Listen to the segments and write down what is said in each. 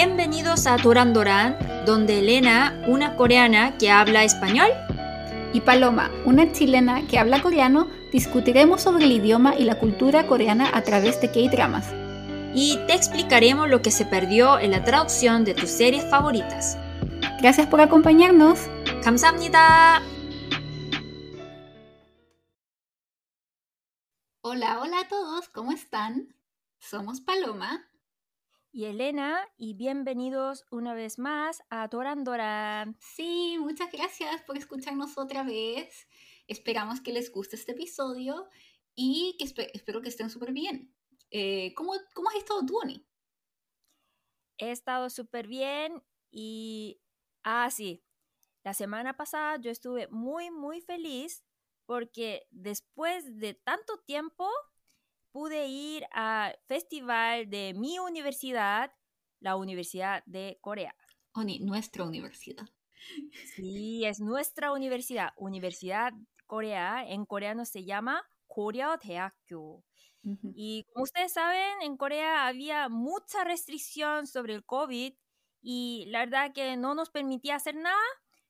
Bienvenidos a Doran donde Elena, una coreana que habla español, y Paloma, una chilena que habla coreano, discutiremos sobre el idioma y la cultura coreana a través de K-dramas. Y te explicaremos lo que se perdió en la traducción de tus series favoritas. Gracias por acompañarnos. 감사합니다. Hola, hola a todos, ¿cómo están? Somos Paloma y Elena y bienvenidos una vez más a Dorandora. Sí, muchas gracias por escucharnos otra vez. Esperamos que les guste este episodio y que espero que estén súper bien. Eh, ¿cómo, ¿cómo, has estado tú, Oni? He estado súper bien y... Ah, sí. La semana pasada yo estuve muy, muy feliz porque después de tanto tiempo pude ir al festival de mi universidad, la Universidad de Corea. Oni, nuestra universidad. Sí, es nuestra universidad. Universidad Corea, en coreano se llama Korea Daekyo. Y como ustedes saben, en Corea había mucha restricción sobre el COVID y la verdad que no nos permitía hacer nada,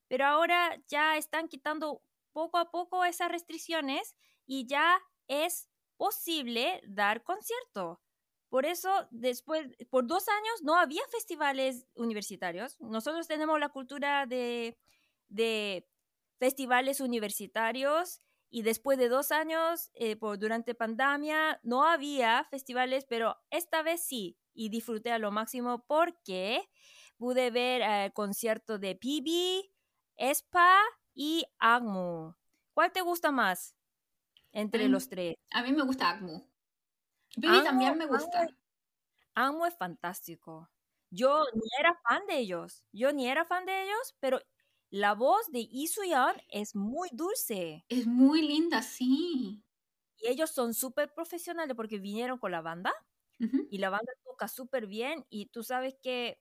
pero ahora ya están quitando poco a poco esas restricciones y ya es posible dar concierto. Por eso, después, por dos años no había festivales universitarios. Nosotros tenemos la cultura de, de festivales universitarios y después de dos años, eh, por, durante pandemia, no había festivales, pero esta vez sí, y disfruté a lo máximo porque pude ver el concierto de PB, ESPA y AGMU. ¿Cuál te gusta más? Entre los tres. A mí me gusta Agmu. Bibi también me gusta. Agmu es fantástico. Yo ni era fan de ellos. Yo ni era fan de ellos, pero la voz de Lee es muy dulce. Es muy linda, sí. Y ellos son súper profesionales porque vinieron con la banda y la banda toca súper bien y tú sabes que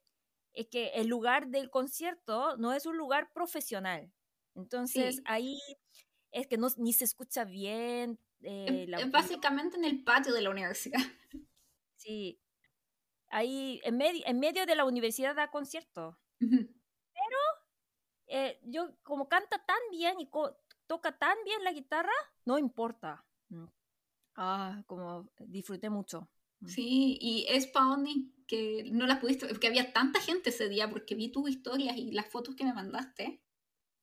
es que el lugar del concierto no es un lugar profesional. Entonces ahí es que no, ni se escucha bien. Eh, básicamente en el patio de la universidad. Sí, ahí en, medio en medio de la universidad da concierto. Pero eh, yo como canta tan bien y toca tan bien la guitarra, no importa. Mm. Ah, como disfruté mucho. Mm. Sí, y es Paoni, que no la pudiste, que había tanta gente ese día porque vi tus historias y las fotos que me mandaste.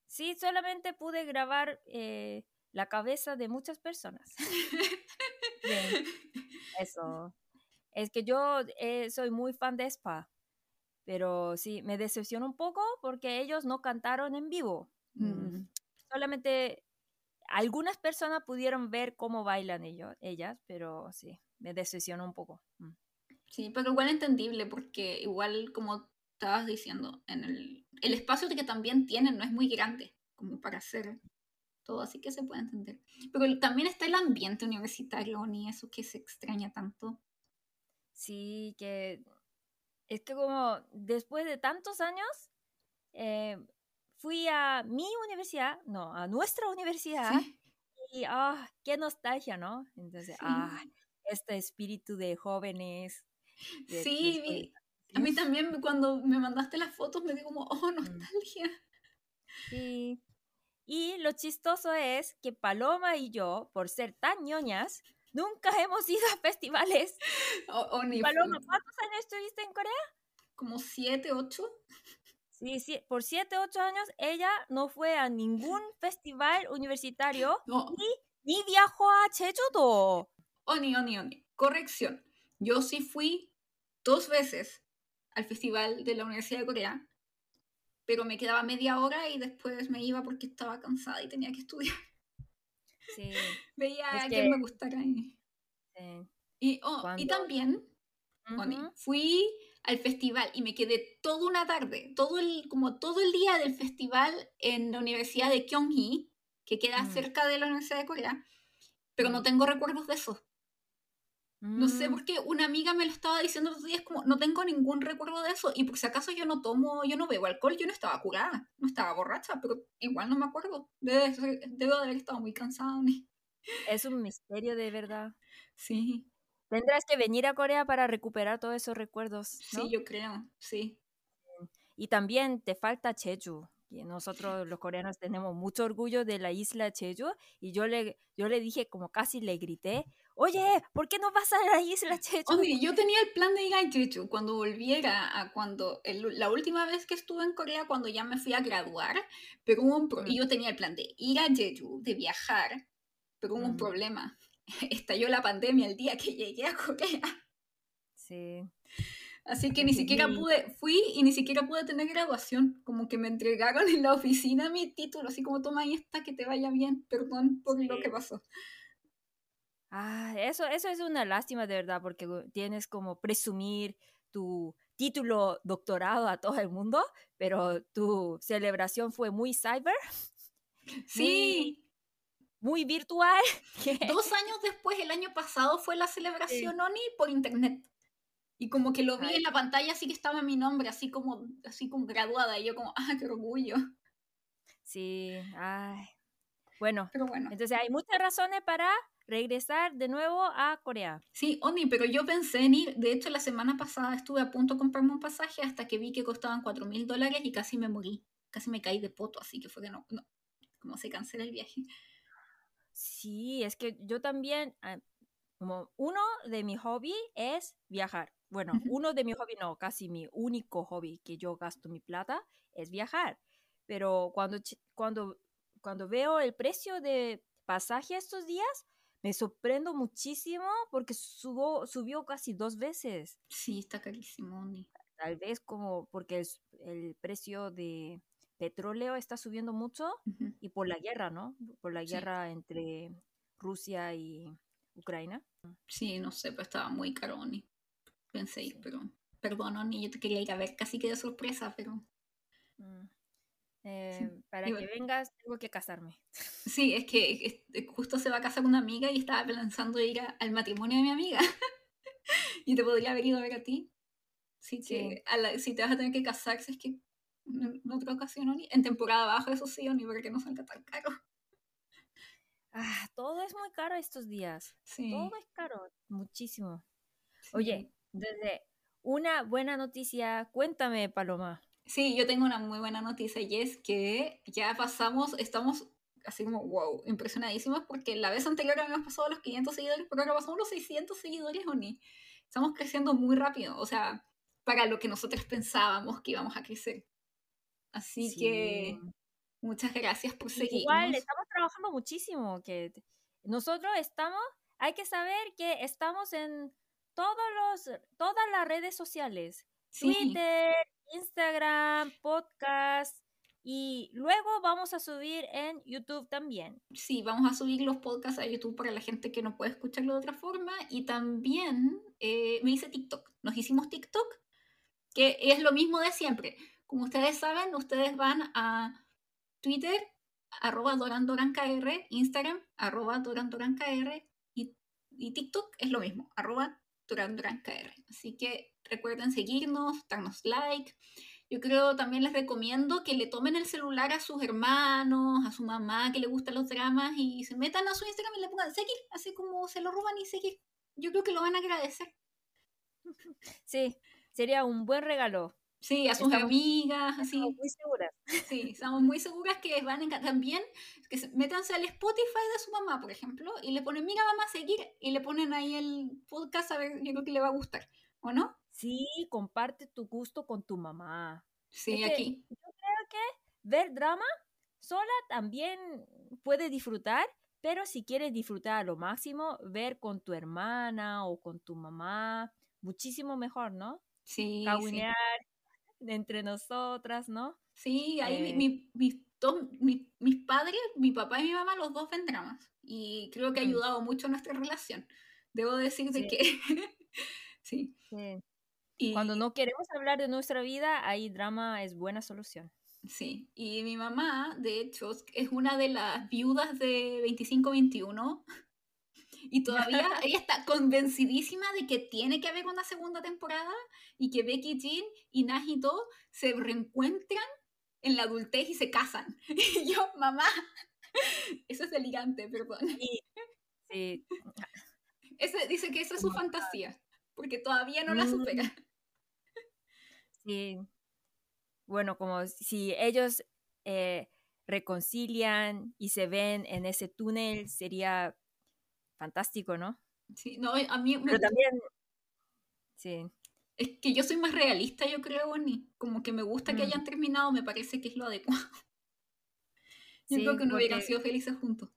Sí, solamente pude grabar eh, la cabeza de muchas personas. Eso. Es que yo eh, soy muy fan de Spa, pero sí, me decepcionó un poco porque ellos no cantaron en vivo. Mm. Mm, solamente algunas personas pudieron ver cómo bailan ellos, ellas, pero sí, me decepcionó un poco. Mm. Sí, pero igual entendible porque igual como estabas diciendo, en el, el espacio que también tienen no es muy grande como para hacer todo, así que se puede entender. Pero también está el ambiente universitario, ni eso que se extraña tanto. Sí, que es que como después de tantos años, eh, fui a mi universidad, no, a nuestra universidad, y ah, qué nostalgia, ¿no? Entonces, ah, este espíritu de jóvenes. sí, a mí también cuando me mandaste las fotos me dio como, oh, mm. nostalgia. Sí. Y lo chistoso es que Paloma y yo, por ser tan ñoñas, nunca hemos ido a festivales. Paloma, ¿cuántos años estuviste en Corea? Como siete, ocho. Sí, sí, por siete, ocho años ella no fue a ningún festival universitario ni, ni viajó a Jeju-do. Oni, oni, oni. Corrección. Yo sí fui dos veces al Festival de la Universidad de Corea, pero me quedaba media hora y después me iba porque estaba cansada y tenía que estudiar. Sí. Veía a quien me gustara. ahí. Sí. Y, oh, y también, fui al festival y me quedé toda una tarde, todo el, como todo el día del festival en la Universidad de Kyunghee, que queda mm. cerca de la Universidad de Corea, pero no mm. tengo recuerdos de eso. No sé mm. por qué una amiga me lo estaba diciendo los días, como no tengo ningún recuerdo de eso. Y por si acaso yo no tomo, yo no bebo alcohol, yo no estaba curada, no estaba borracha, pero igual no me acuerdo. Debe, debo de haber estado muy cansada. Es un misterio de verdad. Sí. Tendrás que venir a Corea para recuperar todos esos recuerdos. Sí, yo creo, sí. Y también te falta Jeju. Y nosotros los coreanos tenemos mucho orgullo de la isla Jeju y yo le, yo le dije como casi le grité, oye, ¿por qué no vas a la isla Jeju? Oye, yo tenía el plan de ir a Jeju cuando volviera a cuando, la última vez que estuve en Corea, cuando ya me fui a graduar, pero hubo un y yo tenía el plan de ir a Jeju, de viajar, pero hubo un problema. Estalló la pandemia el día que llegué a Corea. Sí. Así que ni siquiera pude, fui y ni siquiera pude tener graduación. Como que me entregaron en la oficina mi título, así como toma ahí está, que te vaya bien. Perdón por lo que pasó. Ah, eso, eso es una lástima de verdad, porque tienes como presumir tu título doctorado a todo el mundo, pero tu celebración fue muy cyber. Sí. Muy, virtual. Dos años después, el año pasado, fue la celebración ONI por internet. Y como que lo vi en la pantalla, así que estaba mi nombre, así como, así como graduada. Y yo como, ¡ah, qué orgullo! Sí, ay. Bueno, pero bueno. entonces hay muchas razones para regresar de nuevo a Corea. Sí, Oni, pero yo pensé en ir. De hecho, la semana pasada estuve a punto de comprarme un pasaje hasta que vi que costaban 4 mil dólares y casi me morí. Casi me caí de poto, así que fue que no, no como se cancela el viaje. Sí, es que yo también, ah, como uno de mis hobbies es viajar. Bueno, uno de mis hobbies, no, casi mi único hobby que yo gasto mi plata es viajar. Pero cuando, cuando, cuando veo el precio de pasaje estos días, me sorprendo muchísimo porque subo, subió casi dos veces. Sí, está carísimo. Tal vez como porque el, precio de petróleo está subiendo mucho y por la guerra, ¿no? Por la guerra entre Rusia y Ucrania. Sí, no sé, pero estaba muy caro, pensé ir, pero perdón, ni yo te quería ir a ver, casi quedé sorpresa, pero... Mm. Eh, para que vengas tengo que casarme. Sí, es que justo se va a casar una amiga y estaba pensando ir al matrimonio de mi amiga. y te podría haber ido a ver a ti. Así que si te vas a tener que casar, si es que en otra ocasión, en temporada baja, eso sí, ni para que no salga tan caro. Ah, todo es muy caro estos días. Sí. Todo es caro, muchísimo. Oye, desde una buena noticia, cuéntame, Paloma. Sí, yo tengo una muy buena noticia y es que ya pasamos, estamos así como, wow, impresionadísimos porque la vez anterior habíamos pasado los 500 seguidores, pero ahora pasamos los 600 seguidores, Oni. Estamos creciendo muy rápido, o sea, para lo que nosotros pensábamos que íbamos a crecer. Así que muchas gracias por seguirnos. Igual, estamos trabajando muchísimo, que nosotros estamos, hay que saber que estamos en todos los, todas las redes sociales. Twitter, Instagram, podcast. Y luego vamos a subir en YouTube también. Sí, vamos a subir los podcasts a YouTube para la gente que no puede escucharlo de otra forma. Y también eh, me hice TikTok. Nos hicimos TikTok, que es lo mismo de siempre. Como ustedes saben, ustedes van a Twitter, arroba dorandorankr, Instagram, arroba dorandorankr y, y TikTok es lo mismo, arroba Durán Así que recuerden seguirnos, darnos like. Yo creo también les recomiendo que le tomen el celular a sus hermanos, a su mamá que le gustan los dramas y se metan a su Instagram y le pongan seguir, así como se lo roban y seguir. Yo creo que lo van a agradecer. Sí, sería un buen regalo. Sí, a sus amigas, así. Estamos muy seguras. Sí, estamos muy seguras que van a también, que métanse al Spotify de su mamá, por ejemplo, y le ponen, mira mamá, seguir, y le ponen ahí el podcast, a ver, yo creo que le va a gustar, ¿o no? Sí, comparte tu gusto con tu mamá. Sí, aquí. Yo creo que ver drama sola también puede disfrutar, pero si quieres disfrutar a lo máximo, ver con tu hermana o con tu mamá, muchísimo mejor, ¿no? Sí. Caguinear, entre nosotras, ¿no? Sí, ahí eh. mi, mi, mis padres, mi papá y mi mamá, los dos ven dramas. Y creo que ha ayudado mucho nuestra relación. Debo decirte que sí. Y cuando no queremos hablar de nuestra vida, ahí drama es buena solución. Sí, y mi mamá, de hecho, es una de las viudas de 2521 y todavía ella está convencidísima de que tiene que haber una segunda temporada y que Becky Jean y Najito se reencuentran en la adultez y se casan. Y yo, mamá, eso es elegante, perdón. Sí. ese, dice que esa es su fantasía, porque todavía no la supera. Mm. Sí. Bueno, como si ellos eh, reconcilian y se ven en ese túnel, sería fantástico, ¿no? Sí, no, a mí Pero también... Sí. Es que yo soy más realista, yo creo, Bonnie. Como que me gusta que mm. hayan terminado, me parece que es lo adecuado. Siento que no hubieran sido felices juntos.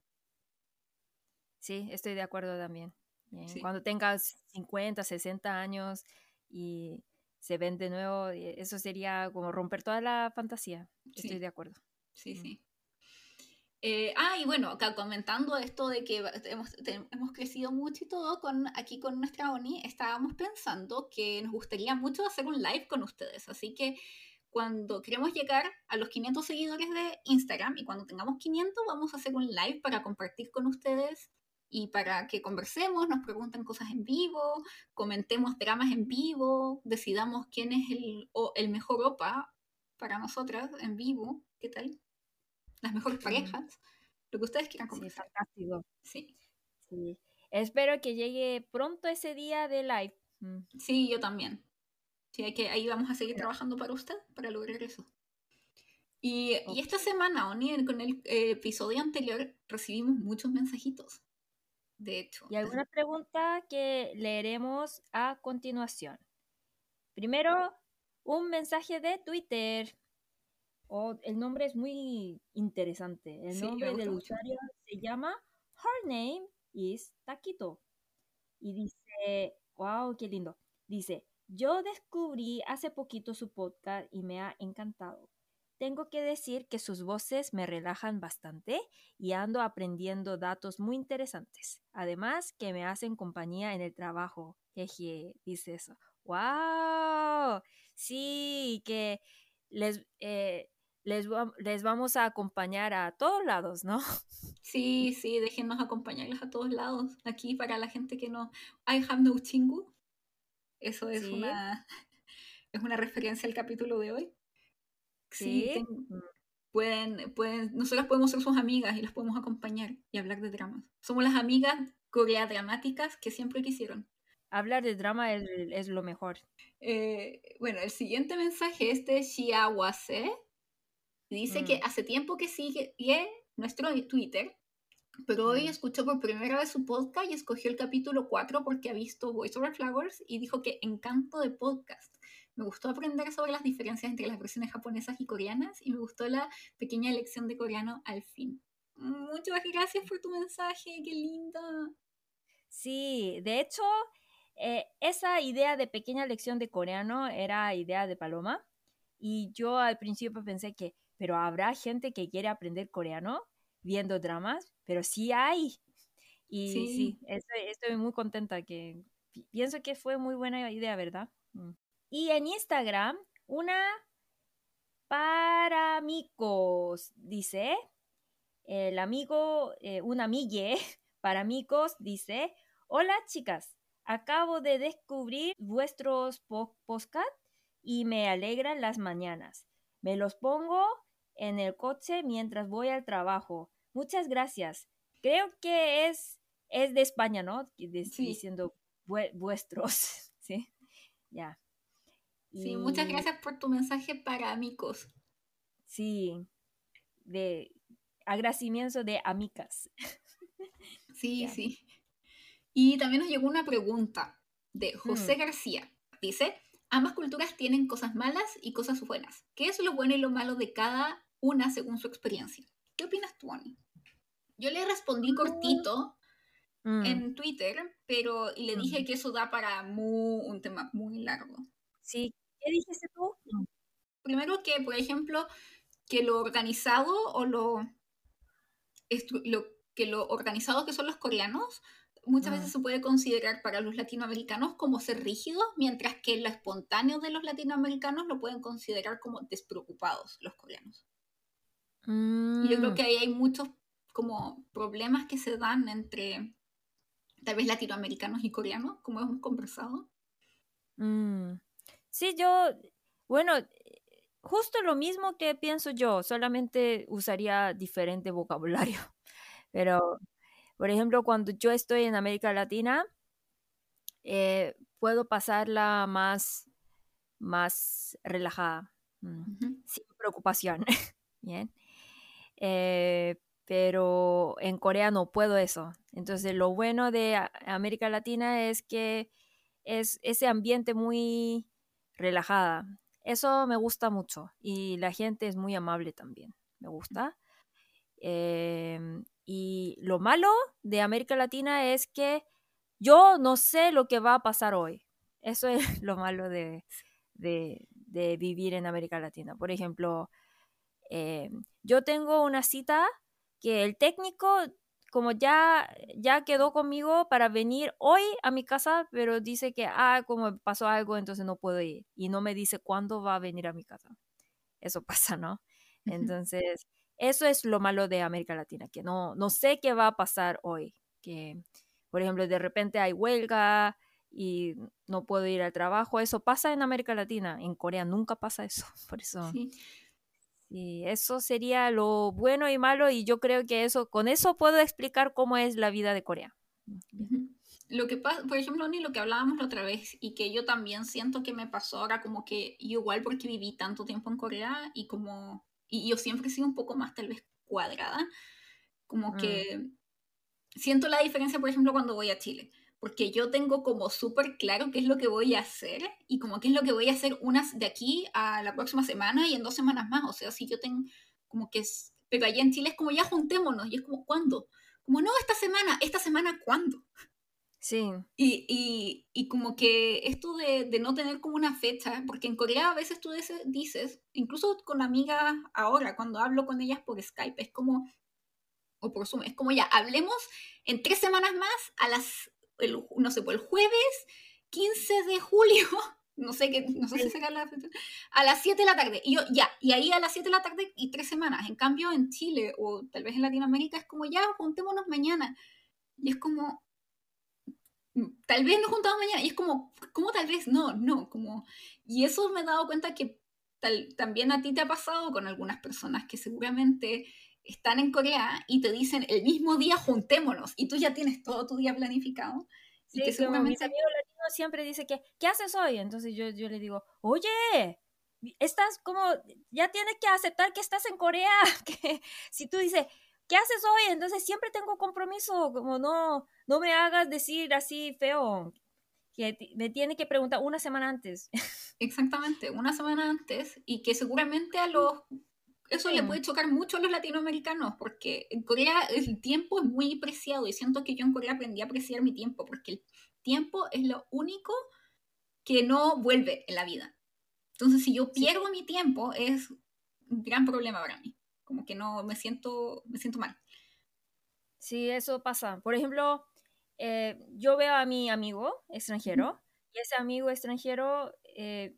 Sí, estoy de acuerdo también. Cuando tengas 50, 60 años y se ven de nuevo, eh, eso sería como romper toda la fantasía. Estoy de acuerdo. Sí, mm. sí. Eh, ah, y bueno, acá comentando esto de que hemos, crecido mucho y todo, con, aquí con nuestra ONI, estábamos pensando que nos gustaría mucho hacer un live con ustedes. Así que cuando queremos llegar a los 500 seguidores de Instagram y cuando tengamos 500, vamos a hacer un live para compartir con ustedes y para que conversemos, nos pregunten cosas en vivo, comentemos dramas en vivo, decidamos quién es el, el mejor OPA para nosotras en vivo. ¿Qué tal? Las mejores parejas. Lo que ustedes quieran conversar. Sí, fantástico. Sí. sí. Espero que llegue pronto ese día de live. Mm. Sí, yo también. Sí, hay que, ahí vamos a seguir trabajando para usted, para lograr eso. Y, y esta semana, Oni, con el episodio anterior, recibimos muchos mensajitos de hecho. Y alguna pregunta que leeremos a continuación. Primero, un mensaje de Twitter. Oh, el nombre es muy interesante. El nombre del usuario se llama Her name is Taquito. Y dice, wow, qué lindo. Dice, yo descubrí hace poquito su podcast y me ha encantado. Tengo que decir que sus voces me relajan bastante y ando aprendiendo datos muy interesantes. Además, que me hacen compañía en el trabajo. Jeje, dice eso. ¡Wow! Sí, que les, eh, les, les, vamos a acompañar a todos lados, ¿no? Sí, sí, déjenos acompañarles a todos lados. Aquí para la gente que no. I have no chingu. Eso es una es una referencia al capítulo de hoy. Sí, mm. pueden, pueden, nosotras podemos ser sus amigas y las podemos acompañar y hablar de dramas. Somos las amigas corea dramáticas que siempre quisieron. Hablar de drama es, lo mejor. Eh, bueno, el siguiente mensaje es de Xiawase. Dice que mm. hace tiempo que sigue nuestro Twitter, pero hoy mm. escuchó por primera vez su podcast y escogió el capítulo 4 porque ha visto Voice Over Flowers y dijo que encanto de podcast. Me gustó aprender sobre las diferencias entre las versiones japonesas y coreanas y me gustó la pequeña lección de coreano al fin. Muchas gracias por tu mensaje, qué linda. Sí, de hecho, eh, esa idea de pequeña lección de coreano era idea de Paloma y yo al principio pensé que, pero habrá gente que quiere aprender coreano viendo dramas, pero sí hay. Y sí, estoy, muy contenta que pienso que fue muy buena idea, ¿verdad? Mm. Y en Instagram, una para amigos, dice, el amigo, eh, un amigue para amigos, dice, hola chicas, acabo de descubrir vuestros podcast y me alegran las mañanas. Me los pongo en el coche mientras voy al trabajo. Muchas gracias. Creo que es, es de España, ¿no? Diciendo vuestros, ¿sí? Ya. Sí, muchas gracias por tu mensaje para amigos. Sí, de agradecimiento de amigas. Sí, sí. Y también nos llegó una pregunta de José mm. García. Dice, ambas culturas tienen cosas malas y cosas buenas. ¿Qué es lo bueno y lo malo de cada una según su experiencia? ¿Qué opinas tú, Ani? Yo le respondí mm. cortito mm. en Twitter, pero y le dije que eso da para un tema muy largo. Sí, ¿Qué dijiste tú? Primero que, por ejemplo, que lo organizado o lo, que lo que son los coreanos muchas veces mm. se puede considerar para los latinoamericanos como ser rígidos, mientras que lo espontáneo de los latinoamericanos lo pueden considerar como despreocupados los coreanos. Y yo creo mm. que ahí hay muchos como problemas que se dan entre tal vez latinoamericanos y coreanos, como hemos conversado. Mm. Sí, yo, bueno, justo lo mismo que pienso yo, solamente usaría diferente vocabulario. Pero, por ejemplo, cuando yo estoy en América Latina, eh, puedo pasarla más, más relajada, mm, sin preocupación. Bien. Eh, pero en Corea no puedo eso. Entonces lo bueno de América Latina es que es ese ambiente muy relajada. Eso me gusta mucho y la gente es muy amable también. Me gusta. Em, y lo malo de América Latina es que yo no sé lo que va a pasar hoy. Eso es lo malo de, vivir en América Latina. Por ejemplo, em, yo tengo una cita que el técnico como ya, ya quedó conmigo para venir hoy a mi casa, pero dice que, ah, como pasó algo, entonces no puedo ir. Y no me dice cuándo va a venir a mi casa. Eso pasa, ¿no? Entonces, eso es lo malo de América Latina, que no, no sé qué va a pasar hoy. Que, por ejemplo, de repente hay huelga y no puedo ir al trabajo. Eso pasa en América Latina. En Corea nunca pasa eso. Por eso. Sí. Y eso sería lo bueno y malo y yo creo que eso con eso puedo explicar cómo es la vida de Corea. Lo que pasa, por ejemplo, ni lo que hablábamos la otra vez y que yo también siento que me pasó ahora como que igual porque viví tanto tiempo en Corea y como y yo siempre he sido un poco más tal vez cuadrada, como mm. que siento la diferencia, por ejemplo, cuando voy a Chile porque yo tengo como súper claro qué es lo que voy a hacer y como qué es lo que voy a hacer unas de aquí a la próxima semana y en dos semanas más. O sea, si yo tengo como que es, pero allá en Chile es como ya juntémonos y es como ¿cuándo? Como no, esta semana, esta semana ¿cuándo? Sí. Y, y, y como que esto de, de, no tener como una fecha, porque en Corea a veces tú dices, incluso con amigas ahora, cuando hablo con ellas por Skype, es como, o por Zoom, es como ya, hablemos en tres semanas más a las no sé, pues el jueves 15 de julio, no sé, qué, no sé si será la a las 7 de la tarde. Y yo, ya, y ahí a las 7 de la tarde y tres semanas. En cambio, en Chile o tal vez en Latinoamérica es como, ya, juntémonos mañana. Y es como, tal vez nos juntamos mañana. Y es como, ¿cómo tal vez? No, no, como... Y eso me he dado cuenta que tal, también a ti te ha pasado con algunas personas que seguramente están en Corea y te dicen el mismo día juntémonos y tú ya tienes todo tu día planificado. Sí, y que seguramente... mis amigos latinos siempre dicen que, ¿qué haces hoy? Entonces yo, yo le digo, oye, estás como, ya tienes que aceptar que estás en Corea, que si tú dices, ¿qué haces hoy? Entonces siempre tengo compromiso, como no, no me hagas decir así feo, que me tiene que preguntar una semana antes. Exactamente, una semana antes y que seguramente a los eso le puede chocar mucho a los latinoamericanos, porque en Corea el tiempo es muy preciado y siento que yo en Corea aprendí a apreciar mi tiempo, porque el tiempo es lo único que no vuelve en la vida. Entonces, si yo pierdo mi tiempo, es un gran problema para mí. Como que no me siento, me siento mal. Sí, eso pasa. Por ejemplo, eh, yo veo a mi amigo extranjero y ese amigo extranjero eh,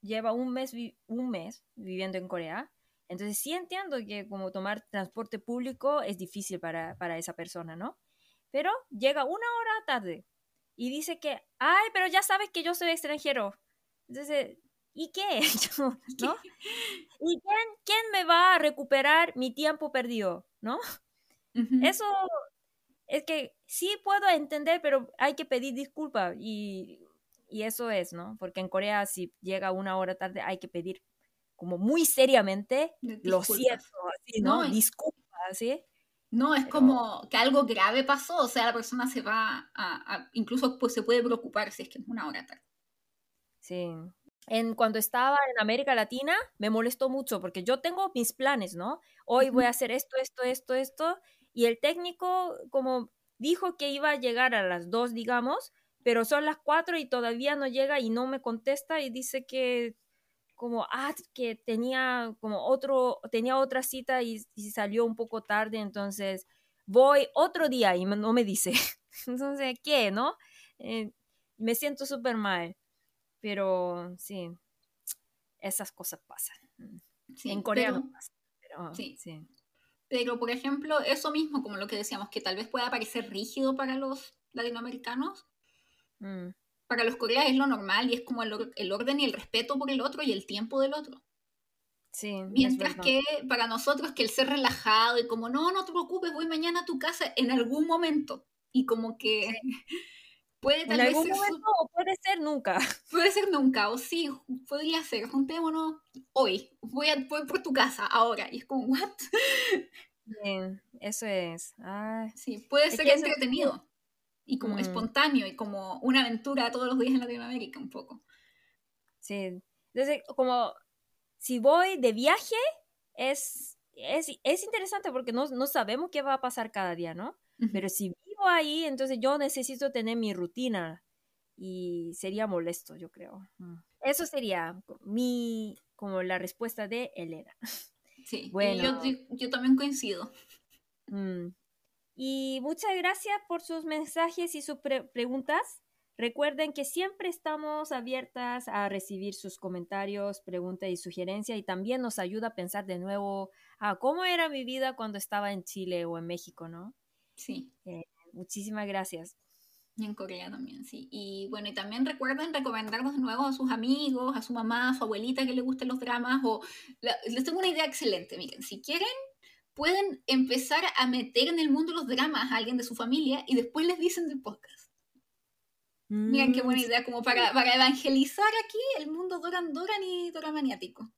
lleva un mes, un mes viviendo en Corea entonces sí entiendo que como tomar transporte público es difícil para, esa persona, ¿no? Pero llega una hora tarde y dice que, ay, pero ya sabes que yo soy extranjero. Entonces, ¿y qué? ¿No? ¿Y quién, me va a recuperar mi tiempo perdido? ¿No? Eso es que sí puedo entender, pero hay que pedir disculpas y, y, eso es, ¿no? Porque en Corea si llega una hora tarde hay que pedir como muy seriamente, lo siento, así, ¿no? Disculpa, ¿sí? No, es como que algo grave pasó, o sea, la persona se va a, incluso pues se puede preocupar si es que es una hora tarde. Sí. En, cuando estaba en América Latina me molestó mucho porque yo tengo mis planes, ¿no? Hoy voy a hacer esto, esto, esto, esto, y el técnico como dijo que iba a llegar a las dos, digamos, pero son las cuatro y todavía no llega y no me contesta y dice que como, ah, que tenía como otro, tenía otra cita y, salió un poco tarde, entonces voy otro día y no me dice. entonces, ¿qué, no? Eh, me siento súper mal, pero sí, esas cosas pasan. Mm. en Corea no pasa, pero sí. Pero, por ejemplo, eso mismo, como lo que decíamos, que tal vez pueda parecer rígido para los latinoamericanos, mm para los coreanos es lo normal y es como el, orden y el respeto por el otro y el tiempo del otro. Sí, Mientras que para nosotros que el ser relajado y como, no, no te preocupes, voy mañana a tu casa en algún momento. Y como que, Puede en algún momento o puede ser nunca. Puede ser nunca, o sí, podría ser. Juntémonos hoy. Voy, a, voy por tu casa ahora. Y es como, ¿what? Bien, eso es. sí, puede ser entretenido. Y como mm. espontáneo y como una aventura todos los días en Latinoamérica, un poco. Sí. Entonces, como si voy de viaje, es, es, interesante porque no, no, sabemos qué va a pasar cada día, ¿no? Pero si vivo ahí, entonces yo necesito tener mi rutina y sería molesto, yo creo. Mm. Eso sería mi, como la respuesta de Elena. Sí, bueno. yo, yo, también coincido. Mm. Y muchas gracias por sus mensajes y sus preguntas. Recuerden que siempre estamos abiertas a recibir sus comentarios, preguntas y sugerencias y también nos ayuda a pensar de nuevo a cómo era mi vida cuando estaba en Chile o en México, ¿no? Sí. Eh, muchísimas gracias. Y en Corea también, sí. Y bueno, y también recuerden recomendarnos de nuevo a sus amigos, a su mamá, a su abuelita que le gusten los dramas. O les tengo una idea excelente, miren, si quieren, pueden empezar a meter en el mundo los dramas a alguien de su familia y después les dicen del podcast. Miren qué buena mm, idea, como para, para evangelizar aquí el mundo Doran Doran y Doramaniático.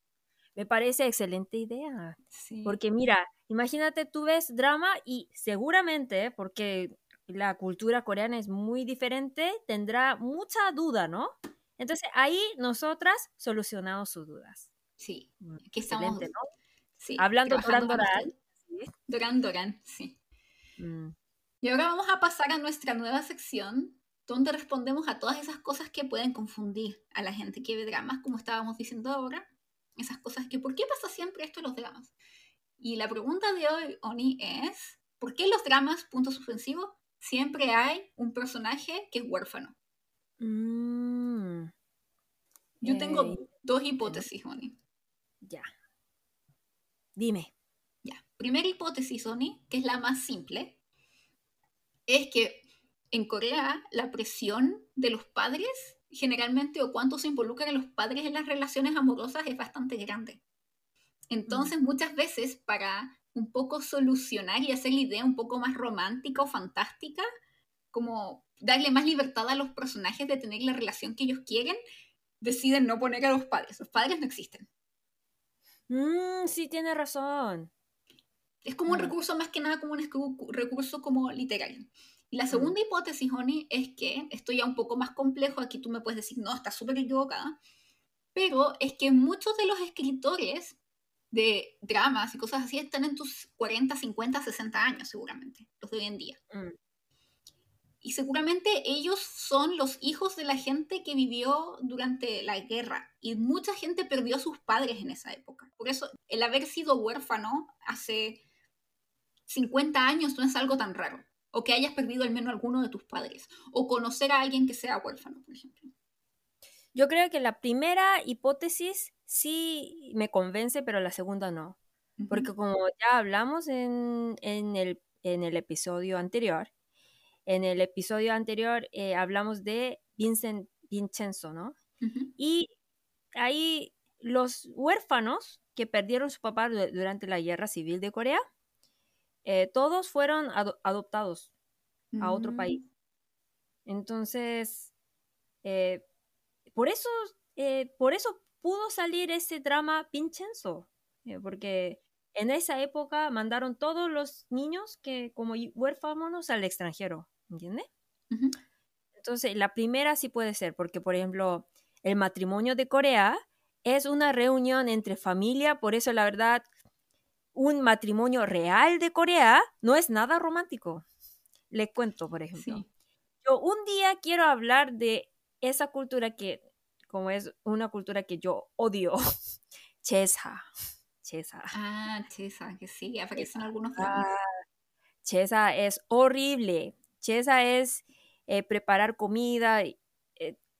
Me parece excelente idea. Porque mira, imagínate, tú ves drama y seguramente, porque la cultura coreana es muy diferente, tendrá mucha duda, ¿no? Entonces ahí nosotras solucionamos sus dudas. Sí, mm, que estamos ¿no? sí, hablando Doran Doran. Doran Doran, sí. Mm. Y ahora vamos a pasar a nuestra nueva sección donde respondemos a todas esas cosas que pueden confundir a la gente que ve dramas, como estábamos diciendo ahora, esas cosas que, ¿por qué pasa siempre esto en los dramas? Y la pregunta de hoy, Oni, es, ¿por qué en los dramas, punto suspensivo, siempre hay un personaje que es huérfano? Mm. Yo tengo eh, dos hipótesis, Oni. Ya. Dime. Primera hipótesis, Oni, que es la más simple, es que en Corea la presión de los padres generalmente o cuánto se involucran los padres en las relaciones amorosas es bastante grande. Entonces, mm. muchas veces para un poco solucionar y hacer la idea un poco más romántica o fantástica, como darle más libertad a los personajes de tener la relación que ellos quieren, deciden no poner a los padres. Los padres no existen. Mm, sí, tiene razón. Es como un mm. recurso más que nada como un recurso como literario. Y la segunda hipótesis, Honey, es que, esto ya un poco más complejo, aquí tú me puedes decir, no, estás súper equivocada, pero es que muchos de los escritores de dramas y cosas así están en tus 40, 50, 60 años seguramente, los de hoy en día. Mm. Y seguramente ellos son los hijos de la gente que vivió durante la guerra y mucha gente perdió a sus padres en esa época. Por eso el haber sido huérfano hace 50 años no es algo tan raro o que hayas perdido al menos alguno de tus padres, o conocer a alguien que sea huérfano, por ejemplo. Yo creo que la primera hipótesis sí me convence, pero la segunda no. Porque como ya hablamos en, el, episodio anterior, en el episodio anterior eh, hablamos de Vincent Vincenzo, ¿no? Y ahí los huérfanos que perdieron su papá durante la guerra civil de Corea, eh, todos fueron adoptados a otro país. Mm. Entonces, eh, por, eso, eh, por eso pudo salir ese drama Vincenzo, porque en esa época mandaron todos los niños que como huérfanos al extranjero, ¿entiendes? Entonces, la primera sí puede ser, porque por ejemplo, el matrimonio de Corea es una reunión entre familia, por eso la verdad un matrimonio real de Corea no es nada romántico. Le cuento, por ejemplo. Yo un día quiero hablar de esa cultura que, como es una cultura que yo odio, Chesa. Chesa. Ah, Chesa, que sí, aparecen algunos ah, Chesa es horrible. Chesa es eh, preparar comida, eh,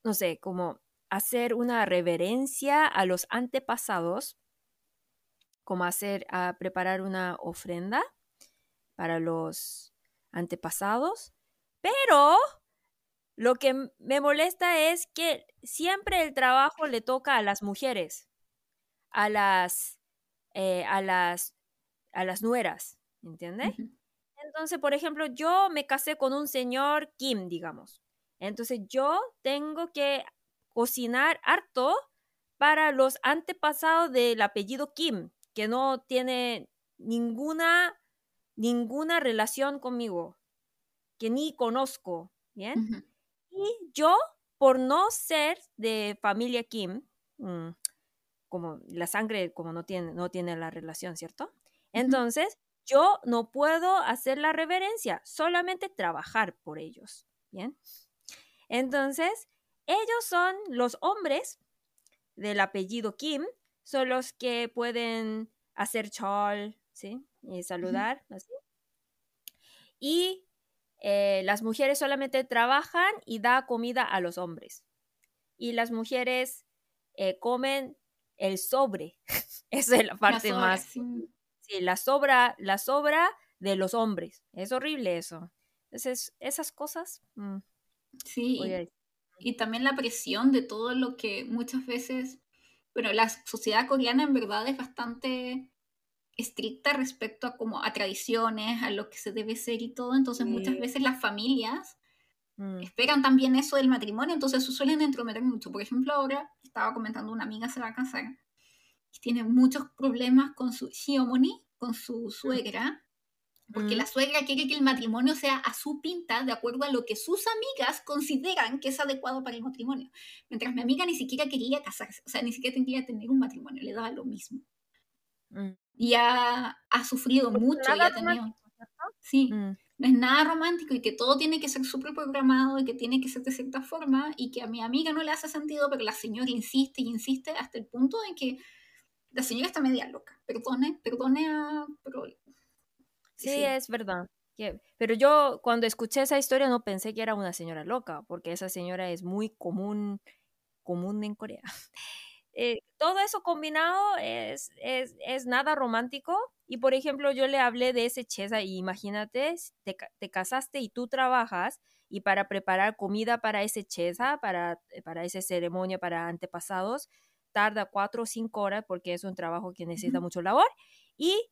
no sé, como hacer una reverencia a los antepasados como hacer, a preparar una ofrenda para los antepasados, pero lo que me molesta es que siempre el trabajo le toca a las mujeres, a las, eh, a las, a las nueras, ¿entiendes? Entonces, por ejemplo, yo me casé con un señor Kim, digamos. Entonces yo tengo que cocinar harto para los antepasados del apellido Kim, que no tiene ninguna, ninguna relación conmigo, que ni conozco, ¿bien? Y yo, por no ser de familia Kim, mm, como la sangre como no tiene, no tiene la relación, ¿cierto? Entonces, yo no puedo hacer la reverencia, solamente trabajar por ellos, ¿bien? Entonces, ellos son los hombres del apellido Kim, son los que pueden hacer chol, ¿sí? Y saludar, así. Y eh, las mujeres solamente trabajan y da comida a los hombres. Y las mujeres eh, comen el sobre. Esa es la parte más. Sí. la sobra, la sobra de los hombres. Es horrible eso. Entonces, esas cosas. Mm, sí. Y también la presión de todo lo que muchas veces. Bueno, la sociedad coreana en verdad es bastante estricta respecto a como a tradiciones, a lo que se debe ser y todo. Entonces, muchas veces las familias mm. esperan también eso del matrimonio, entonces suelen entrometer mucho. Por ejemplo, ahora estaba comentando una amiga se va a casar y tiene muchos problemas con su Shiomoni, con su mm. suegra, porque la suegra quiere que el matrimonio sea a su pinta, de acuerdo a lo que sus amigas consideran que es adecuado para el matrimonio. Mientras mi amiga ni siquiera quería casarse, o sea, ni siquiera tendría que tener un matrimonio, le daba lo mismo. Mm. Y ha, ha sufrido mucho y ha tenido... Sí, mm. no es nada romántico y que todo tiene que ser súper programado y que tiene que ser de cierta forma y que a mi amiga no le hace sentido, pero la señora insiste y insiste hasta el punto en que la señora está media loca. Perdone, perdone a... Pero Sí, es verdad. Pero yo cuando escuché esa historia no pensé que era una señora loca, porque esa señora es muy común, común en Corea. Eh, todo eso combinado es, es, es, nada romántico. Y por ejemplo, yo le hablé de ese chesa y imagínate, te, te, casaste y tú trabajas y para preparar comida para ese chesa, para, para esa ceremonia, para antepasados, tarda cuatro o cinco horas porque es un trabajo que necesita mucho labor. Y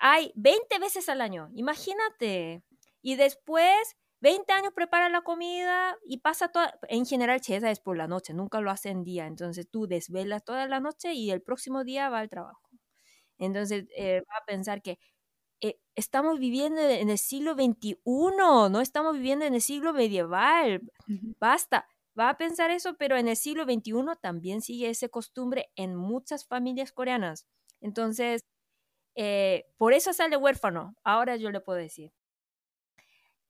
hay 20 veces al año, imagínate. Y después 20 años prepara la comida y pasa toda, en general Chesa es por la noche, nunca lo hace en día, entonces tú desvelas toda la noche y el próximo día va al trabajo. Entonces eh, va a pensar que eh, estamos viviendo en el siglo XXI, no estamos viviendo en el siglo medieval, basta. Va a pensar eso, pero en el siglo XXI también sigue esa costumbre en muchas familias coreanas. Entonces, eh, por eso sale huérfano, ahora yo le puedo decir.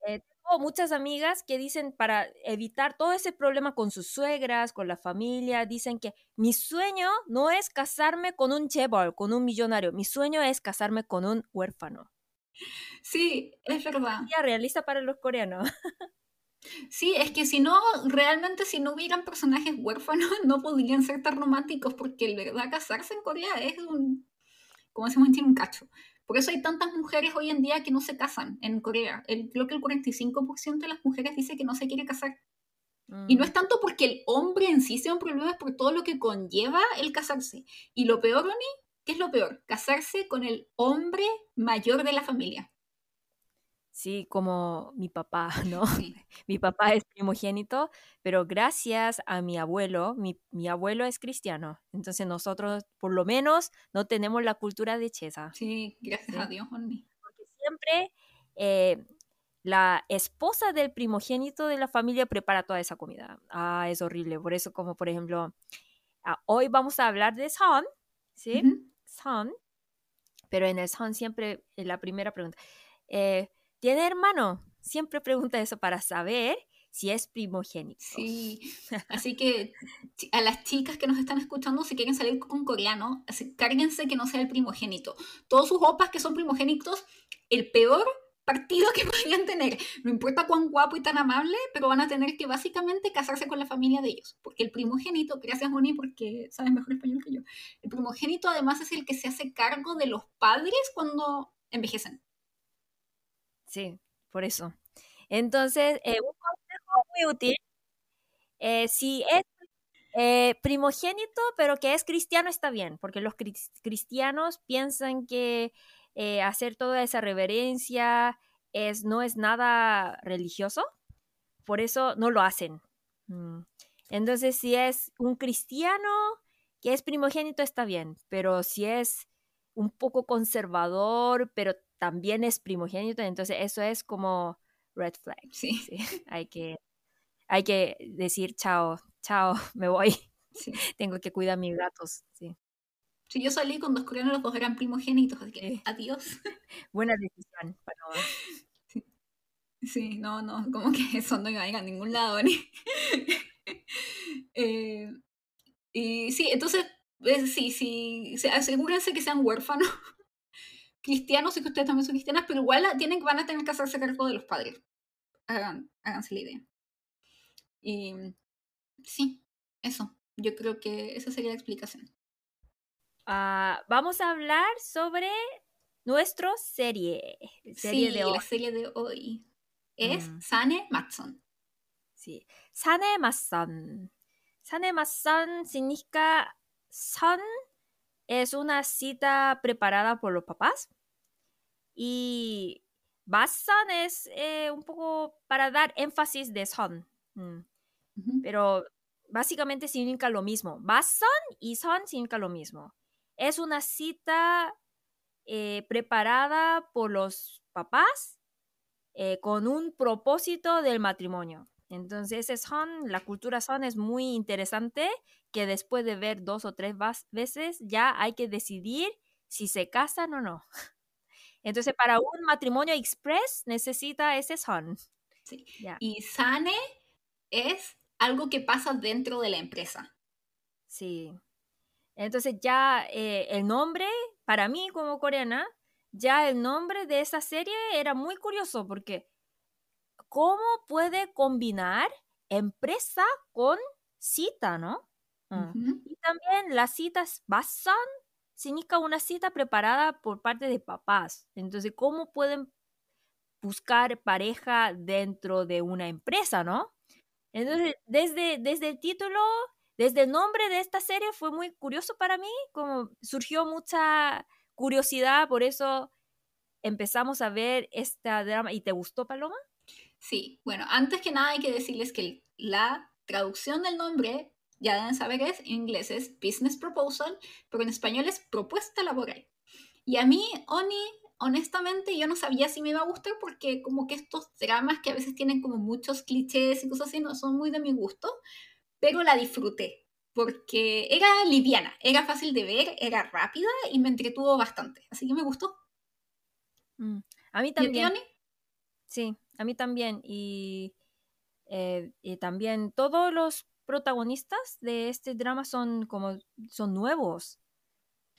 Eh, tengo muchas amigas que dicen para evitar todo ese problema con sus suegras, con la familia, dicen que mi sueño no es casarme con un chebol, con un millonario, mi sueño es casarme con un huérfano. Sí, es verdad. Ya realista para los coreanos. Sí, es que si no, realmente si no hubieran personajes huérfanos, no podrían ser tan románticos, porque el verdad casarse en Corea es un como se tiene un cacho. Por eso hay tantas mujeres hoy en día que no se casan en Corea. El, creo que el 45% de las mujeres dice que no se quiere casar. Y no es mm. tanto porque el hombre en sí sea un problema, es por todo lo que conlleva el casarse. Y lo peor, Ronnie, ¿qué es lo peor? Casarse con el hombre mayor de la familia. Sí, como mi papá, ¿no? mi papá es primogénito, pero gracias a mi abuelo, mi, abuelo es cristiano, entonces nosotros por lo menos no tenemos la cultura de chesa. Sí, gracias a Dios, Porque siempre eh, la esposa del primogénito de la familia prepara toda esa comida. Ah, es horrible. Por eso, como por ejemplo, ah, hoy vamos a hablar de Son, ¿sí? Son, pero en el Son siempre, en la primera pregunta, eh, ¿Tiene hermano? Siempre pregunta eso para saber si es primogénito. Sí, así que a las chicas que nos están escuchando, si quieren salir con coreano, cárguense que no sea el primogénito. Todos sus opas que son primogénitos, el peor partido que podrían tener. No importa cuán guapo y tan amable, pero van a tener que básicamente casarse con la familia de ellos. Porque el primogénito, gracias Moni porque sabes mejor español que yo, el primogénito además es el que se hace cargo de los padres cuando envejecen. Sí, por eso. Entonces, eh, un consejo muy útil, eh, si es eh, primogénito, pero que es cristiano, está bien, porque los cristianos piensan que hacer toda esa reverencia es, no es nada religioso, por eso no lo hacen. Mm. Entonces, si es un cristiano que es primogénito, está bien, pero si es un poco conservador, pero también es primogénito, entonces eso es como red flag. Sí. Hay, que, hay que decir chao, chao, me voy. Tengo que cuidar a mis gatos. Sí. Sí, yo salí con dos coreanos, los dos eran primogénitos, así que adiós. Buena decisión para Sí. no, no, como que eso no iba a ir a ningún lado. Ni... Eh, y sí, entonces, sí, sí, asegúrense que sean huérfanos cristianos y que ustedes también son cristianas, pero igual tienen, van a tener que hacerse cargo de los padres. Hagan, háganse la idea. Y sí, eso. Yo creo que esa sería la explicación. Ah, vamos a hablar sobre nuestra serie. serie sí, de hoy. la serie de hoy es mm. Sane Matson. Sí, Sane Matson. Sane Matson significa son es una cita preparada por los papás y Matson es eh, un poco para dar énfasis de son. Mm. Pero básicamente significa lo mismo. Matson y son significa lo mismo es una cita eh, preparada por los papás eh, con un propósito del matrimonio. Entonces, son, la cultura son es muy interesante que después de ver dos o tres veces ya hay que decidir si se casan o no. Entonces, para un matrimonio express necesita ese son. Sí. Y sane es algo que pasa dentro de la empresa. Sí. Entonces ya eh, el nombre, para mí como coreana, ya el nombre de esa serie era muy curioso porque ¿cómo puede combinar empresa con cita, no? Mm. Y también las citas basan significa una cita preparada por parte de papás. Entonces, ¿cómo pueden buscar pareja dentro de una empresa, no? Entonces, desde, desde el título desde el nombre de esta serie fue muy curioso para mí, como surgió mucha curiosidad, por eso empezamos a ver esta drama. ¿Y te gustó, Paloma? Sí, bueno, antes que nada hay que decirles que la traducción del nombre, ya deben saber que es, en inglés es Business Proposal, pero en español es Propuesta Laboral. Y a mí, Oni, honestamente, yo no sabía si me iba a gustar porque como que estos dramas que a veces tienen como muchos clichés y cosas así no son muy de mi gusto, pero la disfruté porque era liviana, era fácil de ver, era rápida y me entretuvo bastante, así que me gustó. Mm, a mí también. Sí, a mí también. Y, eh, y, también todos los protagonistas de este drama son como son nuevos,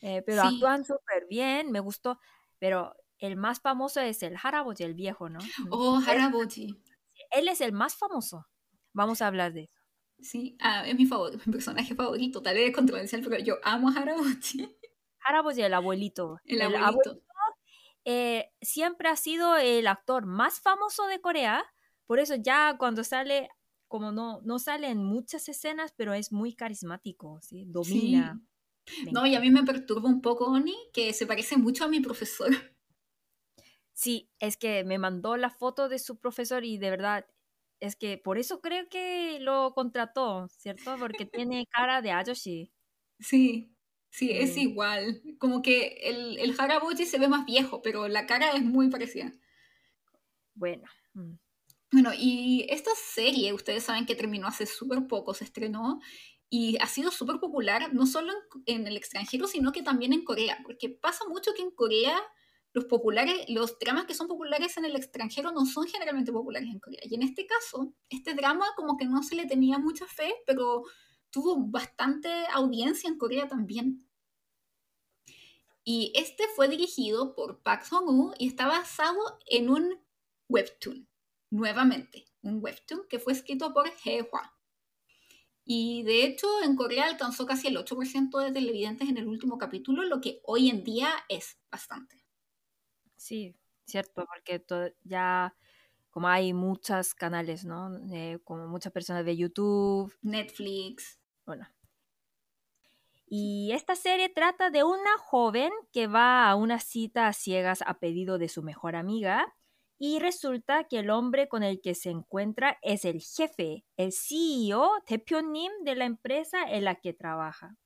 eh, pero actúan súper bien, me gustó. Pero el más famoso es el Haraboji, el viejo, ¿no? Oh, Haraboji. Él es el más famoso. Vamos a hablar de eso. Sí, ah, es mi, mi personaje favorito, tal vez es controversial, pero yo amo a. Harabochi, el abuelito. El, abuelito. Eh, siempre ha sido el actor más famoso de Corea, por eso ya cuando sale, como no, no sale en muchas escenas, pero es muy carismático, ¿sí? domina. No, y a mí me perturba un poco, Oni, que se parece mucho a mi profesor. Sí, es que me mandó la foto de su profesor y de verdad es que por eso creo que lo contrató, ¿cierto? Porque tiene cara de Ayoshi. Sí, sí, es igual. Como que el, el Harabuchi se ve más viejo, pero la cara es muy parecida. Bueno. Bueno, y esta serie, ustedes saben que terminó hace súper poco, se estrenó y ha sido súper popular, no solo en, en, el extranjero, sino que también en Corea, porque pasa mucho que en Corea los populares, los dramas que son populares en el extranjero no son generalmente populares en Corea. Y en este caso, este drama como que no se le tenía mucha fe, pero tuvo bastante audiencia en Corea también. Y este fue dirigido por Park Song-woo y está basado en un webtoon, nuevamente, un webtoon que fue escrito por Hee Hwa. Y de hecho en Corea alcanzó casi el 8% de televidentes en el último capítulo, lo que hoy en día es bastante. Sí, cierto, porque ya como hay muchos canales, ¿no? como muchas personas de YouTube, Netflix. Bueno. Y esta serie trata de una joven que va a una cita a ciegas a pedido de su mejor amiga y resulta que el hombre con el que se encuentra es el jefe, el CEO, Tepionim de la empresa en la que trabaja.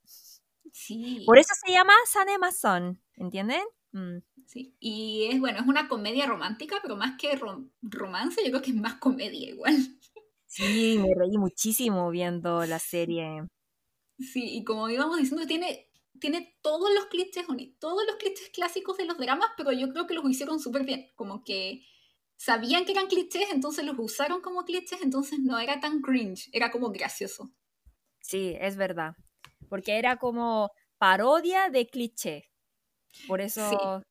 Sí. Por eso se llama Sanemazón, ¿entienden? Mm. Sí, y es bueno, es una comedia romántica, pero más que rom romance, yo creo que es más comedia igual. Sí, me reí muchísimo viendo la serie. Sí, y como íbamos diciendo, tiene, tiene todos los clichés, todos los clichés clásicos de los dramas, pero yo creo que los hicieron súper bien. Como que sabían que eran clichés, entonces los usaron como clichés, entonces no era tan cringe, era como gracioso. Sí, es verdad. Porque era como parodia de cliché. Por eso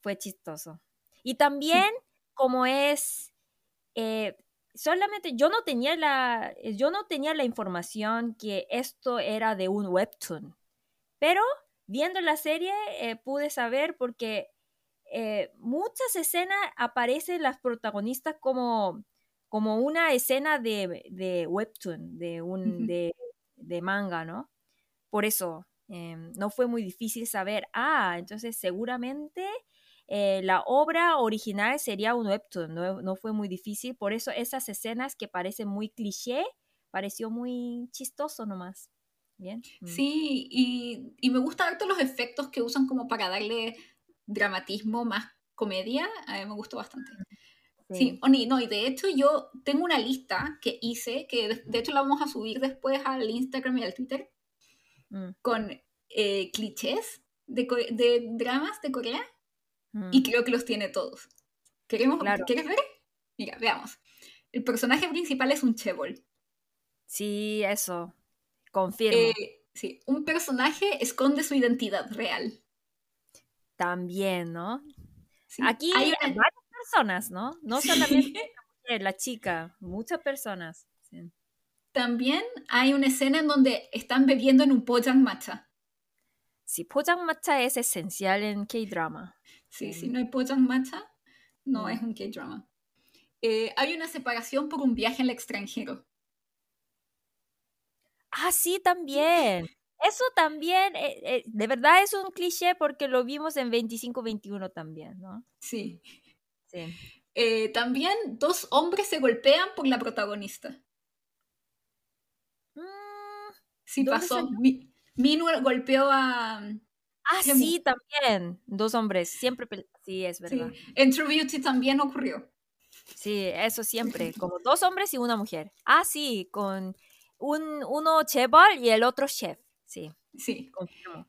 fue chistoso. Y también, como es, eh, solamente yo no tenía la, yo no tenía la información que esto era de un webtoon, pero viendo la serie eh, pude saber porque eh, muchas escenas aparecen las protagonistas como, como una escena de, webtoon, de un de, de manga, ¿no? Por eso Em, no fue muy difícil saber, ah, entonces seguramente eh, la obra original sería un webtoon, no, fue muy difícil, por eso esas escenas que parecen muy cliché, pareció muy chistoso nomás. Bien. Mm. Sí, y, me gustan todos los efectos que usan como para darle dramatismo más comedia, a mí me gustó bastante. Sí, no, y de hecho yo tengo una lista que hice, que de hecho la vamos a subir después al Instagram y al Twitter, Mm. con eh, clichés de, de, dramas de Corea y mm. creo que los tiene todos. ¿Queremos, ¿Quieres ver? Mira, veamos. El personaje principal es un chebol. Sí, eso. Confirmo. Eh, sí, un personaje esconde su identidad real. También, ¿no? Aquí hay, varias personas, ¿no? No solamente la chica, muchas personas. Sí. También hay una escena en donde están bebiendo en un pojang matcha. Sí, pojang matcha es esencial en K-drama. Sí, si no hay pojang matcha, no es un K-drama. Eh, hay una separación por un viaje al extranjero. Ah, sí, también. Eso también, eh, eh, de verdad es un cliché porque lo vimos en 25-21 también, ¿no? Sí. Sí. también dos hombres se golpean por la protagonista. Sí, pasó. Minu golpeó a. Ah, sí, también. Dos hombres. Siempre. Sí, es verdad. En True Beauty también ocurrió. Sí, eso siempre. Como dos hombres y una mujer. Ah, sí, con un, uno chebol y el otro chef. Sí. Sí.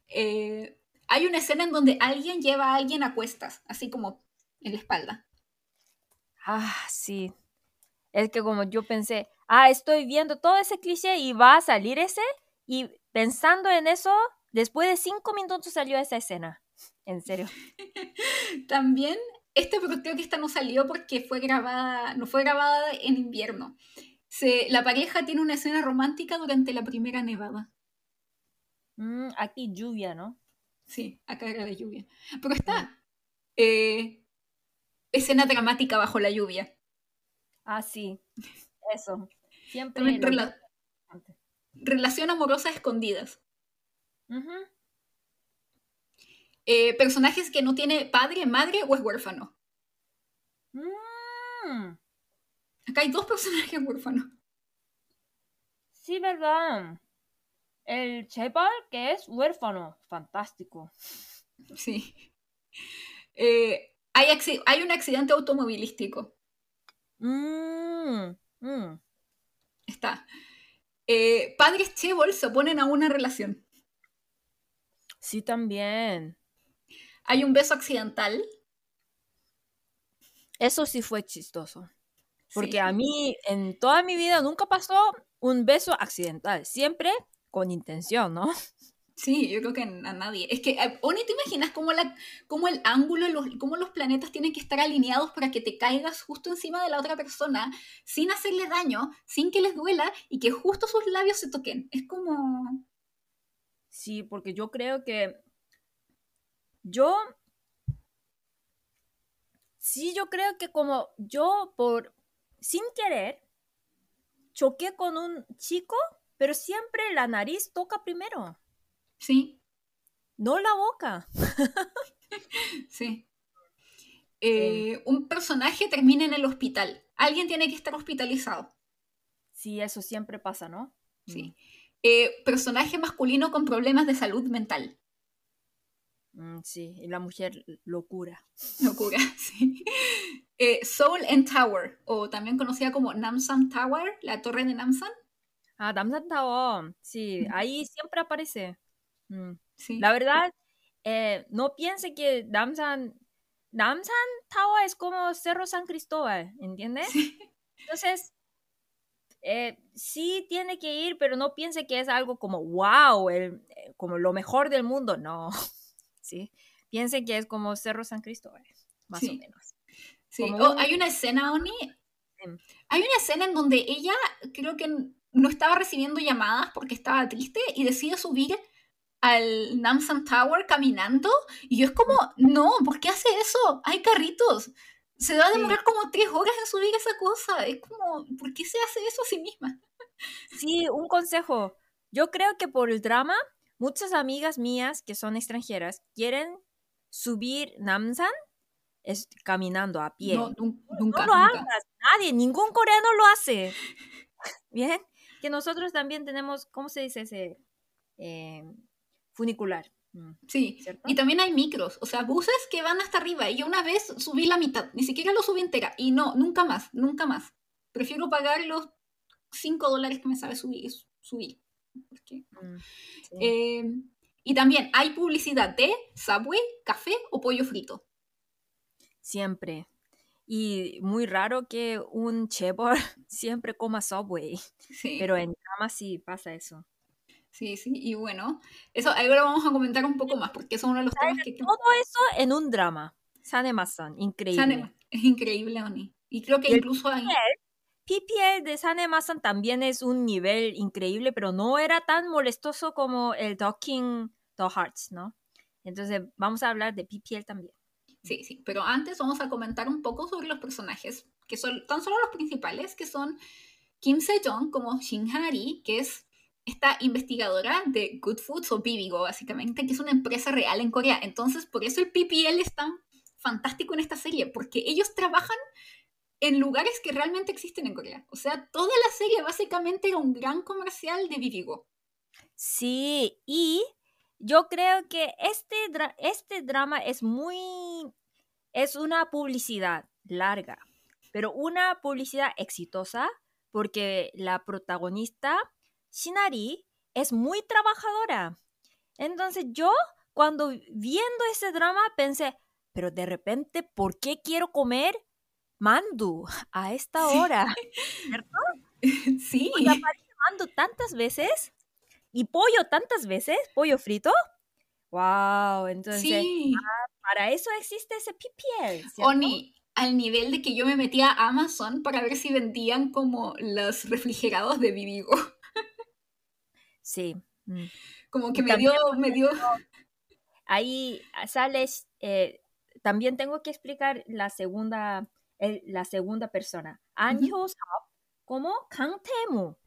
Eh, hay una escena en donde alguien lleva a alguien a cuestas, así como en la espalda. Ah, sí. Es que como yo pensé, ah, estoy viendo todo ese cliché y va a salir ese. Y pensando en eso, después de cinco minutos salió esa escena. En serio. También, este creo que esta no salió porque fue grabada, no fue grabada en invierno. Se, la pareja tiene una escena romántica durante la primera nevada. Mm, aquí lluvia, ¿no? Sí, acá era de lluvia. Pero está eh, escena dramática bajo la lluvia. Ah, sí. Eso. Siempre. Relación amorosa escondidas. Eh, personajes que no tiene padre, madre o es huérfano. Mm. Acá hay dos personajes huérfanos. Sí, verdad. El Chepal, que es huérfano. Fantástico. Sí. Eh, hay, hay, un accidente automovilístico. Mm, mm. Está. Eh, padres Chebol se oponen a una relación. Sí, también. Hay un beso accidental. Eso sí fue chistoso. Porque a mí, en toda mi vida, nunca pasó un beso accidental. Siempre con intención, ¿no? Sí, yo creo que a nadie. Es que, eh, Oni, ¿te imaginas cómo, la, cómo el ángulo, los, cómo los planetas tienen que estar alineados para que te caigas justo encima de la otra persona, sin hacerle daño, sin que les duela y que justo sus labios se toquen? Es como... Sí, porque yo creo que yo... Sí, yo creo que como yo por... sin querer, choqué con un chico, pero siempre la nariz toca primero. Sí. No la boca. sí. eh, un personaje termine en el hospital. Alguien tiene que estar hospitalizado. Sí, eso siempre pasa, ¿no? Sí. Mm. Eh, personaje masculino con problemas de salud mental. Mm, sí, y la mujer locura. Locura, sí. Eh, Soul and Tower, o también conocida como Namsan Tower, la torre de Namsan. Ah, Namsan Tower, sí, ahí siempre aparece. Mm. Sí. La verdad, eh, no piense que Namsan, Namsan Tower es como Cerro San Cristóbal, ¿entiendes? Entonces, eh, sí tiene que ir, pero no piense que es algo como wow, el, como lo mejor del mundo, no. ¿sí? Piensen que es como Cerro San Cristóbal, más o menos. Sí, oh, hay una escena, Oni, hay una escena en donde ella creo que no estaba recibiendo llamadas porque estaba triste y decide subir al Namsan Tower caminando y yo es como, no, ¿por qué hace eso? Hay carritos. Se va a demorar como tres horas en subir esa cosa. Es como, ¿por qué se hace eso a sí misma? Sí, un consejo. Yo creo que por el drama Muchas amigas mías que son extranjeras quieren subir Namsan es, caminando a pie. No, nunca, no lo hagas, nadie, ningún coreano lo hace. Bien, que nosotros también tenemos, ¿cómo se dice ese? Eh, funicular. Mm, sí, y también hay micros, o sea, buses que van hasta arriba. Y yo una vez subí la mitad, ni siquiera lo subí entera. Y no, nunca más, nunca más. Prefiero pagar los 5 dólares que me sabe subir. subir. Mm, em, y también hay publicidad de Subway, café o pollo frito. Siempre. Y muy raro que un chebor siempre coma Subway. Pero en drama sí pasa eso. Sí, sí, y bueno, eso ahora vamos a comentar un poco más, porque son uno de los temas que... Todo eso en un drama. Sanemasan, increíble. es increíble, Oni. Y creo que incluso hay... PPL de Sanemasan también es un nivel increíble, pero no era tan molestoso como el Talking the Hearts, ¿no? Entonces vamos a hablar de PPL también. Sí, sí, pero antes vamos a comentar un poco sobre los personajes, que son tan solo los principales, que son Kim Se-jong como Shin Hari, que es esta investigadora de Good Foods o Bibigo, básicamente, que es una empresa real en Corea. Entonces, por eso el PPL es tan fantástico en esta serie, porque ellos trabajan en lugares que realmente existen en Corea. O sea, toda la serie básicamente era un gran comercial de Vivigo. Sí, y yo creo que este, este drama es muy... es una publicidad larga, pero una publicidad exitosa porque la protagonista, Shinari, es muy trabajadora. Entonces yo, cuando viendo ese drama, pensé, pero de repente, ¿por qué quiero comer Mandu a esta hora, ¿cierto? Sí. Y aparece Mandu tantas veces y pollo tantas veces, pollo frito. Wow, entonces ah, para eso existe ese PPL. Oni, al nivel de que yo me metía a Amazon para ver si vendían como los refrigerados de Vivigo. Sí. Mm. Como que me dio, me dio. Ahí sales. Eh, también tengo que explicar la segunda la segunda persona. An como Kang Tae-moo.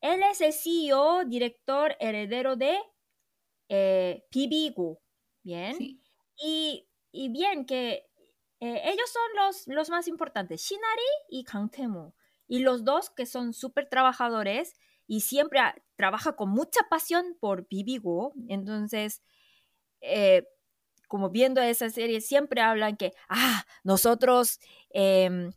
Él es el CEO, director, heredero de eh. Bien. Y, bien que eh, ellos son los, los más importantes, Shinari y Kang Tae-moo. Y los dos que son súper trabajadores y siempre trabaja con mucha pasión por PBGO. Entonces, eh, como viendo esa serie, siempre hablan que, ah, nosotros em,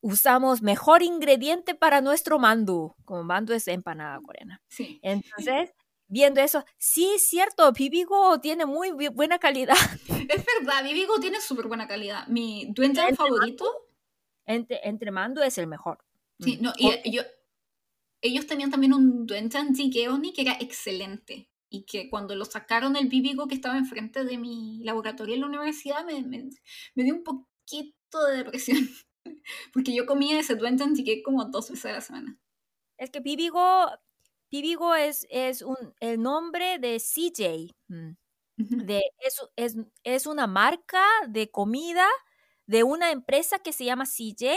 usamos mejor ingrediente para nuestro mandu, como mandu es empanada coreana. Sí. Entonces, viendo eso, sí, es cierto, Bibigo tiene muy buena calidad. Es verdad, Bibigo tiene súper buena calidad. Mi duende favorito. entre, entre mandu es el mejor. Sí, mm. no, y yo, ellos tenían también un doenjang jjigae que era excelente y que cuando lo sacaron el bíbigo que estaba enfrente de mi laboratorio en la universidad me, me, dio un poquito de depresión. Porque yo comía ese duentan que como dos veces a la semana. Es que bíbigo, bíbigo es, es un, el nombre de CJ. Mm, de, es, es, es una marca de comida de una empresa que se llama CJ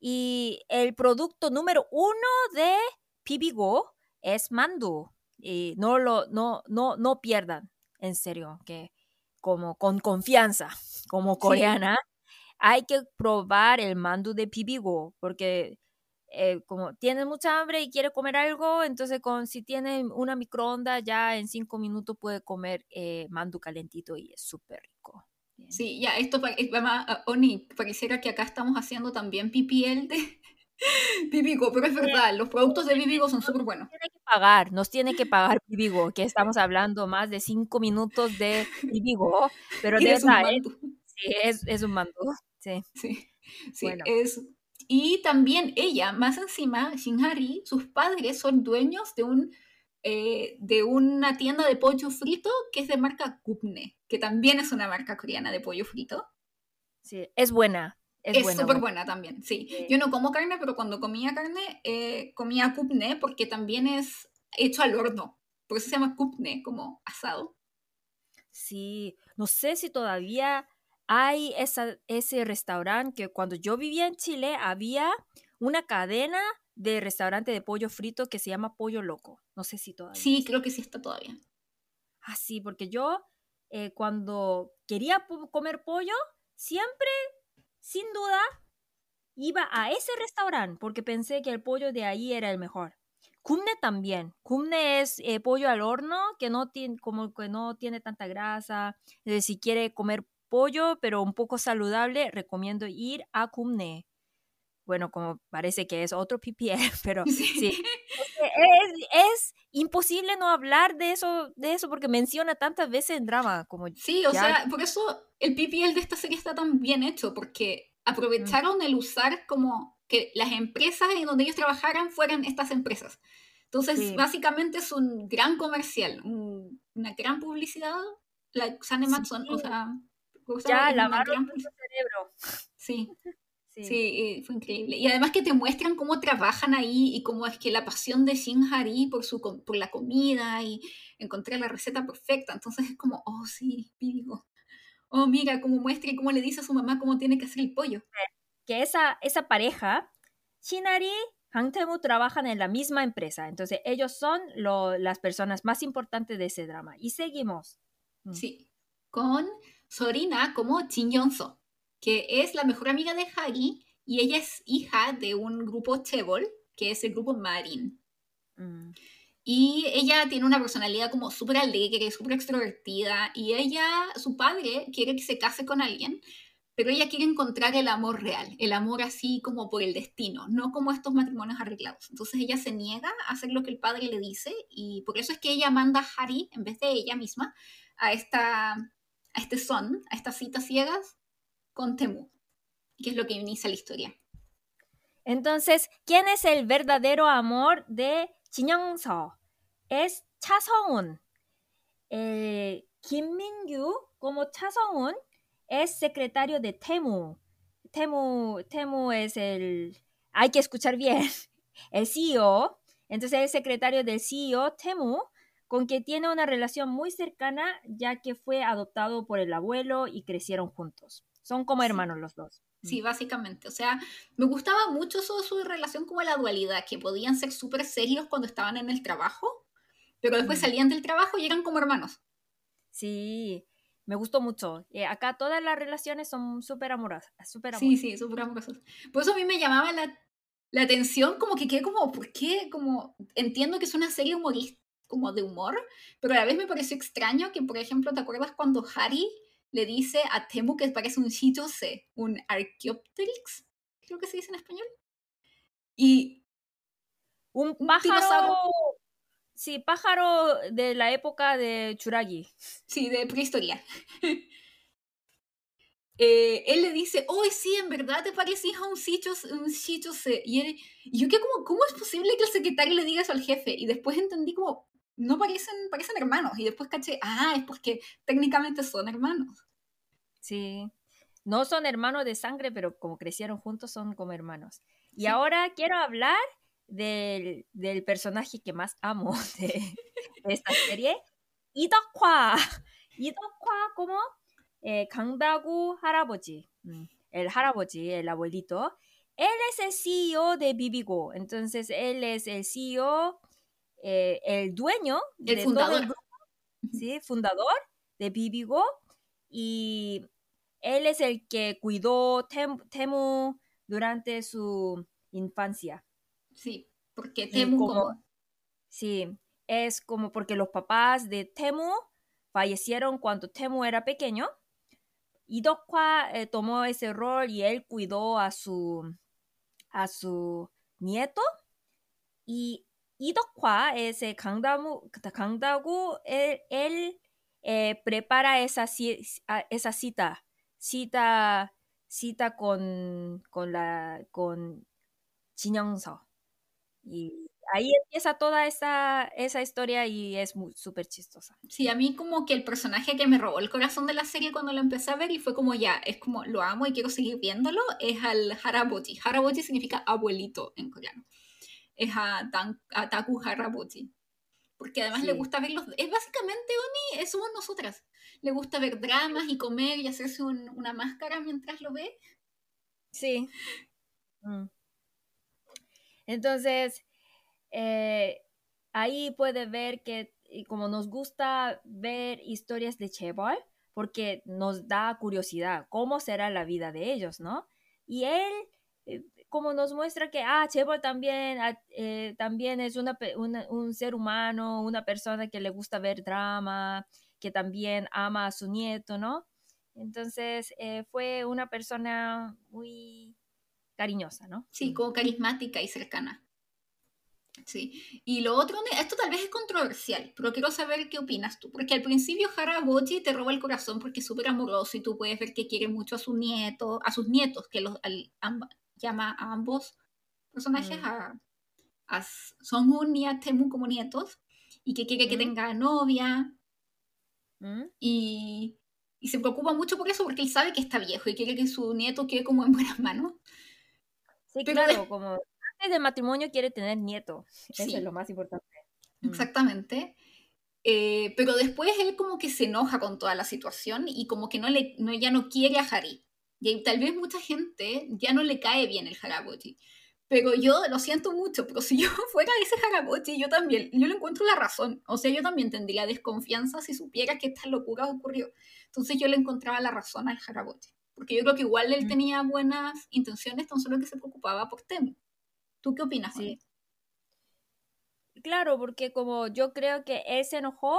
y el producto número uno de Pibigo es mandu y no lo no no no pierdan en serio que como con confianza como coreana hay que probar el mando de Bibigo, porque eh, como tienes mucha hambre y quieres comer algo, entonces con, si tienes una microonda ya en cinco minutos puede comer eh, mando calentito y es súper rico. Sí, ya, esto, ah, Oni, pareciera que acá estamos haciendo también PPL de Bibigo, pero es verdad, los productos de Bibigo son súper buenos. Nos tiene que pagar, nos tiene que pagar Bibigo, que estamos hablando más de cinco minutos de Bibigo, pero de un mando. Sí, es, es, un mando, sí. Sí, sí bueno. es y también ella, más encima, Shinhari, sus padres son dueños de, un, eh, de una tienda de pollo frito que es de marca Kupne, que también es una marca coreana de pollo frito. Sí, es buena. Es súper buena, buena, también, sí. sí. Yo no como carne, pero cuando comía carne, eh, comía Kupne porque también es hecho al horno. Por eso se llama Kupne, como asado. Sí, no sé si todavía hay esa, ese restaurante que cuando yo vivía en Chile había una cadena de restaurante de pollo frito que se llama Pollo Loco. No sé si todavía. Sí, creo que sí está todavía. Ah, sí, porque yo eh, cuando quería comer pollo, siempre, sin duda, iba a ese restaurante porque pensé que el pollo de ahí era el mejor. Cumne también. Cumne es eh, pollo al horno que no tiene, como que no tiene tanta grasa. si quiere comer pollo, pero un poco saludable, recomiendo ir a Cumne. Bueno, como parece que es otro PPL, pero sí. Es, es, imposible no hablar de eso, de eso porque menciona tantas veces en drama. Como sí, o sea, por eso el PPL de esta serie está tan bien hecho, porque aprovecharon el usar como que las empresas en donde ellos trabajaran fueran estas empresas. Entonces, sí. básicamente es un gran comercial, un, una gran publicidad. La Sanematsu, sí. o sea, ya lavaron tu cerebro. Sí. Sí. sí. fue increíble. Y además que te muestran cómo trabajan ahí y cómo es que la pasión de Shin Hari por, su, por la comida y encontrar la receta perfecta. Entonces es como, oh sí, digo, oh mira, cómo muestra y cómo le dice a su mamá cómo tiene que hacer el pollo. Que esa, esa pareja, Shin Hari Hang Temu trabajan en la misma empresa. Entonces ellos son lo, las personas más importantes de ese drama. Y seguimos. Mm. Sí. Con Sorina como Jin Yonso, que es la mejor amiga de Hagi y ella es hija de un grupo Chebol, que es el grupo Marin. Mm. Y ella tiene una personalidad como súper alegre, súper extrovertida, y ella, su padre, quiere que se case con alguien, pero ella quiere encontrar el amor real, el amor así como por el destino, no como estos matrimonios arreglados. Entonces ella se niega a hacer lo que el padre le dice, y por eso es que ella manda a Hari, en vez de ella misma, a esta a este son, a estas citas ciegas, con Temu, que es lo que inicia la historia. Entonces, ¿quién es el verdadero amor de Jin Young-seo? Es Cha Song-un. Eh, Kim Min-gyu, como Cha Song-un, es secretario de Temu. Temu. Temu es el... Hay que escuchar bien. El CEO. Entonces, el secretario del CEO, Temu, con que tiene una relación muy cercana ya que fue adoptado por el abuelo y crecieron juntos. Son como hermanos los dos. Sí, básicamente. O sea, me gustaba mucho su, su relación como la dualidad, que podían ser súper serios cuando estaban en el trabajo, pero después salían del trabajo y eran como hermanos. Sí, me gustó mucho. Eh, acá todas las relaciones son súper amorosas, super Sí, sí, súper amorosas. Por eso a mí me llamaba la, la atención, como que quedé como, ¿por qué? Como, entiendo que es una serie humorista como de humor, pero a la vez me pareció extraño que, por ejemplo, ¿te acuerdas cuando Harry le dice a Temu que parece un Shitose, un Archaeopteryx? Creo que se dice en español. Y un pájaro. Sí, pájaro de la época de Churagi. Sí, de prehistoria. Eh, él le dice, oh, sí, en verdad te parecías a un Shichose. Un Y, él, y yo que como, ¿cómo es posible que el secretario le diga eso al jefe? Y después entendí como, no parecen, parecen hermanos. Y después caché, ah, es porque técnicamente son hermanos. Sí. No son hermanos de sangre, pero como crecieron juntos son como hermanos. Y sí. ahora quiero hablar del, del, personaje que más amo de, de esta serie, Idokwa. Idokwa como eh, Kangdagu Haraboji, el Haraboji, el abuelito. Él es el CEO de Bibigo, entonces él es el CEO eh, el dueño el fundador. Todo el grupo, ¿sí? fundador de Bibigo y él es el que cuidó Temu durante su infancia. Sí, porque Temu como, Sí, es como porque los papás de Temu fallecieron cuando Temu era pequeño. Y Dokwa eh, tomó ese rol y él cuidó a su, a su nieto. Y Idokwa, ese Kangdamu, Kangdagu, él, él eh, prepara esa, esa cita, cita, cita con, con la, con Y ahí empieza toda esa, esa historia y es súper chistosa. Sí, a mí como que el personaje que me robó el corazón de la serie cuando lo empecé a ver y fue como ya, es como lo amo y quiero seguir viéndolo, es al Harabochi. Harabochi significa abuelito en coreano. Es a, Taku Harabochi. Porque además le gusta ver los... Es básicamente, Oni, somos nosotras. Le gusta ver dramas y comer y hacerse una máscara mientras lo ve. Sí. Mm. Entonces, eh, ahí puede ver que como nos gusta ver historias de Chebol, porque nos da curiosidad cómo será la vida de ellos, ¿no? Y él, eh, como nos muestra que, ah, Chebol también, ah, eh, también es un ser humano, una persona que le gusta ver drama, que también ama a su nieto, ¿no? Entonces, fue una persona muy cariñosa, ¿no? Sí, como carismática y cercana. Sí, y lo otro, esto tal vez es controversial, pero quiero saber qué opinas tú, porque al principio Harabochi te roba el corazón porque es súper amoroso y tú puedes ver que quiere mucho a su nieto, a sus nietos, que los llama a ambos personajes, mm. a, a Songun y a Temu como nietos, y que quiere que mm. tenga novia, mm. y, y se preocupa mucho por eso porque él sabe que está viejo y quiere que su nieto quede como en buenas manos. Sí, claro, como de matrimonio quiere tener nieto. Eso es lo más importante. Mm. Exactamente. Eh, pero después él como que se enoja con toda la situación y como que no le, no, ya no quiere a Harry. Y tal vez mucha gente ya no le cae bien el Harabochi. Pero yo lo siento mucho, pero si yo fuera ese Harabochi, yo también, yo le encuentro la razón. O sea, yo también tendría desconfianza si supiera que esta locura ocurrió. Entonces yo le encontraba la razón al Harabochi. Porque yo creo que igual él mm. tenía buenas intenciones, tan solo que se preocupaba por Temu. ¿Tú qué opinas? Sí. Claro, porque como yo creo que él se enojó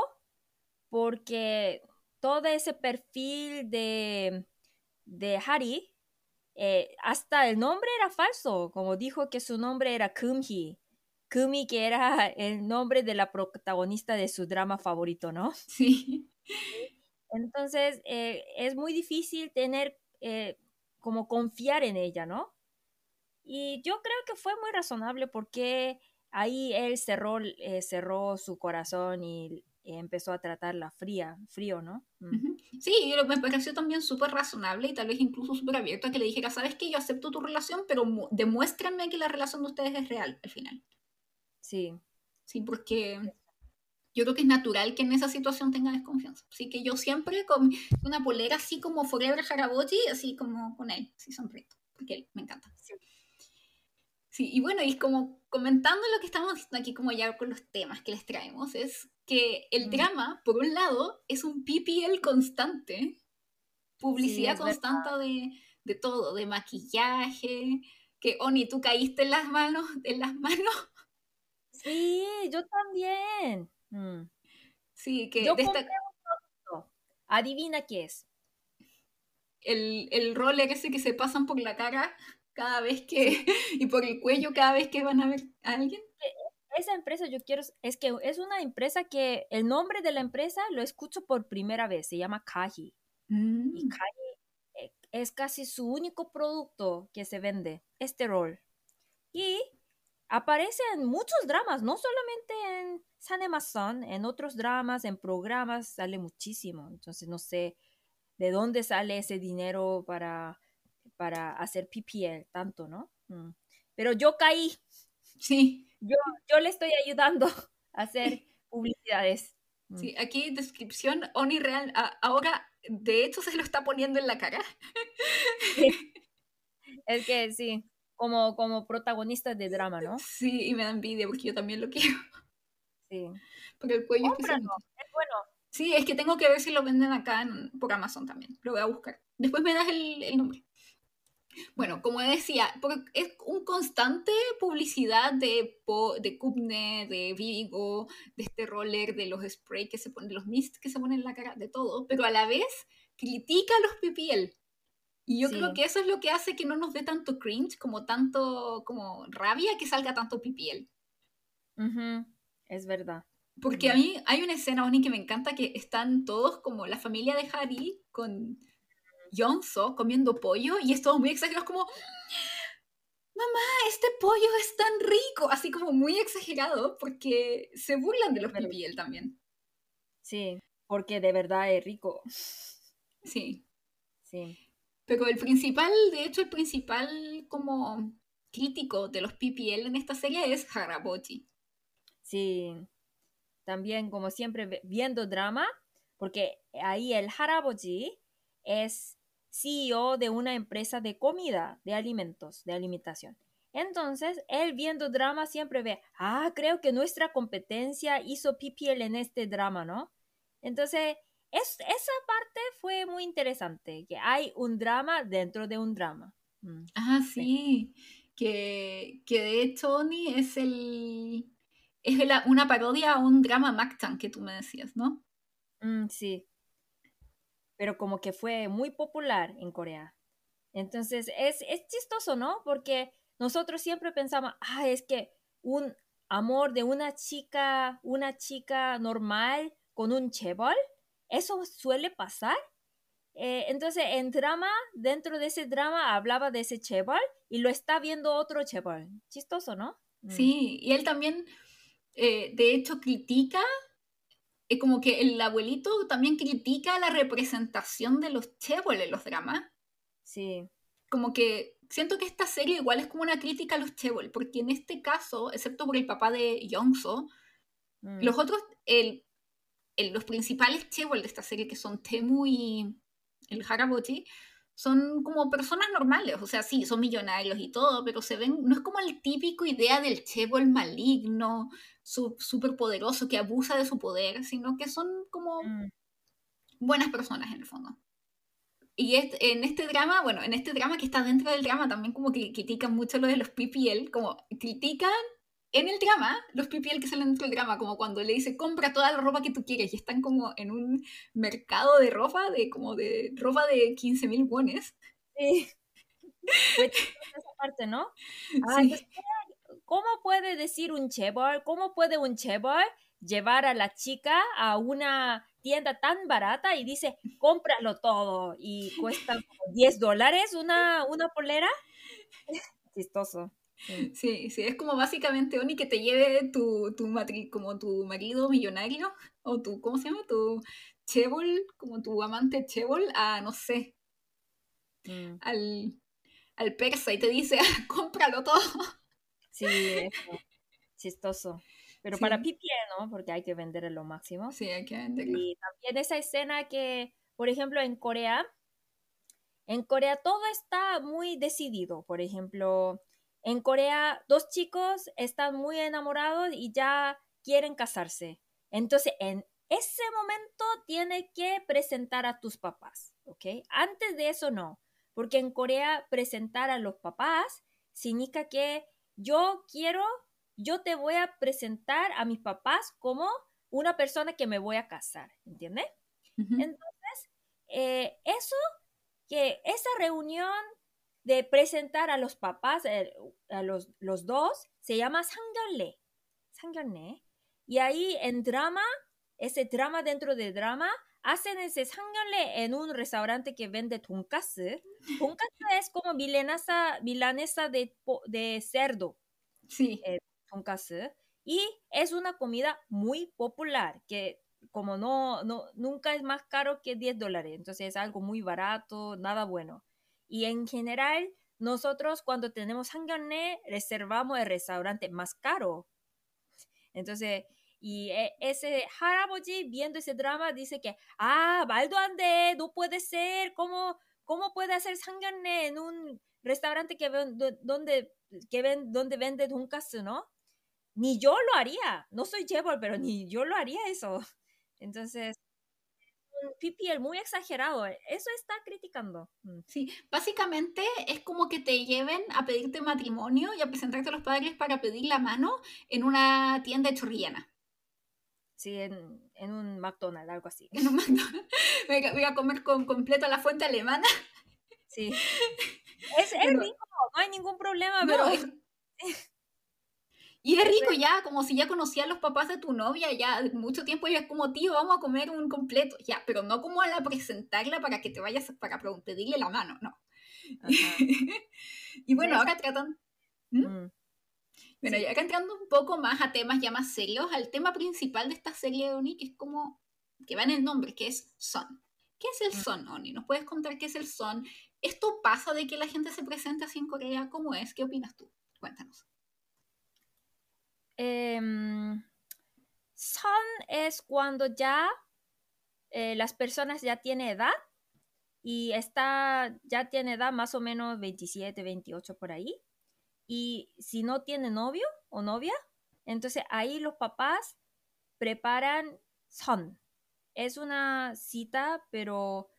porque todo ese perfil de, de Harry, eh, hasta el nombre era falso, como dijo que su nombre era Kumhi. Kumi, que era el nombre de la protagonista de su drama favorito, ¿no? Sí. Entonces, eh, es muy difícil tener, eh, como confiar en ella, ¿no? Y yo creo que fue muy razonable porque ahí él cerró, eh, cerró su corazón y empezó a tratarla fría, frío, ¿no? Mm. Sí, me pareció también súper razonable y tal vez incluso súper abierto a que le dijera, sabes que yo acepto tu relación, pero demuéstrenme que la relación de ustedes es real al final. Sí. Sí, porque yo creo que es natural que en esa situación tenga desconfianza. Así que yo siempre con una polera así como Forever Harabochi, así como con él, sí, sonrito, porque él me encanta. Sí. Sí, y bueno, y como comentando lo que estamos diciendo aquí, como ya con los temas que les traemos, es que el mm. drama, por un lado, es un PPL constante, publicidad constante de, de, todo, de maquillaje, que Oni, tú caíste en las manos, en las manos. Sí, yo también. Mm. Sí, que yo Adivina qué es. El, el roller ese que se pasan por la cara cada vez que, y por el cuello cada vez que van a ver a alguien. Esa empresa yo quiero, es que es una empresa que el nombre de la empresa lo escucho por primera vez, se llama Kaji. Y mm. Kaji eh, es casi su único producto que se vende, este rol. Y aparece en muchos dramas, no solamente en Sanemason, en otros dramas, en programas sale muchísimo. Entonces no sé de dónde sale ese dinero para para hacer PPL, tanto, ¿no? Mm. Pero yo caí. Sí. Yo, yo le estoy ayudando a hacer publicidades. Mm. Sí, aquí descripción, Oni Real, ahora de hecho se lo está poniendo en la cara. Es que sí, como, como protagonista de drama, ¿no? Sí, y me da envidia porque yo también lo quiero. Sí. Porque el cuello es, bueno. Sí, es que tengo que ver si lo venden acá en, por Amazon también. Lo voy a buscar. Después me das el, el nombre. Bueno, como decía, es un constante publicidad de, de Cupne, de Vigo, de este roller, de los spray que se ponen, de los mist que se ponen en la cara, de todo, pero a la vez critica a los PPL. Y yo creo que eso es lo que hace que no nos dé tanto cringe, como tanto, como rabia que salga tanto PPL. Es verdad. Porque a mí hay una escena, Oni, que me encanta, que están todos como la familia de Harry con Yonzo comiendo pollo y es todo muy exagerado, es como, mamá, este pollo es tan rico, así como muy exagerado porque se burlan de los PPL también. Sí, porque de verdad es rico. Sí. Sí. Pero el principal, de hecho, el principal como crítico de los PPL en esta serie es Harabochi. Sí. También, como siempre, viendo drama, porque ahí el Harabochi es CEO de una empresa de comida, de alimentos, de alimentación. Entonces, él viendo drama siempre ve, ah, creo que nuestra competencia hizo PPL en este drama, ¿no? Entonces, es, esa parte fue muy interesante, que hay un drama dentro de un drama. Mm, ah, sí, Que, que, de hecho, Tony es el es una parodia a un drama Mactan que tú me decías, ¿no? Mm, sí, pero como que fue muy popular en Corea. Entonces es, es chistoso, ¿no? Porque nosotros siempre pensamos, ah, es que un amor de una chica, una chica normal con un chebol, eso suele pasar. Eh, entonces, en drama, dentro de ese drama hablaba de ese chebol y lo está viendo otro chebol. Chistoso, ¿no? Mm. Sí, y él también, eh, de hecho, critica es como que el abuelito también critica la representación de los chebol en los dramas. Sí. Como que siento que esta serie igual es como una crítica a los chebol, porque en este caso, excepto por el papá de Yongso, mm. los otros, el, los principales chebol de esta serie, que son Temu y el Harabochi, son como personas normales, o sea, sí, son millonarios y todo, pero se ven, no es como el típico idea del chebol maligno, súper poderoso, que abusa de su poder, sino que son como mm. buenas personas en el fondo. Y en este drama, bueno, en este drama que está dentro del drama también como que critican mucho lo de los PPL, como critican en el drama, los PPL que salen dentro del drama, como cuando le dice compra toda la ropa que tú quieres y están como en un mercado de ropa, de como de ropa de 15 mil wones. Sí. esa parte, ¿no? Ah, sí. ¿Cómo puede decir un chebol? ¿Cómo puede un chebol llevar a la chica a una tienda tan barata y dice, cómpralo todo y cuesta 10 dólares una, una polera? Chistoso. Sí, sí, es como básicamente Oni que te lleve tu, tu como tu marido millonario o tu, ¿cómo se llama? Tu chebol, como tu amante chebol a, no sé, mm. al, al persa y te dice, cómpralo todo. Sí, chistoso. Pero para pipi, ¿no? Porque hay que vender lo máximo. Sí, hay que venderlo. Y también esa escena que, por ejemplo, en Corea, en Corea todo está muy decidido. Por ejemplo, en Corea dos chicos están muy enamorados y ya quieren casarse. Entonces, en ese momento tiene que presentar a tus papás, ¿ok? Antes de eso no, porque en Corea presentar a los papás significa que yo quiero, yo te voy a presentar a mis papás como una persona que me voy a casar, ¿entiendes? Entonces, eh, eso, que esa reunión de presentar a los papás, eh, a los, los, dos, se llama Sangyonle. Sangyonle. Y ahí en drama, ese drama dentro de drama, hacen ese Sangyonle en un restaurante que vende tonkatsu. Tonkatsu es como milanesa, milanesa de, de cerdo. Sí. Eh, tonkatsu. Y es una comida muy popular que como no, no, nunca es más caro que 10 dólares, entonces es algo muy barato, nada bueno. Y en general, nosotros cuando tenemos hangyone reservamos el restaurante más caro. Entonces, y e, ese Haraboji viendo ese drama dice que, ah, Baldo Ande, no puede ser, ¿cómo, cómo puede hacer hangyone en un restaurante que ven, donde, que ven, donde vende tonkatsu, no? Ni yo lo haría, no soy chebol, pero ni yo lo haría eso. Entonces, PPL muy exagerado. Eso está criticando. Mm. Sí, básicamente es como que te lleven a pedirte matrimonio y a presentarte a los padres para pedir la mano en una tienda chorrillana. Sí, en, en, un McDonald's, algo así. En un McDonald's. Voy a, comer con completo la fuente alemana. Sí. Es, es rico, no hay ningún problema, pero... Y es rico ya, como si ya conocía a los papás de tu novia, ya mucho tiempo ya es como, tío, vamos a comer un completo. Ya, pero no como a la presentarla para que te vayas, para pedirle la mano, no. y bueno, ahora tratan... ¿Mm? Mm. Bueno, ya acá entrando un poco más a temas ya más serios, al tema principal de esta serie, Oni, que es como, que va en el nombre, que es Son. ¿Qué es el mm. Son, Oni? ¿Nos puedes contar qué es el Son? ¿Esto pasa de que la gente se presente así en Corea? ¿Cómo es? ¿Qué opinas tú? Cuéntanos. Eh, son es cuando ya eh, las personas ya tienen edad y está, ya tiene edad más o menos 27, 28 por ahí. Y si no tiene novio o novia, entonces ahí los papás preparan son. Es una cita, pero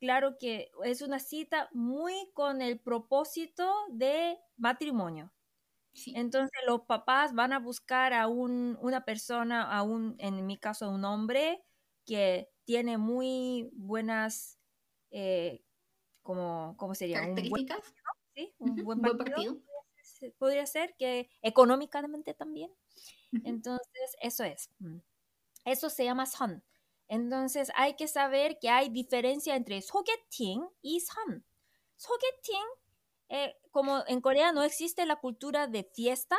claro que es una cita muy con el propósito de matrimonio. Entonces los papás van a buscar a un, una persona, a un, en mi caso, un hombre que tiene muy buenas, eh, como, ¿cómo sería? ¿Características? Un buen, partido. Podría ser que económicamente también. Entonces, eso es. Mm. Eso se llama son. Entonces, hay que saber que hay diferencia entre sogeting y son. Sogeting eh, como en Corea no existe la cultura de fiesta,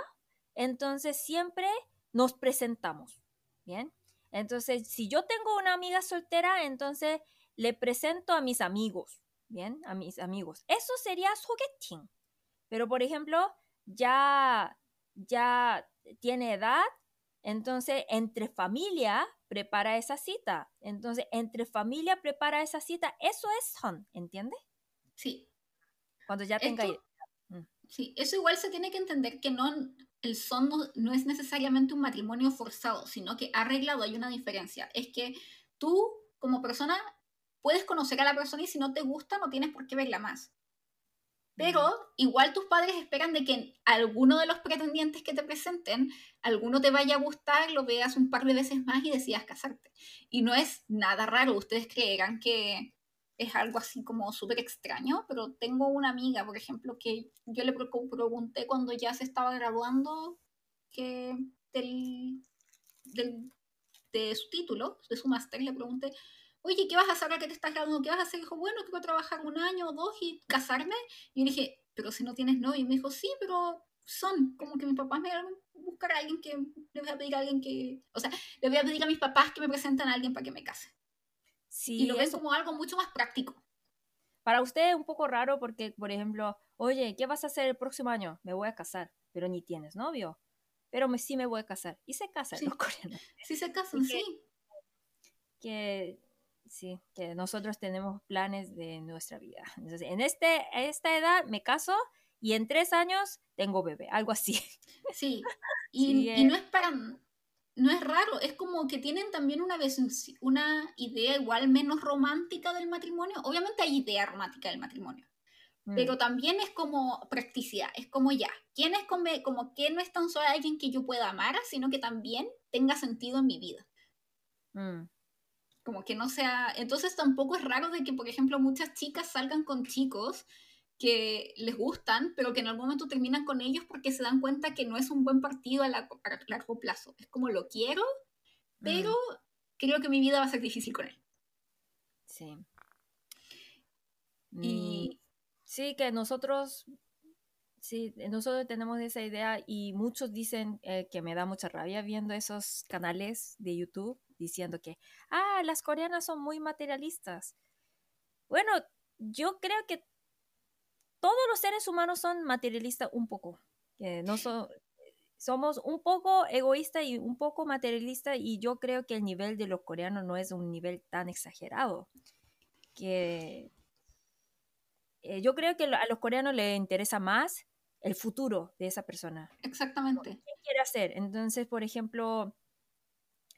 entonces siempre nos presentamos, ¿bien? Entonces, si yo tengo una amiga soltera, entonces le presento a mis amigos, ¿bien? A mis amigos. Eso sería sogeting. Pero, por ejemplo, ya, ya tiene edad, entonces entre familia prepara esa cita. Entonces, entre familia prepara esa cita. Eso es son, ¿entiende? Sí, cuando ya tenga... Mm. Sí, eso igual se tiene que entender que no, el son no, es necesariamente un matrimonio forzado, sino que arreglado hay una diferencia. Es que tú, como persona, puedes conocer a la persona y si no te gusta, no tienes por qué verla más. Pero igual tus padres esperan de que alguno de los pretendientes que te presenten, alguno te vaya a gustar, lo veas un par de veces más y decidas casarte. Y no es nada raro, ustedes creerán que es algo así como súper extraño, pero tengo una amiga, por ejemplo, que yo le pregunté cuando ya se estaba graduando que del, de su título, de su máster, le pregunté, oye, ¿qué vas a hacer ahora que te estás graduando? ¿Qué vas a hacer? Dijo, bueno, quiero trabajar un año o dos y casarme. Y yo le dije, pero si no tienes novio. Y me dijo, sí, pero son, como que mis papás me van a buscar a alguien que, le voy a pedir a alguien que, o sea, le voy a pedir a mis papás que me presenten a alguien para que me case y lo ves como algo mucho más práctico. Para usted es un poco raro porque, por ejemplo, oye, ¿qué vas a hacer el próximo año? Me voy a casar, pero ni tienes novio. Pero me, sí me voy a casar. Y se casan los coreanos. Sí se casan, sí. Que, sí, que nosotros tenemos planes de nuestra vida. Entonces, en este, esta edad me caso y en tres años tengo bebé, algo así. Sí, y, y no es para no es raro, es como que tienen también una, una idea igual menos romántica del matrimonio. Obviamente hay idea romántica del matrimonio, mm. pero también es como practicidad, es como ya, ¿quién es como, como que no es tan solo alguien que yo pueda amar, sino que también tenga sentido en mi vida? Mm. Como que no sea, entonces tampoco es raro de que, por ejemplo, muchas chicas salgan con chicos que les gustan, pero que en algún momento terminan con ellos porque se dan cuenta que no es un buen partido a, largo plazo. Es como lo quiero, pero mm. creo que mi vida va a ser difícil con él. Sí. Y mm, sí, que nosotros, sí, nosotros tenemos esa idea y muchos dicen eh, que me da mucha rabia viendo esos canales de YouTube diciendo que, ah, las coreanas son muy materialistas. Bueno, yo creo que todos los seres humanos son materialistas un poco. no somos un poco egoístas y un poco materialistas y yo creo que el nivel de los coreanos no es un nivel tan exagerado. Que eh, yo creo que a los coreanos les interesa más el futuro de esa persona. Exactamente. ¿Qué quiere hacer? Entonces, por ejemplo,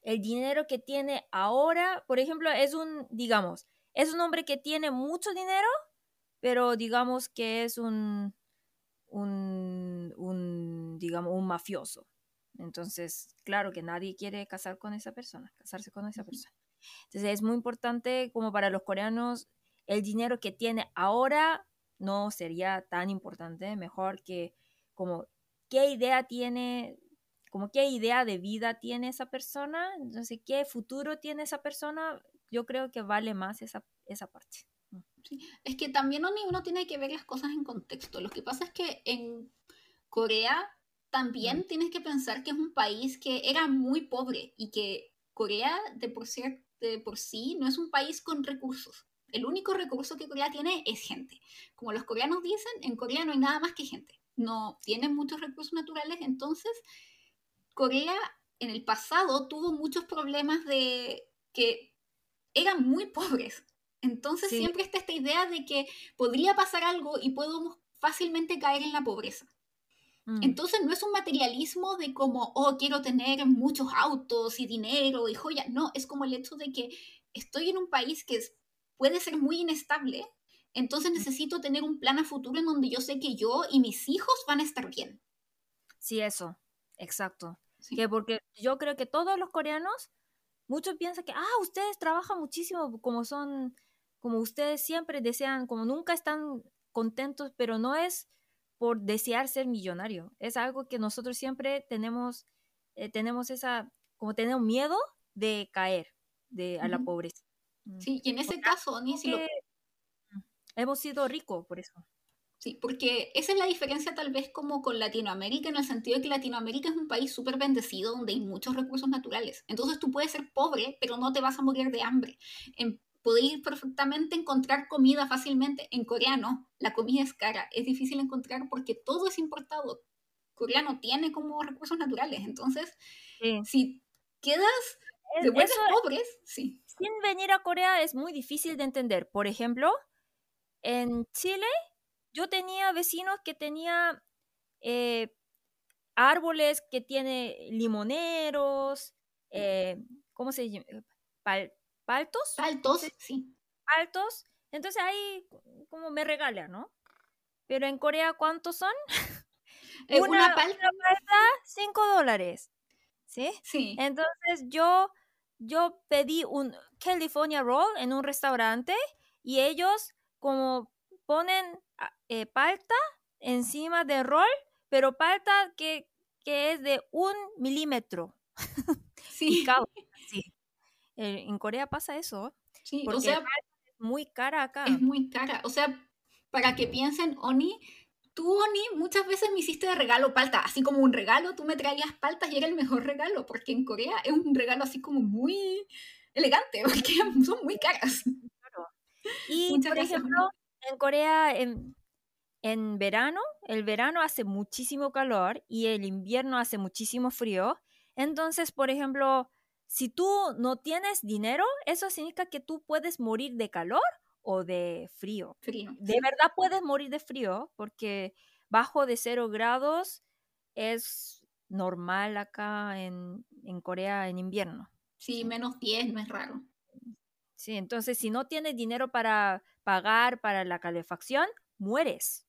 el dinero que tiene ahora, por ejemplo, es un, digamos, es un hombre que tiene mucho dinero, pero digamos que es un, un, un digamos, un mafioso. Entonces, claro que nadie quiere casar con esa persona, casarse con esa persona. Entonces, es muy importante como para los coreanos, el dinero que tiene ahora no sería tan importante, mejor que como qué idea tiene, como qué idea de vida tiene esa persona, entonces qué futuro tiene esa persona, yo creo que vale más esa, esa parte. Es que también uno tiene que ver las cosas en contexto. Lo que pasa es que en Corea también tienes que pensar que es un país que era muy pobre y que Corea de por, sí, de por sí no es un país con recursos. El único recurso que Corea tiene es gente. Como los coreanos dicen, en Corea no hay nada más que gente. No tienen muchos recursos naturales, entonces Corea en el pasado tuvo muchos problemas de que eran muy pobres. Entonces siempre está esta idea de que podría pasar algo y podemos fácilmente caer en la pobreza. Mm. Entonces no es un materialismo de como, oh, quiero tener muchos autos y dinero y joyas. No, es como el hecho de que estoy en un país que puede ser muy inestable, entonces necesito tener un plan a futuro en donde yo sé que yo y mis hijos van a estar bien. Sí, eso, exacto. Que porque yo creo que todos los coreanos, muchos piensan que, ah, ustedes trabajan muchísimo como son como ustedes siempre desean, como nunca están contentos, pero no es por desear ser millonario, es algo que nosotros siempre tenemos, eh, tenemos esa, como tenemos miedo de caer de, a la pobreza. Mm. Sí, y en ese caso, ni si lo... Hemos sido ricos por eso. Sí, porque esa es la diferencia tal vez como con Latinoamérica, en el sentido de que Latinoamérica es un país súper bendecido donde hay muchos recursos naturales. Entonces tú puedes ser pobre, pero no te vas a morir de hambre. En podéis perfectamente encontrar comida fácilmente. En Corea no, la comida es cara, es difícil encontrar porque todo es importado. Corea no tiene como recursos naturales, entonces si quedas de vueltas pobres, sí. Sin venir a Corea es muy difícil de entender. Por ejemplo, en Chile yo tenía vecinos que tenían eh, árboles que tiene limoneros, eh, ¿cómo se llama? Paltos. Paltos, sí. Altos. Entonces ahí como me regala, ¿no? Pero en Corea, ¿cuántos son? Eh, una, palta. cinco dólares. ¿Sí? Sí. Entonces yo, yo pedí un California Roll en un restaurante y ellos como ponen ah, eh, palta encima del roll, pero palta que, que es de un milímetro. Sí. Eh, en Corea pasa eso. Sí, o sea, es muy cara acá. Es muy cara. O sea, para que piensen, Oni, tú, Oni, muchas veces me hiciste de regalo palta, así como un regalo, tú me traías paltas y era el mejor regalo, porque en Corea es un regalo así como muy elegante, porque son muy caras. Claro. Y, por ejemplo, en Corea, en, en verano, el verano hace muchísimo calor y el invierno hace muchísimo frío. Entonces, por ejemplo, si tú no tienes dinero, eso significa que tú puedes morir de calor o de frío. Frío. De verdad puedes morir de frío porque bajo de cero grados es normal acá en, Corea en invierno. Sí, menos 10 no es raro. Sí, entonces si no tienes dinero para pagar para la calefacción, mueres.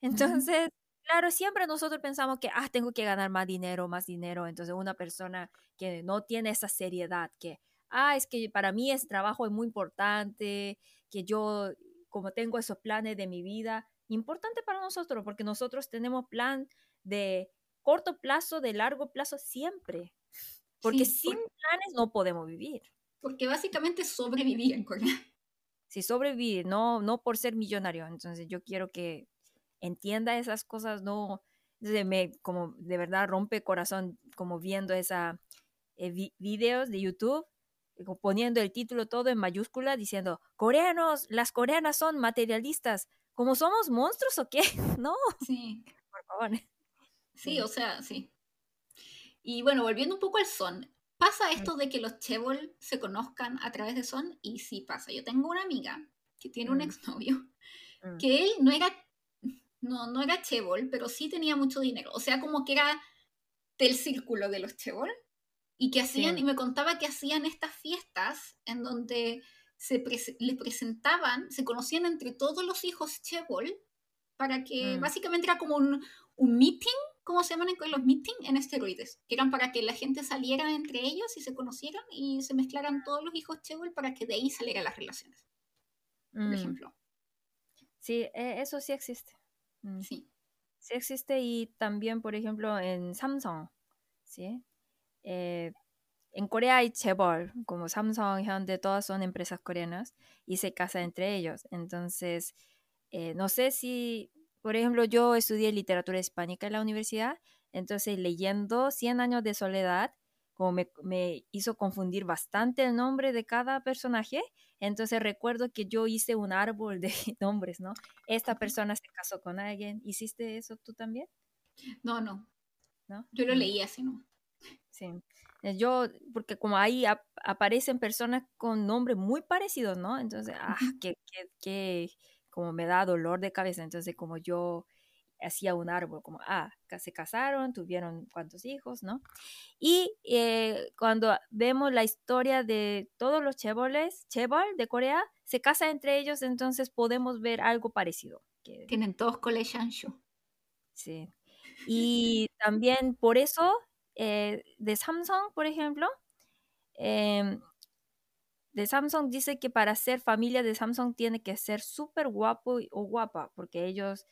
Entonces, Claro, siempre nosotros pensamos que, ah, tengo que ganar más dinero, más dinero. Entonces, una persona que no tiene esa seriedad, que, ah, es que para mí ese trabajo es muy importante, que yo, como tengo esos planes de mi vida, importante para nosotros, porque nosotros tenemos plan de corto plazo, de largo plazo, siempre. Porque sin planes no podemos vivir. Porque básicamente sobrevivir en Corea. Sí, sobrevivir, no, no por ser millonario. Entonces yo quiero que entienda esas cosas, no, me como de verdad rompe corazón como viendo esa eh, videos de YouTube poniendo el título todo en mayúscula diciendo coreanos, las coreanas son materialistas, como somos monstruos o qué? No. Sí. Por favor. Sí, o sea, sí. Y bueno, volviendo un poco al son, pasa esto de que los chebol se conozcan a través de son y sí pasa. Yo tengo una amiga que tiene un exnovio mm. que él no era no, no era Chebol, pero sí tenía mucho dinero. O sea, como que era del círculo de los Chebol. Y que hacían, y me contaba que hacían estas fiestas en donde se les presentaban, se conocían entre todos los hijos Chebol, para que mm. básicamente era como un, un meeting, ¿cómo se llaman los meetings? En esteroides, que eran para que la gente saliera entre ellos y se conocieran y se mezclaran todos los hijos Chebol para que de ahí salieran las relaciones, por mm. ejemplo. Sí, e, eso sí existe. Sí. Existe y también, por ejemplo, en Samsung, ¿sí? Eh, en Corea hay Chebol, como Samsung, Hyundai, todas son empresas coreanas y se casan entre ellos. Entonces, eh, no sé si, por ejemplo, yo estudié literatura hispánica en la universidad, entonces leyendo Cien años de soledad, como me, me, hizo confundir bastante el nombre de cada personaje, entonces recuerdo que yo hice un árbol de nombres, ¿no? Esta persona se casó con alguien, ¿hiciste eso tú también? No, no. ¿No? Yo lo mm. leí así, ¿no? Sí. Eh, yo, porque como ahí aparecen personas con nombres muy parecidos, ¿no? Entonces, ah, que, que, que, como me da dolor de cabeza. Entonces, como yo hacía un árbol, como, ah, se casaron, tuvieron cuántos hijos, ¿no? Y eh, cuando vemos la historia de todos los cheboles, chebol de Corea, se casan entre ellos, entonces podemos ver algo parecido. Que... Tienen todos cole Sí. Y también por eso, eh, de Samsung, por ejemplo, em, de Samsung dice que para ser familia de Samsung tiene que ser súper guapo o guapa, porque ellos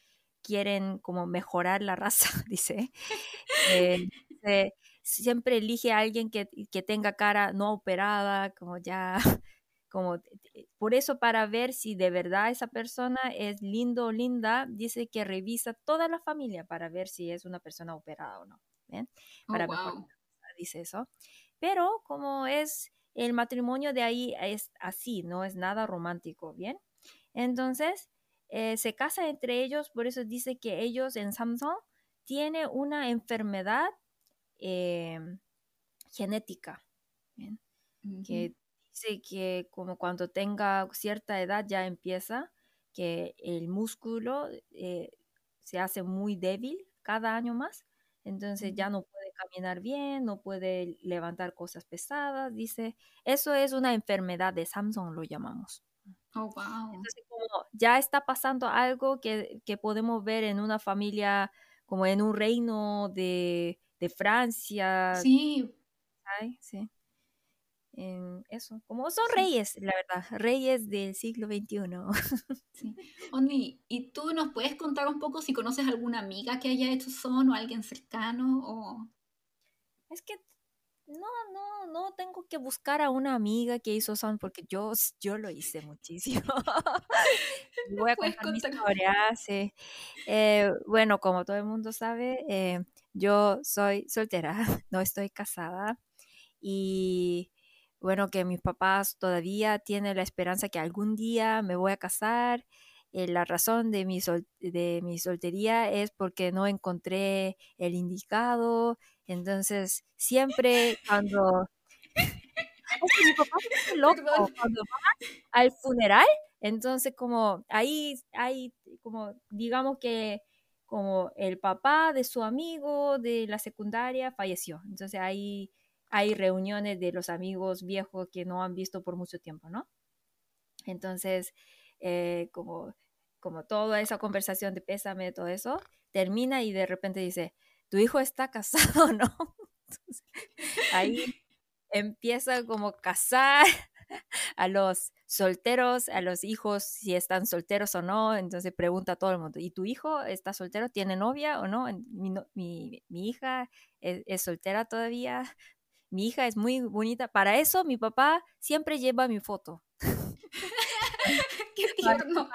quieren como mejorar la raza, dice. Eh, siempre elige a alguien que, tenga cara no operada, como ya, como por eso para ver si de verdad esa persona es lindo o linda, dice que revisa toda la familia para ver si es una persona operada o no. Oh, para dice eso. Pero como es el matrimonio de ahí es así, no es nada romántico, ¿bien? Entonces, eh, se casa entre ellos, por eso dice que ellos en Samsung tiene una enfermedad em, genética, que dice que como cuando tenga cierta edad ya empieza, que el músculo eh, se hace muy débil cada año más, entonces ya no puede caminar bien, no puede levantar cosas pesadas, dice, eso es una enfermedad de Samsung, lo llamamos. Oh, wow. Entonces, como ya está pasando algo que, podemos ver en una familia, como en un reino de, Francia. Sí. Sí. En eso, como son reyes, la verdad, reyes del siglo XXI. Sí. Oni, ¿y tú nos puedes contar un poco si conoces alguna amiga que haya hecho son o alguien cercano? O... Es que no, no, no tengo que buscar a una amiga que hizo son porque yo, yo lo hice muchísimo. Voy a contar mi historia. Sí. Eh, bueno, como todo el mundo sabe, eh, yo soy soltera, no estoy casada y bueno, que mis papás todavía tienen la esperanza que algún día me voy a casar. Eh, la razón de mi, de mi soltería es porque no encontré el indicado, entonces, siempre cuando... mi papá es loco. Cuando va al funeral, entonces como ahí hay como, digamos que como el papá de su amigo de la secundaria falleció. Entonces ahí hay reuniones de los amigos viejos que no han visto por mucho tiempo, ¿no? Entonces, eh, como, como toda esa conversación de pésame, todo eso, termina y de repente dice, tu hijo está casado, ¿no? ahí empieza como casar a los solteros, a los hijos, si están solteros o no, entonces pregunta a todo el mundo, ¿y tu hijo está soltero? ¿Tiene novia o no? Mi, hija es, soltera todavía, mi hija es muy bonita, para eso mi papá siempre lleva mi foto. Qué tierno.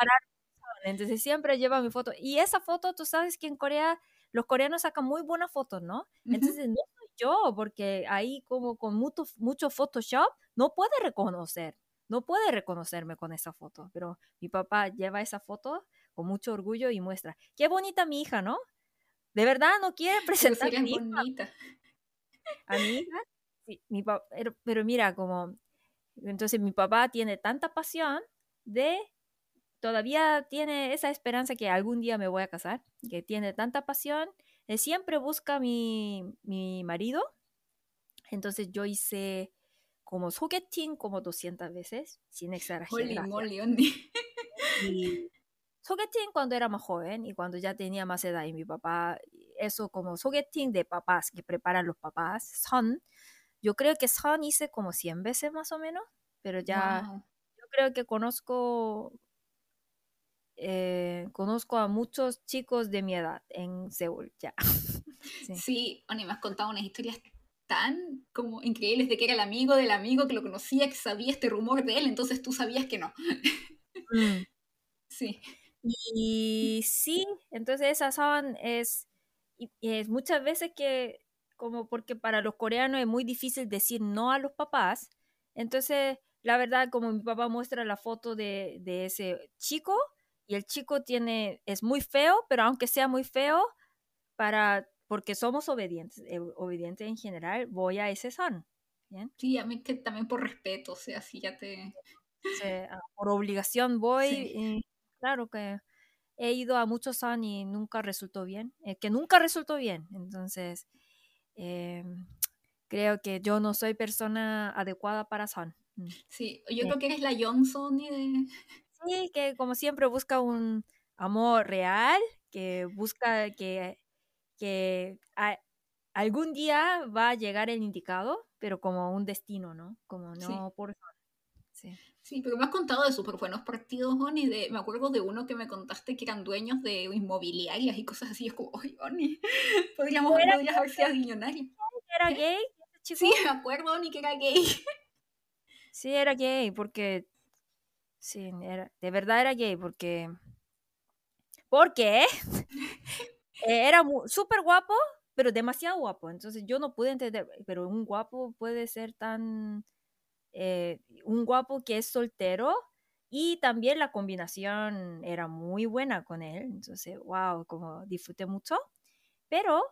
Entonces siempre lleva mi foto. Y esa foto, tú sabes que en Corea los coreanos sacan muy buenas fotos, ¿no? Entonces no soy yo, porque ahí como con mucho, mucho Photoshop no puede reconocer, no puede reconocerme con esa foto, pero mi papá lleva esa foto con mucho orgullo y muestra, qué bonita mi hija, ¿no? De verdad no quiere presentar a mi hija. A mi hija, sí, mi pero, pero mira, como, entonces mi papá tiene tanta pasión de todavía tiene esa esperanza que algún día me voy a casar, que tiene tanta pasión, siempre busca mi, mi marido. Entonces yo hice como sogeting como 200 veces, sin exagerar. Holy moly, y sogeting cuando era más joven y cuando ya tenía más edad y mi papá, eso como sogeting de papás que preparan los papás, son, yo creo que son hice como 100 veces más o menos, pero ya yo creo que conozco eh, conozco a muchos chicos de mi edad en Seúl ya. sí, sí Oni, me has contado unas historias tan como increíbles de que era el amigo del amigo que lo conocía, que sabía este rumor de él, entonces tú sabías que no. Mm. Sí. Y sí, entonces esa son es, es muchas veces que como porque para los coreanos es muy difícil decir no a los papás, entonces la verdad como mi papá muestra la foto de, de ese chico y el chico tiene es muy feo, pero aunque sea muy feo para porque somos obedientes, eh, obedientes en general, voy a ese son. ¿bien? Sí, a mí que también por respeto, o sea, si ya te... Ah, por obligación voy, claro que he ido a muchos son y nunca resultó bien, eh, que nunca resultó bien, entonces eh, creo que yo no soy persona adecuada para son. Mm. Sí, yo creo que eres la Johnson y de... Sí, que como siempre busca un amor real, que busca que que algún día va a llegar el indicado, pero como un destino, ¿no? Como no por... Sí. sí, pero me has contado de súper buenos partidos, Oni. De, me acuerdo de uno que me contaste que eran dueños de inmobiliarias y cosas así. Es como, oye, Oni, podríamos, podrías haber sido millonario. ¿Era gay? Sí, me acuerdo, Oni, que era gay. Sí, era gay, porque... Sí, era, de verdad era gay, porque... ¿Por qué? Eh, era súper guapo, pero demasiado guapo. Entonces yo no pude entender, pero un guapo puede ser tan... Eh, un guapo que es soltero y también la combinación era muy buena con él. Entonces, wow, como disfruté mucho. Pero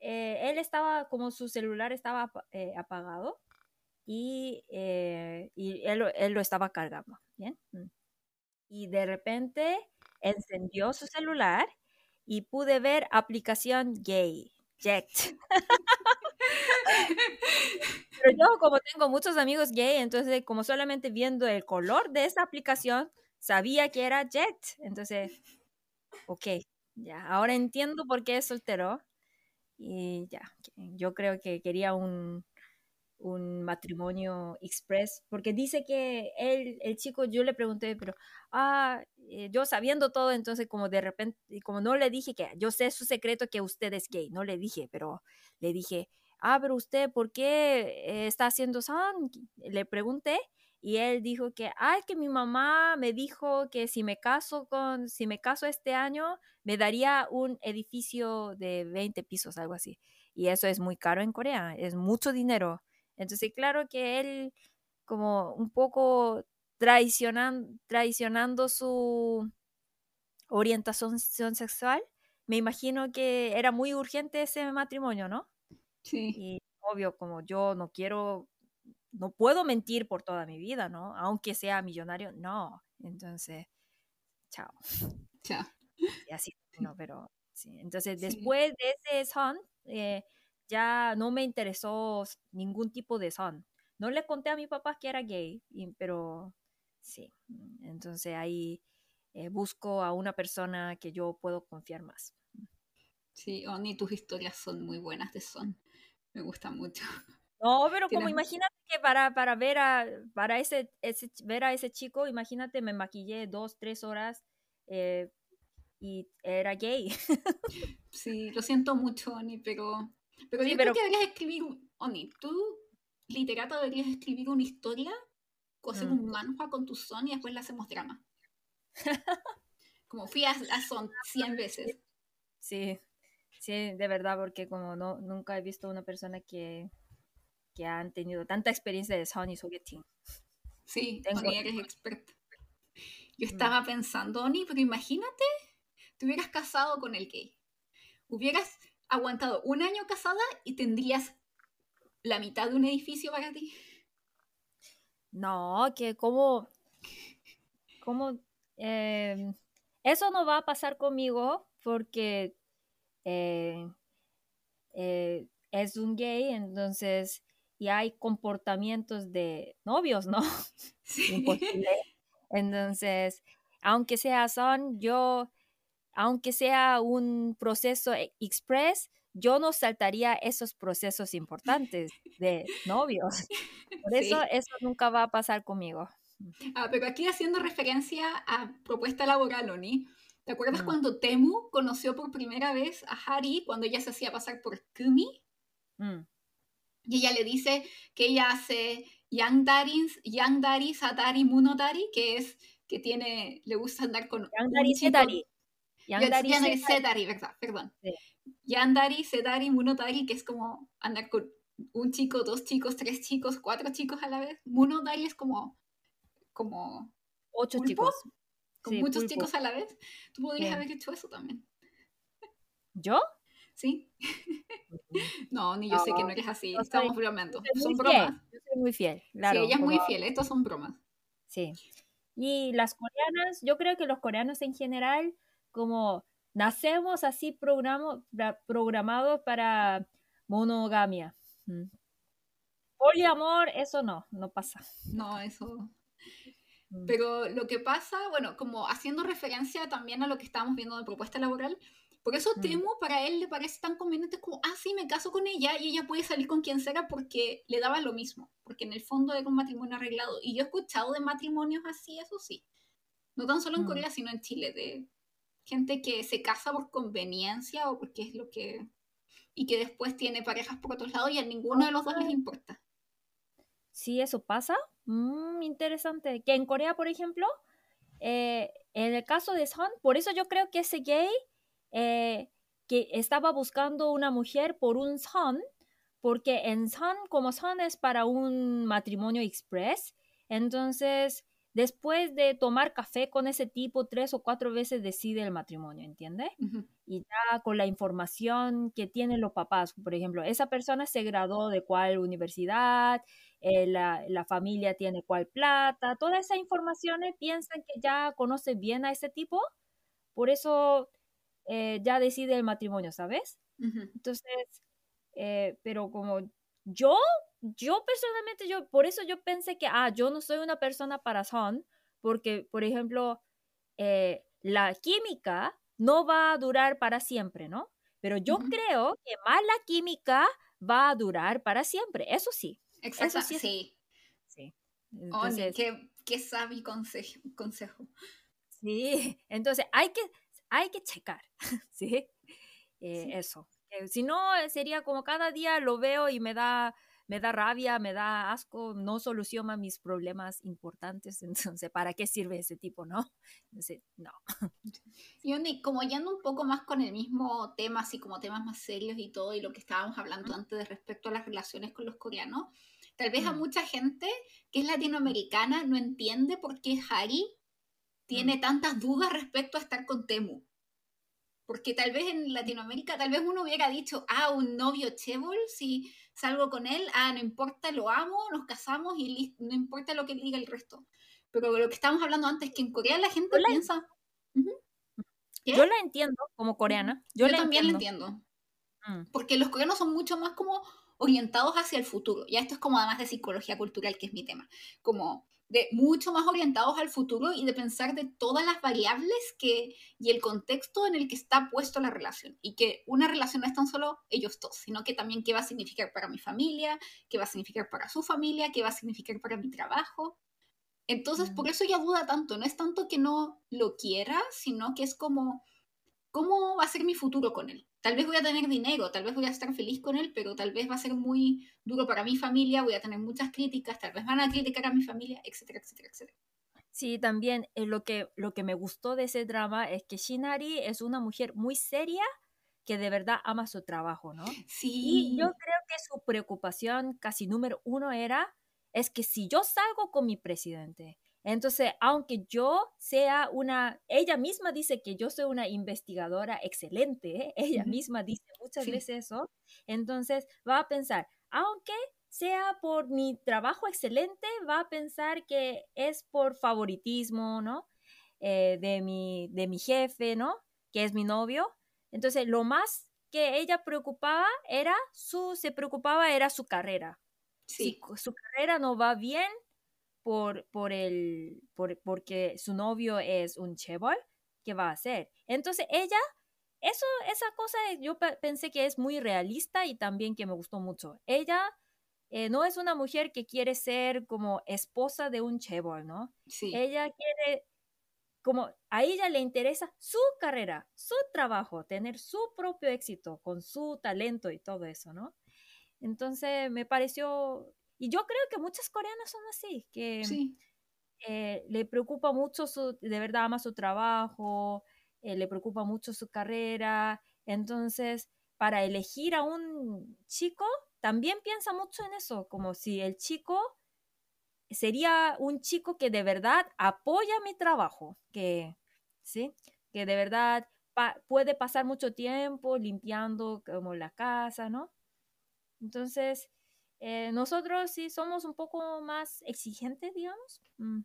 eh, él estaba, como su celular estaba apagado y, y él, él, lo estaba cargando. ¿bien? Mm. Y de repente encendió su celular y pude ver aplicación gay, Ject. Pero yo como tengo muchos amigos gay, entonces como solamente viendo el color de esa aplicación, sabía que era Jet. Entonces, ok, ya, ahora entiendo por qué es soltero. Y ya, yo creo que quería un, un matrimonio express, porque dice que él, el chico, yo le pregunté, pero, ah, eh, yo sabiendo todo, entonces como de repente, como no le dije que yo sé su secreto que usted es gay, no le dije, pero le dije, ah, pero usted, ¿por qué eh, está haciendo son? Le pregunté y él dijo que, ay, que mi mamá me dijo que si me caso con, si me caso este año, me daría un edificio de 20 pisos, algo así. Y eso es muy caro en Corea, es mucho dinero. Entonces, claro que él como un poco traicionando, traicionando su orientación sexual, me imagino que era muy urgente ese matrimonio, ¿no? Sí. Y obvio, como yo no quiero, no puedo mentir por toda mi vida, ¿no? Aunque sea millonario, no. Entonces, chao. Chao. Y así, no, pero sí. Entonces, después de ese son, eh, ya no me interesó ningún tipo de son. No le conté a mi papá que era gay, pero sí. Entonces ahí eh, busco a una persona que yo puedo confiar más. Sí, Oni, tus historias son muy buenas de son. Me gusta mucho. No, pero como imagínate que para, para ver a para ese, ese, ver a ese chico, imagínate, me maquillé dos, tres horas eh, y era gay. Sí, lo siento mucho, Oni, pero pero yo creo que deberías escribir, Oni, tú, literato, deberías escribir una historia, hacer un mm. manhua con tu son y después le hacemos drama. como fui a, son 100 veces. Sí, sí, de verdad, porque como no, nunca he visto una persona que, que han tenido tanta experiencia de son y sogeting. Sí, Tengo... Oni, eres experta. Yo mm. estaba pensando, Oni, pero imagínate, te hubieras casado con el gay. Hubieras aguantado un año casada y tendrías la mitad de un edificio para ti. No, que como, como, em, eso no va a pasar conmigo porque eh, eh, es un gay, entonces y hay comportamientos de novios, ¿no? Sí. Entonces, aunque sea son, yo, aunque sea un proceso e, express, yo no saltaría esos procesos importantes de novios. Por eso eso nunca va a pasar conmigo. Ah, pero aquí haciendo referencia a propuesta laboral, Oni, ¿te acuerdas cuando Temu conoció por primera vez a Hari cuando ella se hacía pasar por Kumi? Mm. Y ella le dice que ella hace Yangdari, Yangdari, Satari, Munotari, que es que tiene, le gusta andar con... Yangdari, Setari. Yangdari, Setari, verdad, perdón. Yandari, Setari, Munotari, que es como andar con un chico, dos chicos, tres chicos, cuatro chicos a la vez. Munotari es como como ocho chicos. Con muchos chicos a la vez. Tú podrías haber hecho eso también. ¿Yo? Sí. no, ni yo sé que no eres así. Estamos bromeando. Son bromas. Yo soy muy fiel, claro. Sí, ella es muy fiel. Estos son bromas. Sí. Y las coreanas, yo creo que los coreanos en general, como nacemos así programo, programados para monogamia. Mm. Poliamor, eso no, no pasa. No, eso Mm. Pero lo que pasa, bueno, como haciendo referencia también a lo que estábamos viendo de propuesta laboral, por eso mm. Temo para él le parece tan conveniente como, ah, sí, me caso con ella y ella puede salir con quien sea porque le daba lo mismo, porque en el fondo era un matrimonio arreglado. Y yo he escuchado de matrimonios así, eso sí, no tan solo en. Corea, sino en Chile, de gente que se casa por conveniencia o porque es lo que... y que después tiene parejas por otros lados y a ninguno de los dos les importa. Sí, eso pasa, Mm, interesante. Que en Corea, por ejemplo, eh, en el caso de Son, por eso yo creo que ese gay eh, que estaba buscando una mujer por un Son, porque en Son, como Son es para un matrimonio express, entonces después de tomar café con ese tipo tres o cuatro veces decide el matrimonio, ¿entiende? Y ya con la información que tienen los papás, por ejemplo, esa persona se graduó de cuál universidad, eh, la, la, familia tiene cuál plata, todas esas informaciones piensan que ya conoce bien a ese tipo, por eso eh, ya decide el matrimonio, ¿sabes? Entonces, eh, pero como yo, yo personalmente, yo, por eso yo pensé que, ah, yo no soy una persona para son, porque, por ejemplo, la química no va a durar para siempre, ¿no? Pero yo creo que más la química va a durar para siempre, eso sí. Exacto, sí. sí. Entonces, qué, qué sabio consejo, consejo. Sí, entonces hay que, hay que checar, ¿sí? Eh, eso. si no, sería como cada día lo veo y me da, me da rabia, me da asco, no soluciona mis problemas importantes, entonces, ¿para qué sirve ese tipo, no? Entonces, no. Y como yendo un poco más con el mismo tema, así como temas más serios y todo, y lo que estábamos hablando antes de respecto a las relaciones con los coreanos, Tal vez a mm. mucha gente que es latinoamericana no entiende por qué Harry tiene mm. tantas dudas respecto a estar con Temu. Porque tal vez en Latinoamérica, tal vez uno hubiera dicho, ah, un novio chebol, si salgo con él, ah, no importa, lo amo, nos casamos y no importa lo que diga el resto. Pero lo que estábamos hablando antes, que en Corea la gente piensa... Yo la entiendo como coreana. Yo, también la entiendo. Mm. Porque los coreanos son mucho más como orientados hacia el futuro. Ya esto es como además de psicología cultural, que es mi tema, como de mucho más orientados al futuro y de pensar de todas las variables que y el contexto en el que está puesto la relación y que una relación no es tan solo ellos dos, sino que también qué va a significar para mi familia, qué va a significar para su familia, qué va a significar para mi trabajo. Entonces, por eso ella duda tanto, no es tanto que no lo quiera, sino que es como ¿cómo va a ser mi futuro con él? Tal vez voy a tener dinero, tal vez voy a estar feliz con él, pero tal vez va a ser muy duro para mi familia, voy a tener muchas críticas, tal vez van a criticar a mi familia, etcétera, etcétera, etcétera. Sí, también eh, lo, que, lo que me gustó de ese drama es que Shinari es una mujer muy seria que de verdad ama su trabajo, ¿no? Sí. Y yo creo que su preocupación casi número uno era, es que si yo salgo con mi presidente, entonces, aunque yo sea una, ella misma dice que yo soy una investigadora excelente, ella misma dice muchas veces eso, entonces va a pensar, aunque sea por mi trabajo excelente, va a pensar que es por favoritismo, ¿no? Eh, de, mi, de mi jefe, ¿no? Que es mi novio. Entonces, lo más que ella preocupaba era su, se preocupaba era su carrera. Si su carrera no va bien por, por el, por, porque su novio es un chebol, ¿qué va a hacer? Entonces ella, eso, esa cosa yo pensé que es muy realista y también que me gustó mucho. Ella eh, no es una mujer que quiere ser como esposa de un chebol, ¿no? Sí. Ella quiere como a ella le interesa su carrera, su trabajo, tener su propio éxito con su talento y todo eso, ¿no? Entonces me pareció, y yo creo que muchas coreanas son así, que eh, le preocupa mucho, su, de verdad ama su trabajo, eh, le preocupa mucho su carrera, entonces para elegir a un chico, también piensa mucho en eso, como si el chico sería un chico que de verdad apoya mi trabajo, que, ¿sí? que de verdad puede pasar mucho tiempo limpiando como la casa, ¿no? Entonces, eh, nosotros sí somos un poco más exigentes, digamos. Mm.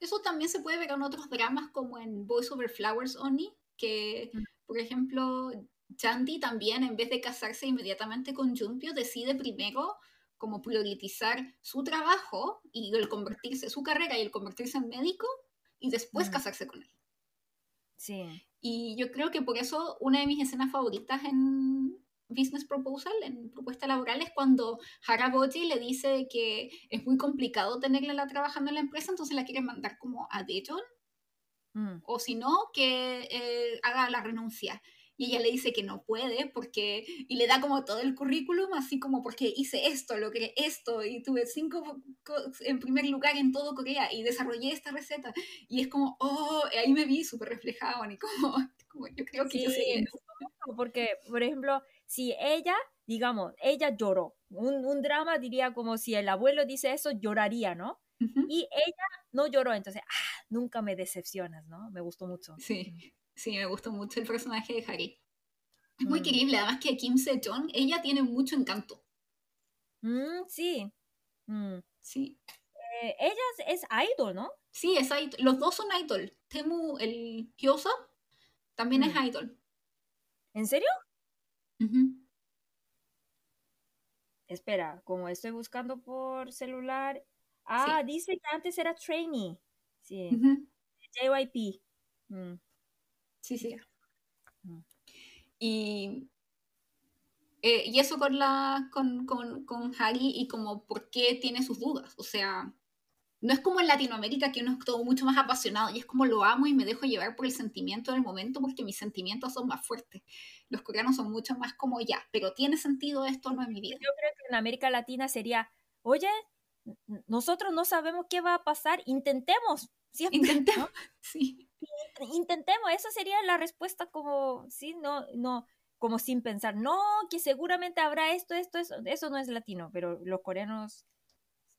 Eso también se puede ver en otros dramas como en Boys Over Flowers Only, que, mm. por ejemplo, Chandy también, en vez de casarse inmediatamente con Jumpio, decide primero como priorizar su trabajo y el convertirse, su carrera y el convertirse en médico y después mm. casarse con él. Sí. Y yo creo que por eso una de mis escenas favoritas en Business Proposal, en propuesta laboral, es cuando Haraboji le dice que es muy complicado tenerla trabajando en la empresa, entonces la quiere mandar como a Dejon. Mm. O si no, que eh, haga la renuncia y ella le dice que no puede porque, y le da como todo el currículum, así como porque hice esto, logré esto, y tuve cinco en primer lugar en todo Corea y desarrollé esta receta. Y es como, oh, ahí me vi súper reflejado, y como, como, yo creo que yo sé Porque, por ejemplo, si ella, digamos, ella lloró, un, un drama diría como si el abuelo dice eso, lloraría, ¿no? Y ella no lloró, entonces, ah, nunca me decepcionas, ¿no? Me gustó mucho. Sí. Sí, me gustó mucho el personaje de Harry. Es muy mm. querible, además que Kim Se-jong, ella tiene mucho encanto. Mm, sí. Mm. Sí. Eh, ella es, idol, ¿no? Sí, es idol. Los dos son idol. Temu, el Kyosa, también es idol. ¿En serio? Espera, como estoy buscando por celular. Ah, dice que antes era trainee. Sí. JYP. Sí, sí. Y, eh, y eso con, la, con, con, con Harry y como por qué tiene sus dudas. O sea, no es como en Latinoamérica que uno es todo mucho más apasionado y es como lo amo y me dejo llevar por el sentimiento del momento porque mis sentimientos son más fuertes. Los coreanos son mucho más como ya, pero tiene sentido esto no en mi vida. Yo creo que en América Latina sería, oye, nosotros no sabemos qué va a pasar, intentemos. Intentemos, sí intentemos, esa sería la respuesta como, sí, no, no, como sin pensar, no, que seguramente habrá esto, esto, eso, eso no es latino, pero los coreanos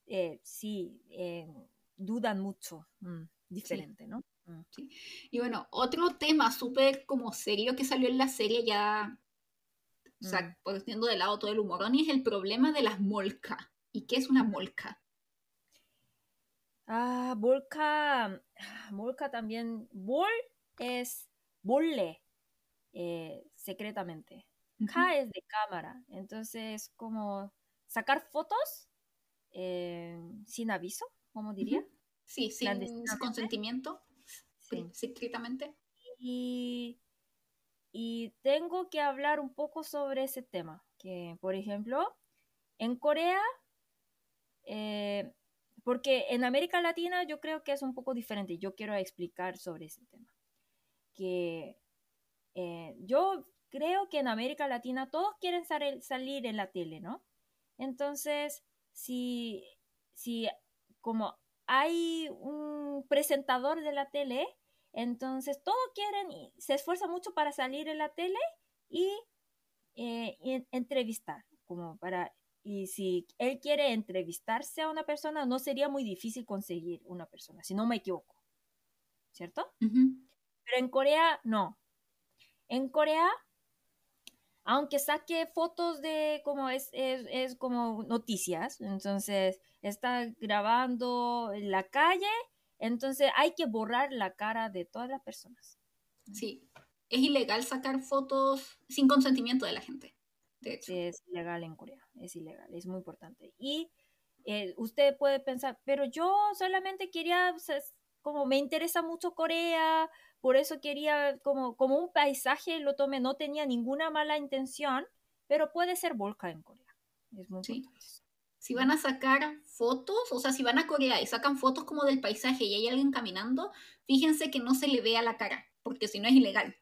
eh, sí eh, dudan mucho, mm, diferente, ¿no? Mm. Sí. Y bueno, otro tema súper como serio que salió en la serie ya, o sea, mm. poniendo de lado todo el humorón, y es el problema de las molcas. ¿Y qué es una molca? Ah, Volca, Volca también, Vol es bolle, eh, secretamente. K es de cámara, entonces como sacar fotos eh, sin aviso, como diría. Sí, sin consentimiento, sí. secretamente. Y, y tengo que hablar un poco sobre ese tema, que por ejemplo, en Corea eh, porque en América Latina yo creo que es un poco diferente. Yo quiero explicar sobre ese tema. Que eh, yo creo que en América Latina todos quieren salir en la tele, ¿no? Entonces, si, si como hay un presentador de la tele, entonces todos quieren, se esfuerzan mucho para salir en la tele y, eh, y entrevistar, como para y si él quiere entrevistarse a una persona, no sería muy difícil conseguir una persona, si no me equivoco. ¿Cierto? Pero en Corea, no. En Corea, aunque saque fotos de como es, es, como noticias, entonces está grabando en la calle, entonces hay que borrar la cara de todas las personas. Sí, es ilegal sacar fotos sin consentimiento de la gente. Es ilegal en Corea, es ilegal, es muy importante. Y eh, usted puede pensar, pero yo solamente quería, como me interesa mucho Corea, por eso quería, como, como un paisaje lo tomé, no tenía ninguna mala intención, pero puede ser volcán en Corea. Es muy sí. Si van a sacar fotos, o sea, si van a Corea y sacan fotos como del paisaje y hay alguien caminando, fíjense que no se le vea la cara, porque si no es ilegal.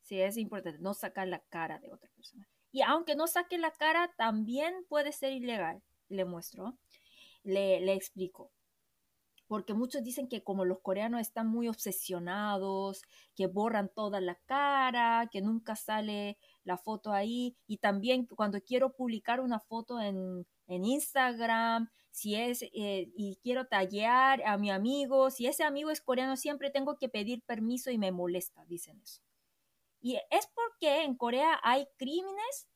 Sí, es importante no sacar la cara de otra persona. Y aunque no saque la cara, también puede ser ilegal. Le muestro, le, le explico porque muchos dicen que como los coreanos están muy obsesionados, que borran toda la cara, que nunca sale la foto ahí, y también cuando quiero publicar una foto en, Instagram, si es, eh, y quiero tallar a mi amigo, si ese amigo es coreano, siempre tengo que pedir permiso y me molesta, dicen eso. Y es porque en Corea hay crímenes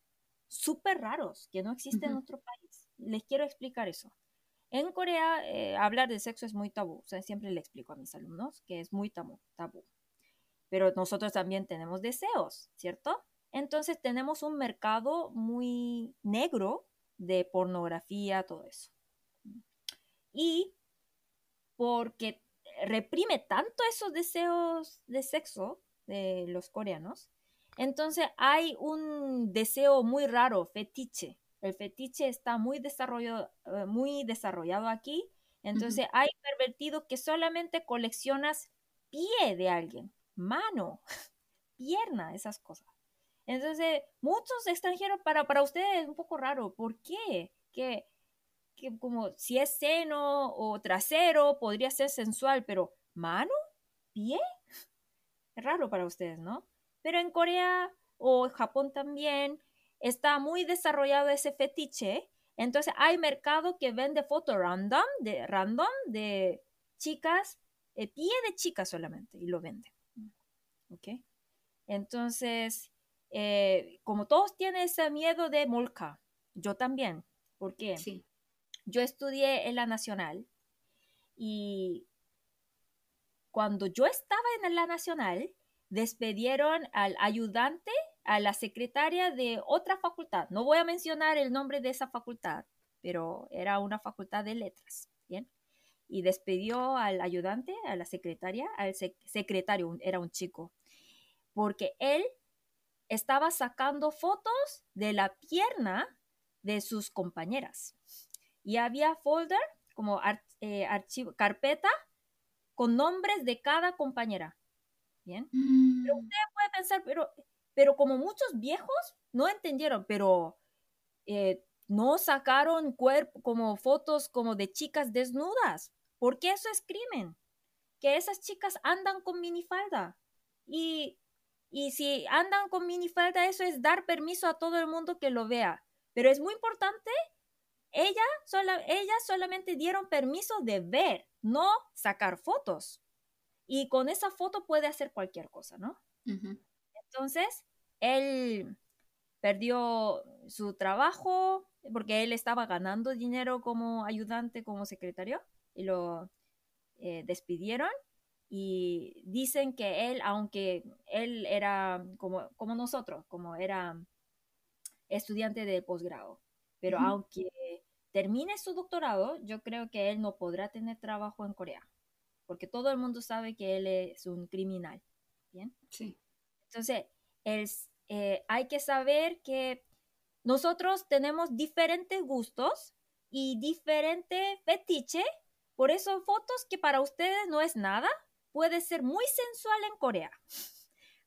súper raros que no existen en otro país. Les quiero explicar eso. En Corea, eh, hablar de sexo es muy tabú. O sea, siempre le explico a mis alumnos que es muy tabú, tabú. Pero nosotros también tenemos deseos, ¿cierto? Entonces tenemos un mercado muy negro de pornografía, todo eso. Y porque reprime tanto esos deseos de sexo de los coreanos, entonces hay un deseo muy raro, fetiche, el fetiche está muy desarrollado, eh, muy desarrollado aquí. Entonces hay pervertido que solamente coleccionas pie de alguien, mano, pierna, esas cosas. Entonces, muchos extranjeros, para, para ustedes es un poco raro. ¿Por qué? Que, que como si es seno o trasero, podría ser sensual, pero mano, pie, es raro para ustedes, ¿no? Pero en Corea o Japón también, está muy desarrollado ese fetiche. Entonces hay mercado que vende fotos random de, random de chicas, el pie de chicas solamente, y lo vende. ¿Ok? Entonces, eh, como todos tienen ese miedo de molca, yo también, porque sí. yo estudié en la Nacional y cuando yo estaba en la Nacional, despedieron al ayudante a la secretaria de otra facultad. No voy a mencionar el nombre de esa facultad, pero era una facultad de letras, ¿bien? Y despedió al ayudante, a la secretaria, al secretario, era un chico, porque él estaba sacando fotos de la pierna de sus compañeras. Y había folder, como eh, archivo, carpeta, con nombres de cada compañera. ¿Bien? Pero mm. usted puede pensar, pero pero como muchos viejos no entendieron, pero eh, no sacaron cuerpo, como fotos como de chicas desnudas, porque eso es crimen, que esas chicas andan con minifalda y, y si andan con minifalda eso es dar permiso a todo el mundo que lo vea, pero es muy importante, ella sola, ellas solamente dieron permiso de ver, no sacar fotos. Y con esa foto puede hacer cualquier cosa, ¿no? Entonces, él perdió su trabajo porque él estaba ganando dinero como ayudante, como secretario, y lo eh, despidieron. Y dicen que él, aunque él era como, como nosotros, como era estudiante de posgrado, pero aunque termine su doctorado, yo creo que él no podrá tener trabajo en Corea, porque todo el mundo sabe que él es un criminal. ¿Bien? Sí. Entonces, eh, hay que saber que nosotros tenemos diferentes gustos y diferente fetiche, por eso fotos que para ustedes no es nada, puede ser muy sensual en Corea.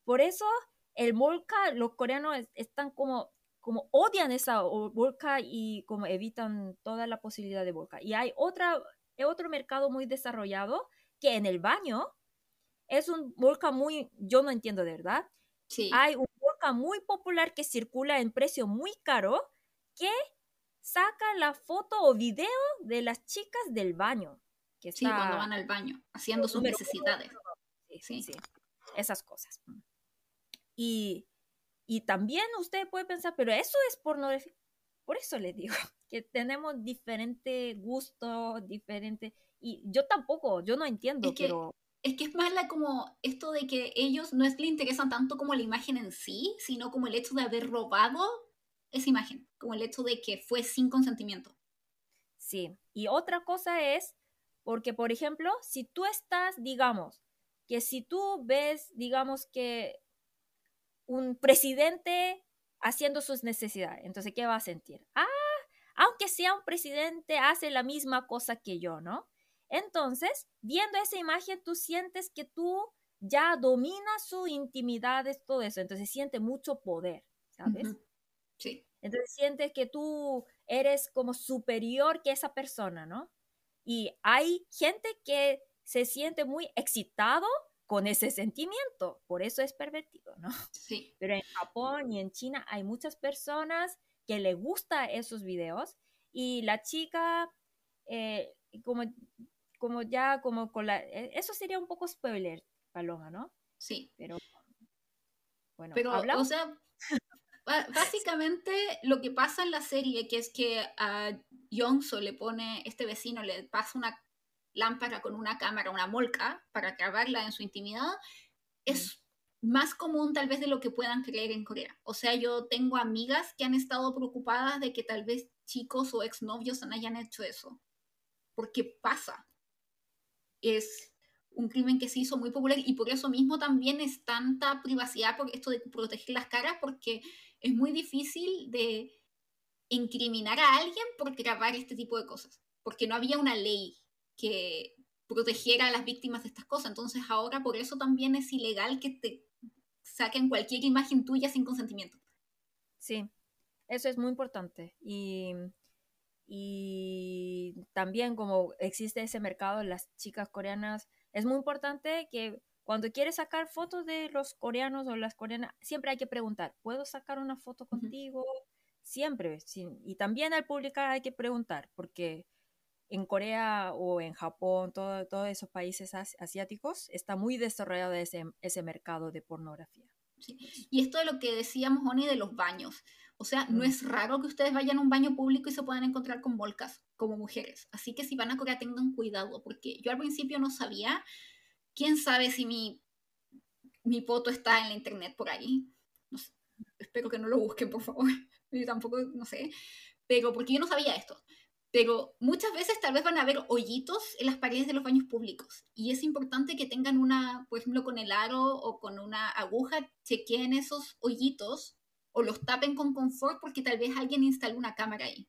Por eso el molca, los coreanos están como, como odian esa volca y como evitan toda la posibilidad de volca. Y hay otra, otro mercado muy desarrollado que en el baño es un volca muy, yo no entiendo de verdad, hay un boca muy popular que circula en precio muy caro que saca la foto o video de las chicas del baño. Que sí, cuando van al baño, haciendo sus necesidades. Sí, sí, esas cosas. Y, y también usted puede pensar, pero eso es pornografía. Por eso le digo que tenemos diferente gusto, diferente... Y yo tampoco, yo no entiendo, pero es que es más la como esto de que ellos no es le interesan tanto como la imagen en sí, sino como el hecho de haber robado esa imagen, como el hecho de que fue sin consentimiento. Sí, y otra cosa es, porque por ejemplo, si tú estás, digamos, que si tú ves, digamos que un presidente haciendo sus necesidades, entonces, ¿qué va a sentir? Ah, aunque sea un presidente, hace la misma cosa que yo, ¿no? Entonces, viendo esa imagen, tú sientes que tú ya dominas su intimidad, todo eso, entonces siente mucho poder, ¿sabes? Sí. Entonces sientes que tú eres como superior que esa persona, ¿no? Y hay gente que se siente muy excitado con ese sentimiento, por eso es pervertido, ¿no? Sí. Pero en Japón y en China hay muchas personas que le gustan esos videos y la chica, eh, como, como ya, como con la, e, eso sería un poco spoiler, Paloma, ¿no? Sí. Pero, bueno, Pero, o sea, básicamente lo que pasa en la serie, que es que a Yonso le pone, este vecino le pasa una lámpara con una cámara, una molca, para grabarla en su intimidad, es más común tal vez de lo que puedan creer en Corea. O sea, yo tengo amigas que han estado preocupadas de que tal vez chicos o exnovios hayan hecho eso. Porque pasa. Es un crimen que se hizo muy popular y por eso mismo también es tanta privacidad por esto de proteger las caras, porque es muy difícil de incriminar a alguien por grabar este tipo de cosas, porque no había una ley que protegiera a las víctimas de estas cosas. Entonces ahora por eso también es ilegal que te saquen cualquier imagen tuya sin consentimiento. Sí, eso es muy importante. Y, y también como existe ese mercado, las chicas coreanas, es muy importante que cuando quieres sacar fotos de los coreanos o las coreanas, siempre hay que preguntar, ¿puedo sacar una foto contigo? Siempre. Y también al publicar hay que preguntar, porque en Corea o en Japón, todos esos países asiáticos, está muy desarrollado ese, ese mercado de pornografía. Y esto de lo que decíamos, Oni, de los baños. O sea, no es raro que ustedes vayan a un baño público y se puedan encontrar con volcas como mujeres. Así que si van a Corea tengan cuidado, porque yo al principio no sabía, quién sabe si mi, mi foto está en la internet por ahí. espero que no lo busquen, por favor. Yo tampoco, no sé. Pero porque yo no sabía esto. Pero muchas veces tal vez van a haber hoyitos en las paredes de los baños públicos y es importante que tengan una, por ejemplo, con el aro o con una aguja, chequeen esos hoyitos o los tapen con confort porque tal vez alguien instaló una cámara ahí.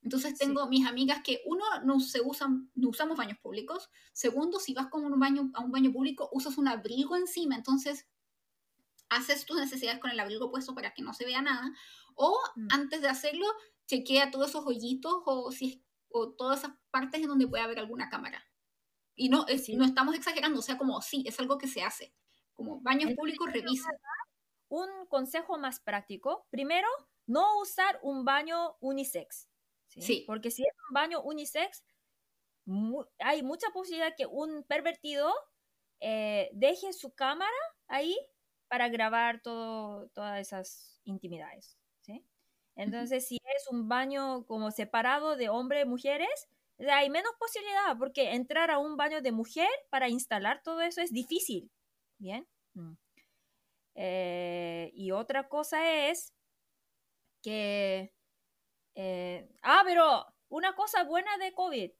Entonces tengo mis amigas que uno no se usan, no usamos baños públicos. Segundo, si vas con un baño a un baño público, usas un abrigo encima, entonces haces tus necesidades con el abrigo puesto para que no se vea nada. O mm. antes de hacerlo, chequea todos esos hoyitos o, si, o todas esas partes en donde puede haber alguna cámara. Y no, es, no estamos exagerando, o sea, como sí, es algo que se hace. Como baños públicos, revisa. Un consejo más práctico, primero, no usar un baño unisex. ¿sí? Porque si es un baño unisex, hay mucha posibilidad que un pervertido eh, deje su cámara ahí para grabar todo, todas esas intimidades. Entonces, si es un baño como separado de hombres y mujeres, hay menos posibilidad, porque entrar a un baño de mujer para instalar todo eso es difícil. Bien. Mm. Eh, y otra cosa es que, eh, ah, pero una cosa buena de COVID,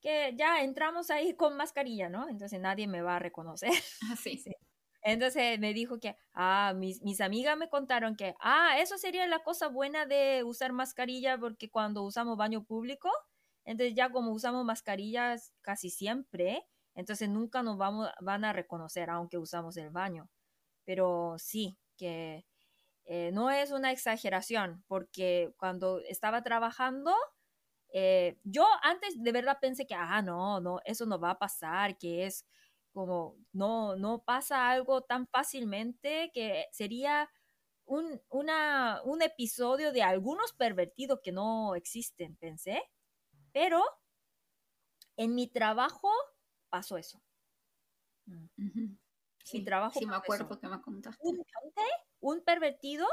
que ya entramos ahí con mascarilla, ¿no? Entonces nadie me va a reconocer. sí. sí. Entonces me dijo que, ah, mis, mis amigas me contaron que, ah, eso sería la cosa buena de usar mascarilla porque cuando usamos baño público, entonces ya como usamos mascarillas casi siempre, entonces nunca nos vamos, van a reconocer aunque usamos el baño. Pero sí, que eh, no es una exageración porque cuando estaba trabajando, eh, yo antes de verdad pensé que, ah, no, no, eso no va a pasar, que es como no, no pasa algo tan fácilmente que sería un, un episodio de algunos pervertidos que no existen, pensé. Pero en mi trabajo pasó eso. Mm. Sí, trabajo sí me acuerdo que me contaste. Un, un pervertido,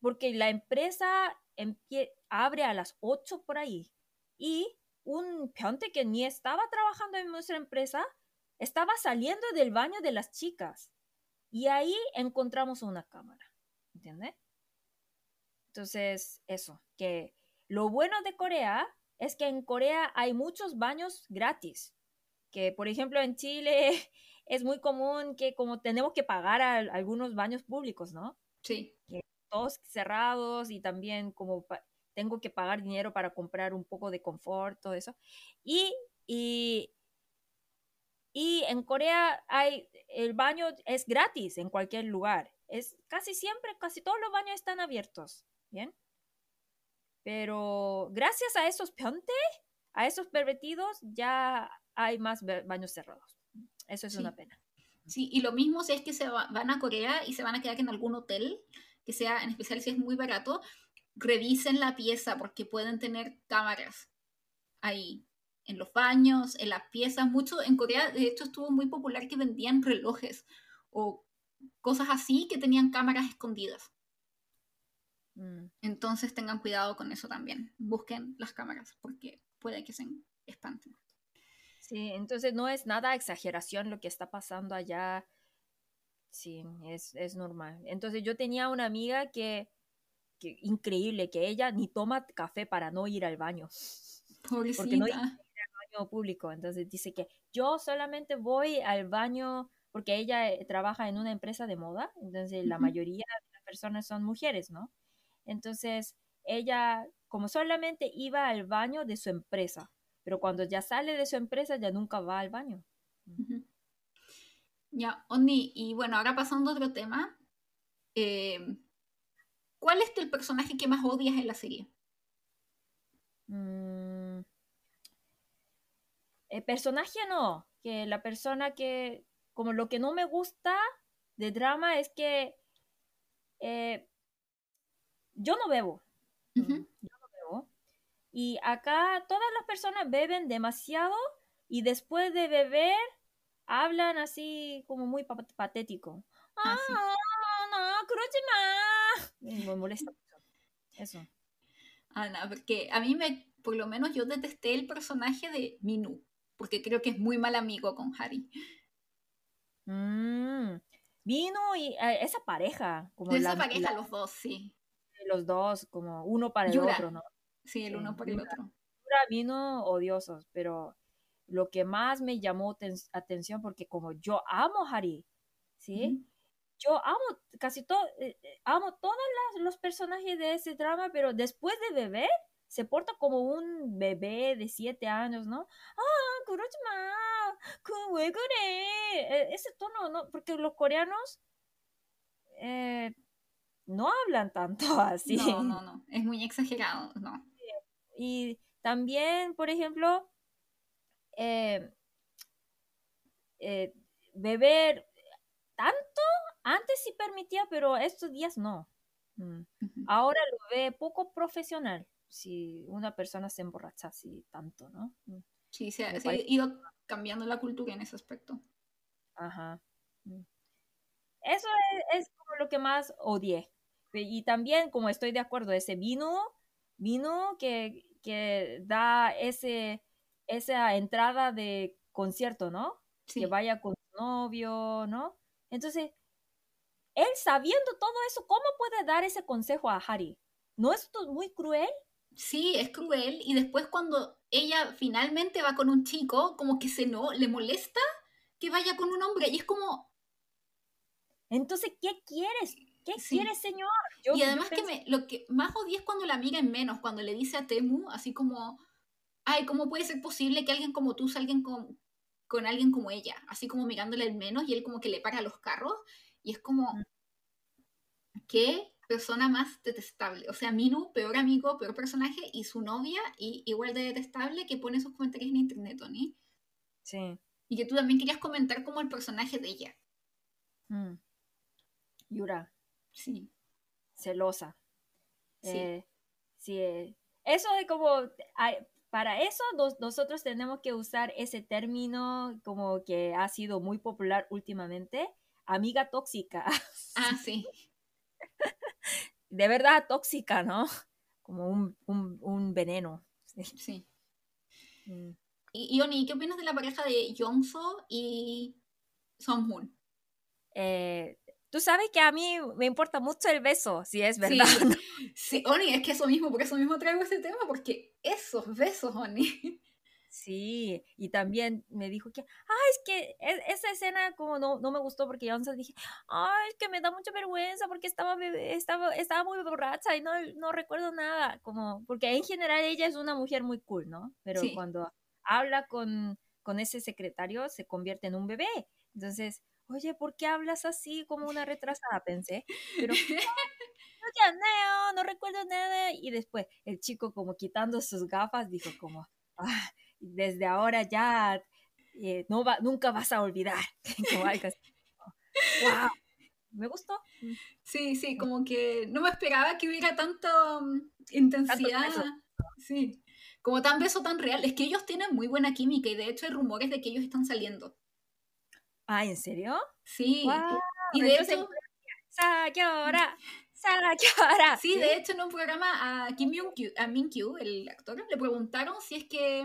porque la empresa abre a las 8 por ahí y un pionte que ni estaba trabajando en nuestra empresa estaba saliendo del baño de las chicas y ahí encontramos una cámara, ¿entiendes? Entonces, eso, que lo bueno de Corea es que en Corea hay muchos baños gratis. Que, por ejemplo, en Chile es muy común que como tenemos que pagar a, algunos baños públicos, ¿no? Sí. todos cerrados y también como tengo que pagar dinero para comprar un poco de confort, todo eso. Y, y, y en Corea hay, el baño es gratis en cualquier lugar. Es casi siempre, casi todos los baños están abiertos, ¿bien? Pero gracias a esos pionte, a esos pervertidos, ya hay más baños cerrados. Eso es una pena. Sí, y lo mismo si es que se van a Corea y se van a quedar en algún hotel, que sea, en especial si es muy barato, revisen la pieza porque pueden tener cámaras ahí, en los baños, en las piezas. Mucho en Corea, de hecho, estuvo muy popular que vendían relojes o cosas así que tenían cámaras escondidas. Mm. Entonces tengan cuidado con eso también. Busquen las cámaras porque puede que se espanten. Sí, entonces no es nada exageración lo que está pasando allá. Sí, es, es normal. Entonces yo tenía una amiga que, que, increíble, que ella ni toma café para no ir al baño. Pobrecita. Porque no ir al baño público. Entonces dice que yo solamente voy al baño porque ella eh, trabaja en una empresa de moda, entonces la mayoría de las personas son mujeres, ¿no? Entonces ella como solamente iba al baño de su empresa, pero cuando ya sale de su empresa ya nunca va al baño. Ya, Oni, y bueno, ahora pasando a otro tema, eh, ¿cuál es el personaje que más odias en la serie? Mm, el personaje no, que la persona que, como lo que no me gusta de drama es que eh, yo no bebo. Y acá todas las personas beben demasiado y después de beber hablan así como muy patético. Ah, no, Me molesta mucho. Eso. Ah, no, porque a mí me, por lo menos yo detesté el personaje de Minu, porque creo que es muy mal amigo con Harry. Mm. Minu y eh, esa pareja. Como esa pareja, los dos, sí. Los dos, como uno para el otro, ¿no? Sí, el uno por el otro. vino odiosos, pero lo que más me llamó atención, porque como yo amo Harry, ¿sí? Yo amo casi todo, eh, eh, amo todos los personajes de ese drama, pero después de beber, se porta como un bebé de siete años, ¿no? Ah, Kurochima, e, ese tono, ¿no? Porque los coreanos eh, no hablan tanto así. No, no, no, es muy exagerado, no. Y también, por ejemplo, eh, eh, beber tanto, antes sí permitía, pero estos días no. Mm. Ahora lo ve poco profesional si una persona se emborracha así tanto, ¿no? Mm. Sí, se ha, ido cambiando la cultura en ese aspecto. Ajá. Mm. Eso es, es, como lo que más odié. Y también, como estoy de acuerdo, ese vino, vino que que da ese, esa entrada de concierto, ¿no? Que vaya con su novio, ¿no? Entonces, él sabiendo todo eso, ¿cómo puede dar ese consejo a Harry? ¿No es muy cruel? Sí, es cruel. Y después cuando ella finalmente va con un chico, como que se no, le molesta que vaya con un hombre. Y es como... Entonces, ¿qué quieres? ¿Qué quiere, señor? y además que me, lo que más odia es cuando la mira en menos, cuando le dice a Temu, así como, ay, ¿cómo puede ser posible que alguien como tú salga con, con alguien como ella? Así como mirándole en menos y él como que le para los carros. Y es como, ¿qué persona más detestable? O sea, Minu, peor amigo, peor personaje, y su novia, y igual de detestable, que pone esos comentarios en internet, Tony. Sí. Y que tú también querías comentar como el personaje de ella. Mm. Yura. Sí. Celosa. Sí. Eh, sí. Eh, eso de como, para eso nosotros tenemos que usar ese término como que ha sido muy popular últimamente, amiga tóxica. Ah, sí. de verdad tóxica, ¿no? Como un, veneno. Sí. Mm. Y, Oni, ¿qué opinas de la pareja de Jongso y Songhoon? Eh, Tú sabes que a mí me importa mucho el beso, si es verdad. Sí, sí, Oni, es que eso mismo, por eso mismo traigo este tema, porque esos besos, Oni. Sí, y también me dijo que, ay, es que e-, esa escena como no, no me gustó porque yo entonces dije, ay, es que me da mucha vergüenza porque estaba, estaba, estaba muy borracha y no, no recuerdo nada, como, porque en general ella es una mujer muy cool, ¿no? Pero cuando habla con, con ese secretario se convierte en un bebé. Entonces, oye, ¿por qué hablas así como una retrasada? Pensé, pero... No, no, no recuerdo nada. Y después el chico como quitando sus gafas dijo como, ah, desde ahora ya eh, no va, nunca vas a olvidar. wow, me gustó. Mm. Sí, sí, como que no me esperaba que hubiera tanta mm, intensidad. Sí, como tan beso tan real. Es que ellos tienen muy buena química y de hecho hay rumores de que ellos están saliendo. Ah, ¿en serio? Sí. y de hecho... ahora Sí, de hecho en un programa a Kim a Min Kyu, el actor, le preguntaron si es que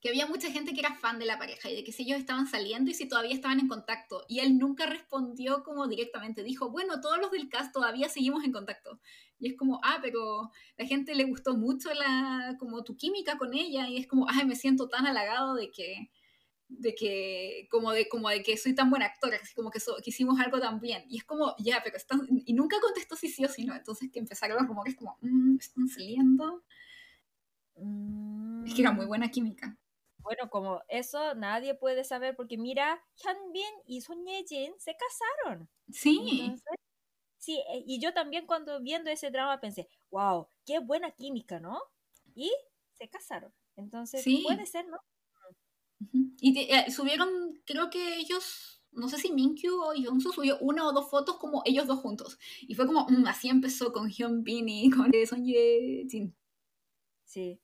que había mucha gente que era fan de la pareja y de que si ellos estaban saliendo y si todavía estaban en contacto. Y él nunca respondió como directamente. Dijo, bueno, todos los del cast todavía seguimos en contacto. Y es como, ah, pero la gente le gustó mucho la, como tu química con ella. Y es como, ay, me siento tan halagado de que, de que, como de, como de que soy tan buena actora, como que, hicimos algo tan bien. Y es como, ya, pero están, y nunca contestó si sí o si no. Entonces que empezaron los rumores como, mmm, están saliendo. Es que era muy mm. buena química bueno, como eso nadie puede saber porque mira, Hyunbin y Son Ye-jin se casaron. Sí. sí, eh, y yo también cuando viendo ese drama pensé, wow, qué buena química, ¿no? Y se casaron. Entonces, puede ser, ¿no? Y eh, subieron, creo que ellos, no sé si Minkyu o Yongsu subió una o dos fotos como ellos dos juntos. Y fue como, mm, así empezó con Hyunbin y con Son Ye-jin. Sí,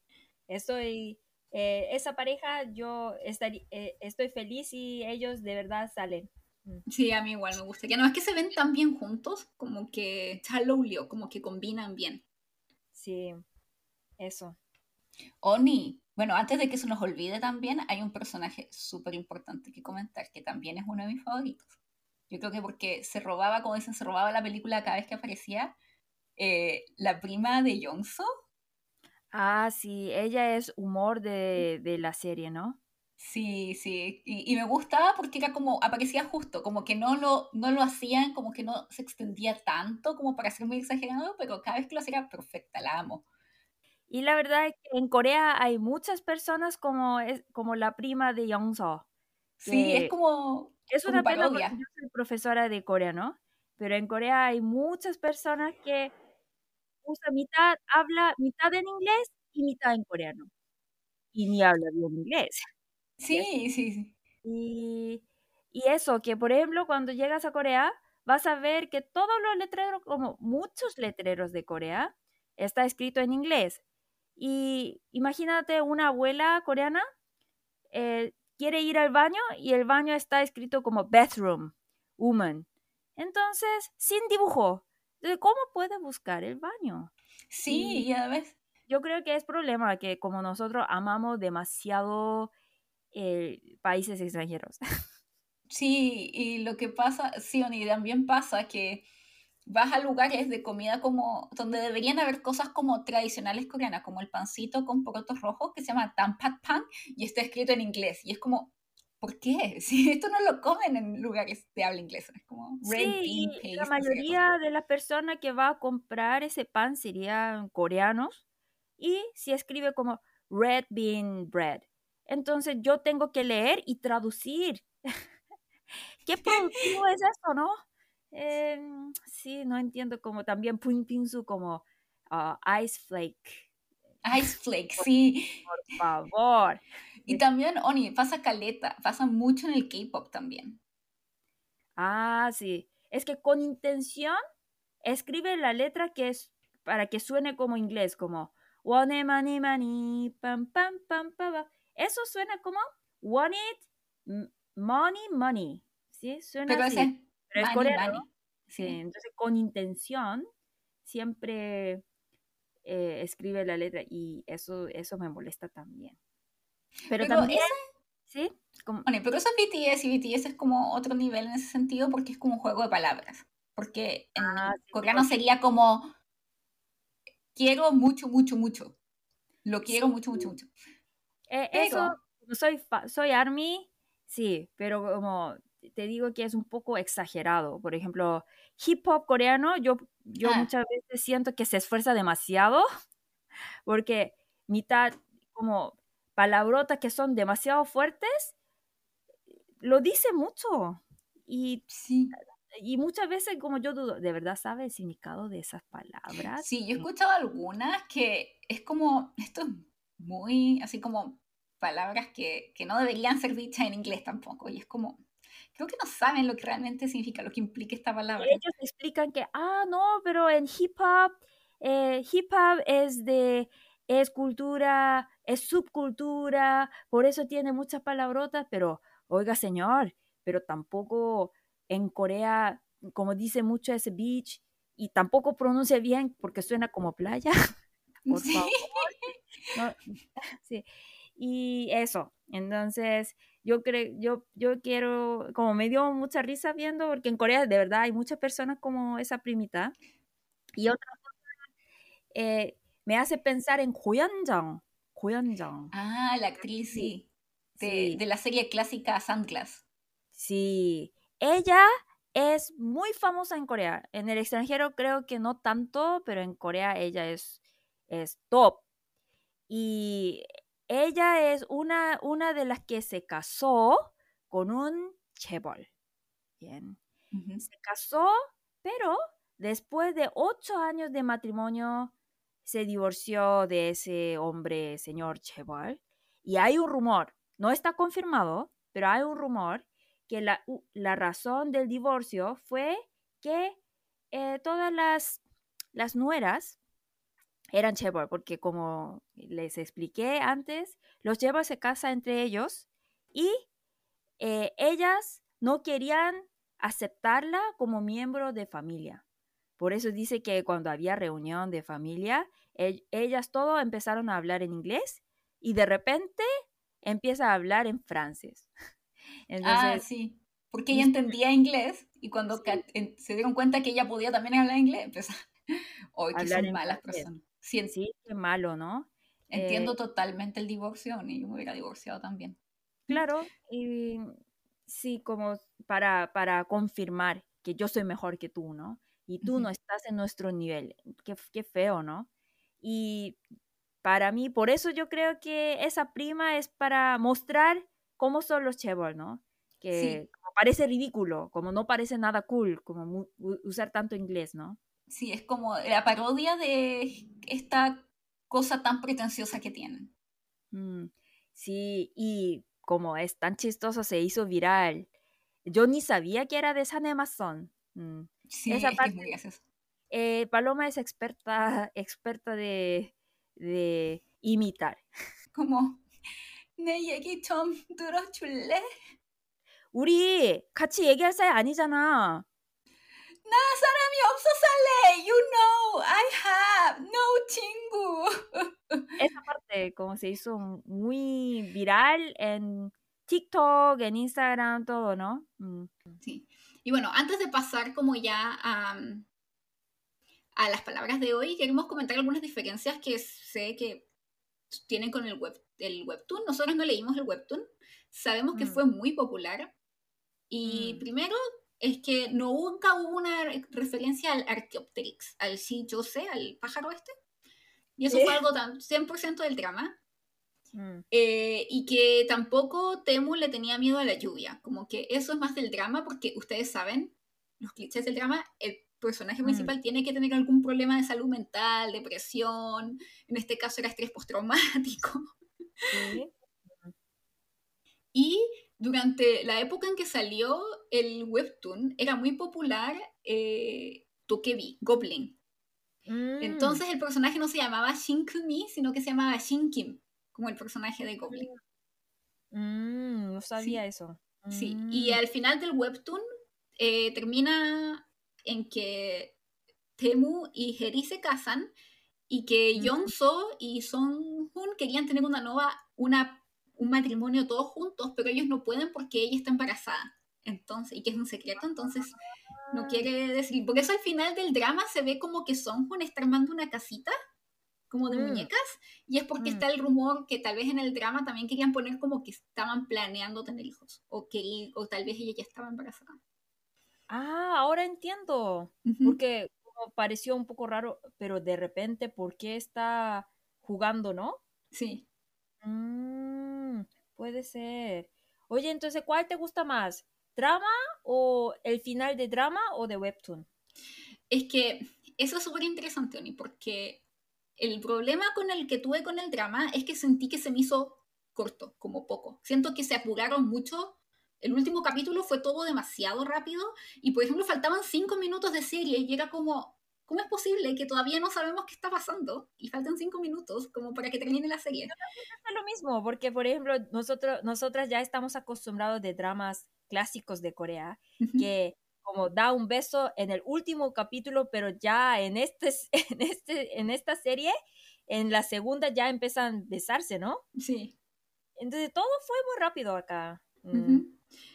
estoy eh, esa pareja yo eh, estoy feliz y ellos de verdad salen. Mm. Sí, a mí igual me gusta. Que no es que se ven tan bien juntos, como que Chalolio, como que combinan bien. Sí, eso. Oni, bueno, antes de que se nos olvide también, hay un personaje súper importante que comentar, que también es uno de mis favoritos. Yo creo que porque se robaba, como dicen, se robaba la película cada vez que aparecía. Eh, la prima de Yongso, Ah, sí, ella es humor de, de la serie, ¿no? Sí, sí, y, me gustaba porque era como, aparecía justo, como que no lo, no lo hacían, como que no se extendía tanto como para ser muy exagerado, pero cada vez que lo hacía perfecta, la amo. Y la verdad es que en Corea hay muchas personas como, es, como la prima de Youngso. Sí, es como. Es una pena porque yo soy profesora de Corea, ¿no? Pero en Corea hay muchas personas que usa mitad, habla mitad en inglés y mitad en coreano. Y ni habla bien inglés. Sí, sí, sí. Y, y eso, que por ejemplo, cuando llegas a Corea, vas a ver que todos los letreros, como muchos letreros de Corea, está escrito en inglés. Y imagínate una abuela coreana eh, quiere ir al baño y el baño está escrito como bathroom, woman. Entonces, sin dibujo, ¿cómo puede buscar el baño? Sí, y, a veces... Yo creo que es problema que como nosotros amamos demasiado eh, países extranjeros. Sí, y lo que pasa, sí, y también pasa que vas a lugares de comida como donde deberían haber cosas como tradicionales coreanas, como el pancito con porotos rojos que se llama tampat pan y está escrito en inglés. Y es como, ¿por qué? Si esto no lo comen en lugares de habla inglesa, es como red sí, bean La mayoría de las personas que va a comprar ese pan serían coreanos y si escribe como red bean bread. Entonces yo tengo que leer y traducir. ¿Qué productivo es eso, no? Em, sí, no entiendo como también Pinsu como uh, ice flake. Ice flake, sí. Por favor. Y también, Oni, pasa caleta, pasa mucho en el K-pop también. Ah, sí. Es que con intención escribe la letra que es para que suene como inglés, como one money money, pam pam pam pam. Eso suena como want it money money. ¿Sí? Suena así. Pero es coreano. Sí. entonces con intención siempre eh, escribe la letra y eso, eso me molesta también. Pero, también, ¿Sí? Bueno, pero eso es BTS y BTS es como otro nivel en ese sentido porque es como un juego de palabras. Porque en ah, coreano sería como quiero mucho, mucho, mucho. Lo quiero mucho, mucho, mucho. Eh, eso, soy, soy ARMY, sí, pero como te digo que es un poco exagerado. Por ejemplo, hip hop coreano, yo, yo ah. muchas veces siento que se esfuerza demasiado porque mitad como palabrotas que son demasiado fuertes, lo dice mucho. Y, sí. y muchas veces como yo dudo, ¿de verdad sabe el significado de esas palabras? Sí, yo he escuchado algunas que es como, esto es muy así como palabras que, que no deberían ser dichas en inglés tampoco. Y es como, creo que no saben lo que realmente significa, lo que implica esta palabra. Ellos explican que, ah, no, pero en hip hop, eh, hip hop es de, es cultura, es subcultura, por eso tiene muchas palabrotas, pero, oiga señor, pero tampoco en Corea, como dice mucho ese beach, y tampoco pronuncia bien porque suena como playa. Por favor. sí. Y eso, entonces yo creo, yo, yo quiero, como me dio mucha risa viendo, porque en Corea de verdad hay muchas personas como esa primita. Y otra cosa, eh, me hace pensar en Goyeonjang. Goyeonjang. Ah, la actriz, sí. De, de la serie clásica Sandglass. Sí, ella es muy famosa en Corea. En el extranjero creo que no tanto, pero en Corea ella es, es top. Y ella es una, una de las que se casó con un chebol. Bien. Se casó, pero después de ocho años de matrimonio se divorció de ese hombre, señor Chebol. Y hay un rumor, no está confirmado, pero hay un rumor que la, la razón del divorcio fue que eh, todas las, las nueras eran Chebol, porque como les expliqué antes, los Chebol se casan entre ellos y eh, ellas no querían aceptarla como miembro de familia. Por eso dice que cuando había reunión de familia, ellas todos empezaron a hablar en inglés y de repente empieza a hablar en francés. ah, sí, porque ella entendía inglés y cuando se dieron cuenta que ella podía también hablar inglés, empezó. Hoy que son malas personas. Sí, sí, qué malo, ¿no? Entiendo eh, totalmente el divorcio, ni yo me hubiera divorciado también. Claro, y sí, como para, para confirmar que yo soy mejor que tú, ¿no? Y tú no estás en nuestro nivel. Qué, qué feo, ¿no? Y para mí, por eso yo creo que esa prima es para mostrar cómo son los chebol, ¿no? Que parece ridículo, como no parece nada cool, como usar tanto inglés, ¿no? Sí, es como la parodia de esta cosa tan pretenciosa que tienen. Mm, sí, y como es tan chistoso, se hizo viral. Yo ni sabía que era de San Amazon. Mm, sí, Esa parte, muy eh, Paloma es experta, experta de, de imitar. como 내 얘기 좀 들어줄래? 우리 같이 얘기할 사이 아니잖아. Nazarami, I'm so sale, you know, I have no chingu. Esa parte como se hizo muy viral en TikTok, en Instagram, todo, ¿no? Mm. Sí. Y bueno, antes de pasar como ya a, a las palabras de hoy, queremos comentar algunas diferencias que sé que tienen con el, web, el webtoon. Nosotros no leímos el webtoon, sabemos que mm. fue muy popular. Y mm. primero es que nunca hubo una referencia al Archaeopteryx, al sí, yo sé, al pájaro este. Y eso fue algo tan 100% del drama. Mm. Eh, y que tampoco Temu le tenía miedo a la lluvia. Como que eso es más del drama, porque ustedes saben, los clichés del drama, el personaje mm. principal tiene que tener algún problema de salud mental, depresión, en este caso era estrés postraumático. Y durante la época en que salió el webtoon, era muy popular eh, Tokebi, Goblin. Mm. Entonces el personaje no se llamaba Shinkumi, sino que se llamaba Shinkim, como el personaje de Goblin. Mm, no sabía eso. Sí, y al final del webtoon eh, termina en que Temu y Heri se casan y que Yongso y Song Hoon querían tener una nueva, una un matrimonio todos juntos, pero ellos no pueden porque ella está embarazada. Entonces, y que es un secreto, entonces no ah. quiere decir. Porque eso al final del drama se ve como que Songhun está armando una casita como de mm. muñecas, y es porque mm. está el rumor que tal vez en el drama también querían poner como que estaban planeando tener hijos, o que o tal vez ella ya estaba embarazada. Ah, ahora entiendo, porque pareció un poco raro, pero de repente, ¿por qué está jugando, no? Sí. Mm, puede ser. Oye, entonces, ¿cuál te gusta más? ¿Drama o el final de drama o de webtoon? Es que eso es súper interesante, Oni, porque el problema con el que tuve con el drama es que sentí que se me hizo corto, como poco. Siento que se apuraron mucho. El último capítulo fue todo demasiado rápido y, por ejemplo, faltaban cinco minutos de serie y era como, ¿cómo es posible que todavía no sabemos qué está pasando y faltan cinco minutos como para que termine la serie? Es lo mismo, porque, por ejemplo, nosotros, nosotras ya estamos acostumbrados de dramas clásicos de Corea, que como da un beso en el último capítulo, pero ya en, este, en, este, en esta serie, en la segunda ya empiezan a besarse, ¿no? Sí. Entonces todo fue muy rápido acá. Mm.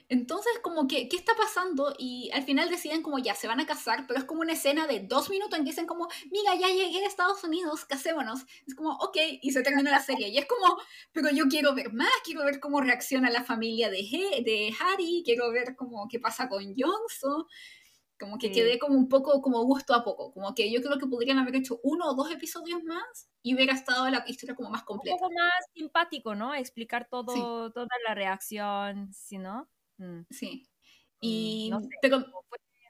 Entonces, como que, ¿qué está pasando? Y al final deciden como ya, se van a casar, pero es como una escena de dos minutos en que dicen como, mira, ya llegué a Estados Unidos, casémonos. Es como, ok, y se termina la serie. Y es como, pero yo quiero ver más, quiero ver cómo reacciona la familia de, de Harry, quiero ver cómo, qué pasa con Jongso. Como que quedé como un poco como gusto a poco. Como que yo creo que podrían haber hecho uno o dos episodios más y hubiera estado la historia como más completa. Un poco más simpático, ¿no? Explicar todo, toda la reacción, ¿sí, no? Mm. Sí. Mm, y, pero,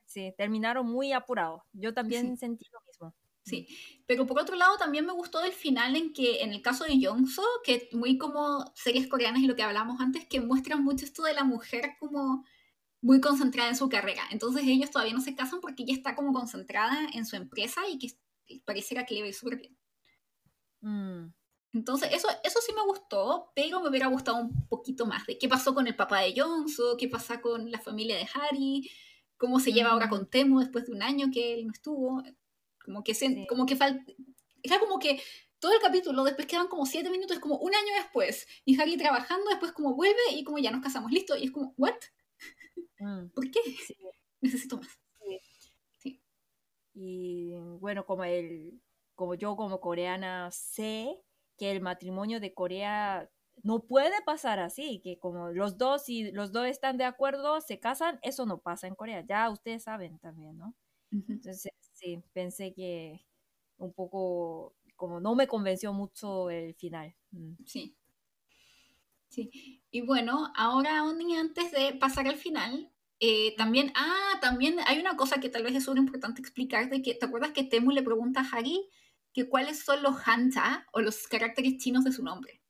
sí, terminaron muy apurados. Yo también sentí lo mismo. Sí, mm. pero por otro lado también me gustó del final en que en el caso de Jongso, que muy como series coreanas y lo que hablamos antes, que muestran mucho esto de la mujer como muy concentrada en su carrera. Entonces ellos todavía no se casan porque ella está como concentrada en su empresa y que pareciera que le ve súper bien. Entonces, eso, eso sí me gustó, pero me hubiera gustado un poquito más de qué pasó con el papá de Jonso, qué pasa con la familia de Harry, cómo se lleva ahora mm. con Temu después de un año que él no estuvo. Como que, se, como que falta... Era como que todo el capítulo, después quedan como siete minutos, es como un año después, y Harry trabajando, después como vuelve y como ya nos casamos, listo, y es como, ¿what? Mm. ¿Por qué? Necesito más. Sí. Y bueno, como, el, como yo como coreana sé que el matrimonio de Corea no puede pasar así, que como los dos, si los dos están de acuerdo, se casan, eso no pasa en Corea, ya ustedes saben también, ¿no? Entonces, sí, pensé que un poco, como no me convenció mucho el final. Mm. Sí. Sí. Y bueno, ahora, antes de pasar al final, eh, también, ah, también hay una cosa que tal vez es súper importante explicar, de que, ¿te acuerdas que Temu le pregunta a Harry que cuáles son los hanja o los caracteres chinos de su nombre.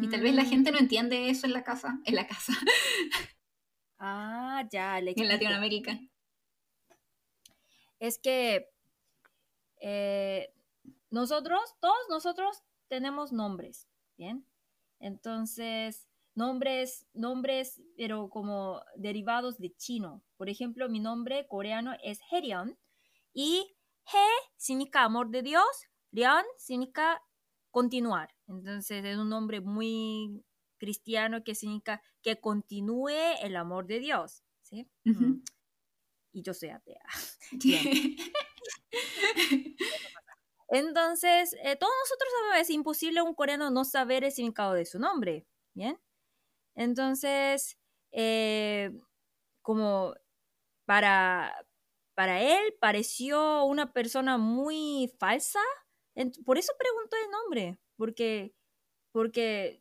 Y tal vez la gente no mm. entiende eso en la casa, en la casa. Ah, ya, en Latinoamérica. Es que eh, nosotros, todos nosotros tenemos nombres, ¿bien? Entonces, nombres, nombres, pero como derivados de chino. Por ejemplo, mi nombre coreano es Herion y He significa amor de Dios, Rian significa continuar. Entonces es un nombre muy cristiano que significa que continúe el amor de Dios. ¿sí? Mm. Y yo soy atea. Entonces, eh, todos nosotros sabemos, es imposible un coreano no saber el significado de su nombre. Bien. Entonces, eh, como para, para él pareció una persona muy falsa. Por eso preguntó el nombre, porque, porque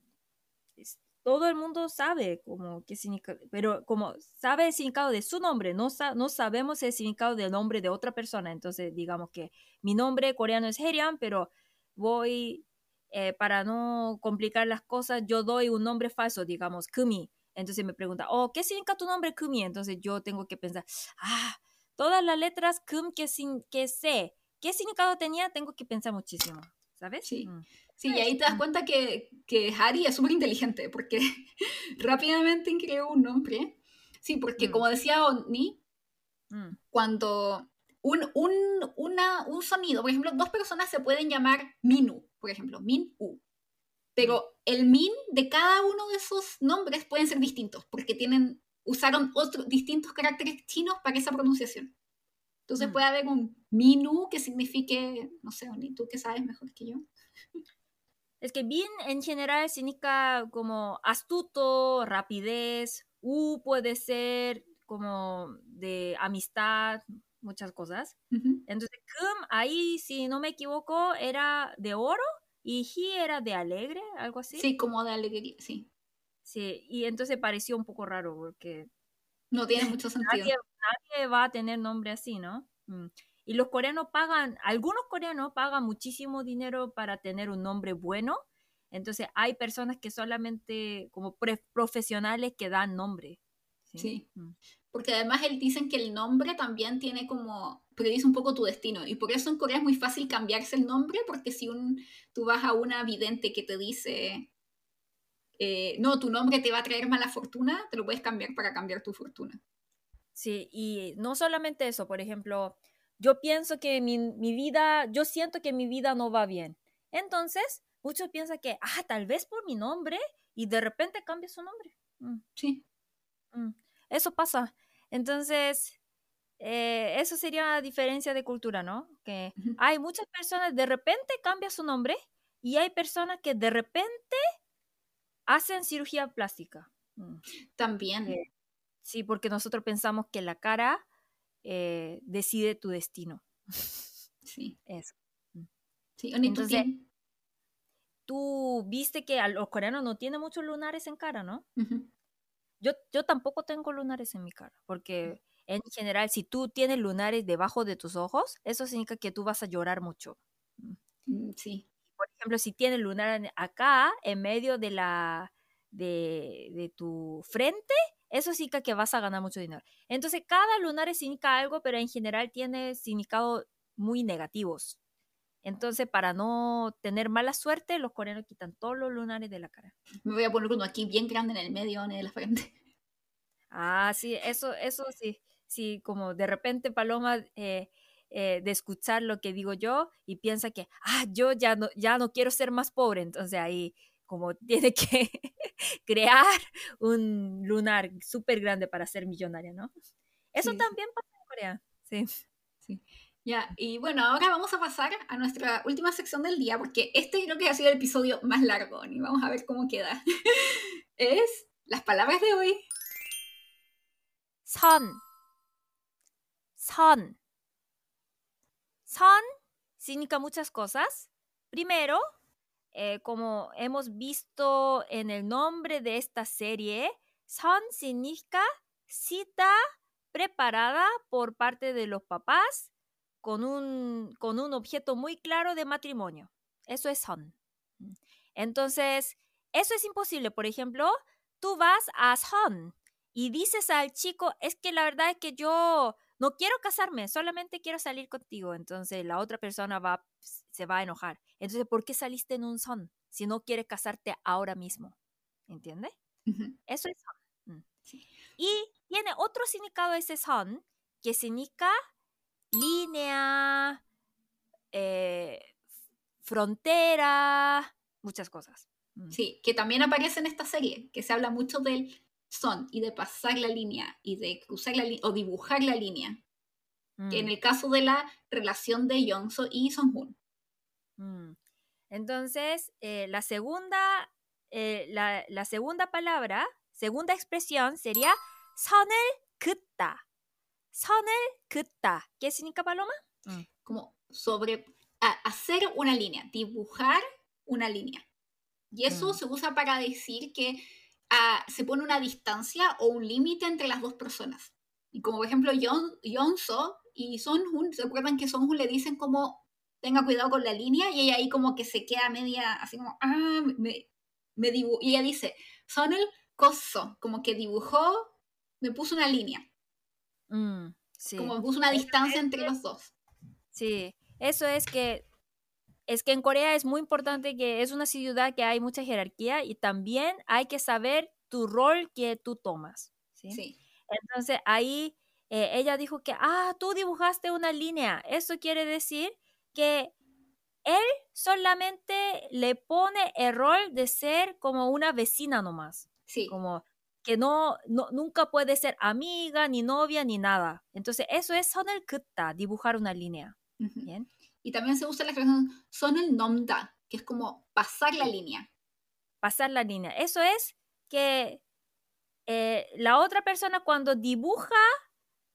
todo el mundo sabe como qué significa, pero como sabe el significado de su nombre, no, no sabemos el significado del nombre de otra persona. Entonces, digamos que mi nombre coreano es Herian, pero voy, eh, para no complicar las cosas, yo doy un nombre falso, digamos, Kumi. Entonces me pregunta, oh, ¿qué significa tu nombre Kumi? Entonces yo tengo que pensar, ah, todas las letras cum que, sin, que sé qué significado tenía, tengo que pensar muchísimo, ¿sabes? Sí. Mm. Sí, y ahí te das cuenta que, que Harry es súper inteligente, porque rápidamente creó un nombre. Sí, porque mm. como decía Oni, mm. cuando un, un, una, un sonido, por ejemplo, dos personas se pueden llamar Minu, por ejemplo, Min-U. Pero el min de cada uno de esos nombres pueden ser distintos, porque tienen, usaron otros distintos caracteres chinos para esa pronunciación. Entonces puede haber un minu que signifique, no sé, ni tú que sabes mejor que yo. Es que bin en general significa como astuto, rapidez, u puede ser como de amistad, muchas cosas. Entonces, kum, ahí, si no me equivoco, era de oro y hi era de alegre, algo así. Sí, como de alegría, sí. Sí, y entonces pareció un poco raro porque... No tiene mucho sentido. Nadie, va a tener nombre así, ¿no? Mm. Y los coreanos pagan, algunos coreanos pagan muchísimo dinero para tener un nombre bueno. Entonces hay personas que solamente como profesionales que dan nombre. Sí. Mm. Porque además él dicen que el nombre también tiene como, predice un poco tu destino. Y por eso en Corea es muy fácil cambiarse el nombre, porque si un, tú vas a una vidente que te dice, eh, no, tu nombre te va a traer mala fortuna, te lo puedes cambiar para cambiar tu fortuna. Sí, y no solamente eso, por ejemplo, yo pienso que mi, mi vida, yo siento que mi vida no va bien. Entonces, muchos piensan que, ah, tal vez por mi nombre, y de repente cambia su nombre. Mm. Sí. Mm. Eso pasa. Entonces, eh, eso sería una diferencia de cultura, ¿no? Que hay muchas personas, de repente cambia su nombre y hay personas que de repente hacen cirugía plástica. Mm. También. Eh, sí, porque nosotros pensamos que la cara eh, decide tu destino. Sí. Eso. Sí, Entonces, tú viste que a los coreanos no tienen muchos lunares en cara, ¿no? Yo, tampoco tengo lunares en mi cara, porque en general, si tú tienes lunares debajo de tus ojos, eso significa que tú vas a llorar mucho. Mm. Mm, sí. Por ejemplo, si tienes lunar acá, en medio de la de, tu frente, eso significa que vas a ganar mucho dinero. Entonces, cada lunar significa algo, pero en general tiene significados muy negativos. Entonces, para no tener mala suerte, los coreanos quitan todos los lunares de la cara. Me voy a poner uno aquí bien grande en el medio de la frente. Ah, sí, eso, eso sí. Sí, como de repente Paloma eh, eh, de escuchar lo que digo yo y piensa que, ah, yo ya no, ya no quiero ser más pobre. Entonces ahí como tiene que crear un lunar súper grande para ser millonaria, ¿no? Eso también pasa en Corea, sí. Sí. Ya, y bueno, ahora vamos a pasar a nuestra última sección del día, porque este creo que ha sido el episodio más largo, y vamos a ver cómo queda. es las palabras de hoy. Son. Son. Son significa muchas cosas. Primero, eh, como hemos visto en el nombre de esta serie, son significa cita preparada por parte de los papás con un, con un objeto muy claro de matrimonio. Eso es son. Entonces, eso es imposible. Por ejemplo, tú vas a son y dices al chico, es que la verdad es que yo no quiero casarme, solamente quiero salir contigo. Entonces la otra persona va, se va a enojar. Entonces, ¿por qué saliste en un son si no quieres casarte ahora mismo? ¿Entiendes? Eso es son. Mm. Y tiene otro significado ese son que significa línea, eh, frontera, muchas cosas. Mm. Sí, que también aparece en esta serie, que se habla mucho del son y de pasar la línea y de cruzar la o dibujar la línea. en mm. el caso de la relación de Yongso y Song-hoon. Mm. Entonces, eh, la, segunda, eh, la, segunda palabra, segunda expresión sería sonel kutta. Sonel kutta. ¿Qué significa paloma? Mm. Como sobre hacer una línea, dibujar una línea. Y eso mm. se usa para decir que se pone una distancia o un límite entre las dos personas. Y como por ejemplo Yonso y Sonjun, ¿se acuerdan que Sonjun le dicen como tenga cuidado con la línea? Y ella ahí como que se queda media, así como, ah, me, me Y ella dice, Sonel coso, como que dibujó, me puso una línea. Mm, como puso una distancia entre los dos. Sí, eso es que es que en Corea es muy importante que es una ciudad que hay mucha jerarquía y también hay que saber tu rol que tú tomas. Sí. Entonces ahí eh, ella dijo que, ah, tú dibujaste una línea. Eso quiere decir que él solamente le pone el rol de ser como una vecina nomás. Sí. Como que no, no nunca puede ser amiga, ni novia, ni nada. Entonces, eso es son el kutta, dibujar una línea. Bien. Y también se usa la expresión son el nomda, que es como pasar la línea. Pasar la línea. Eso es que eh, la otra persona cuando dibuja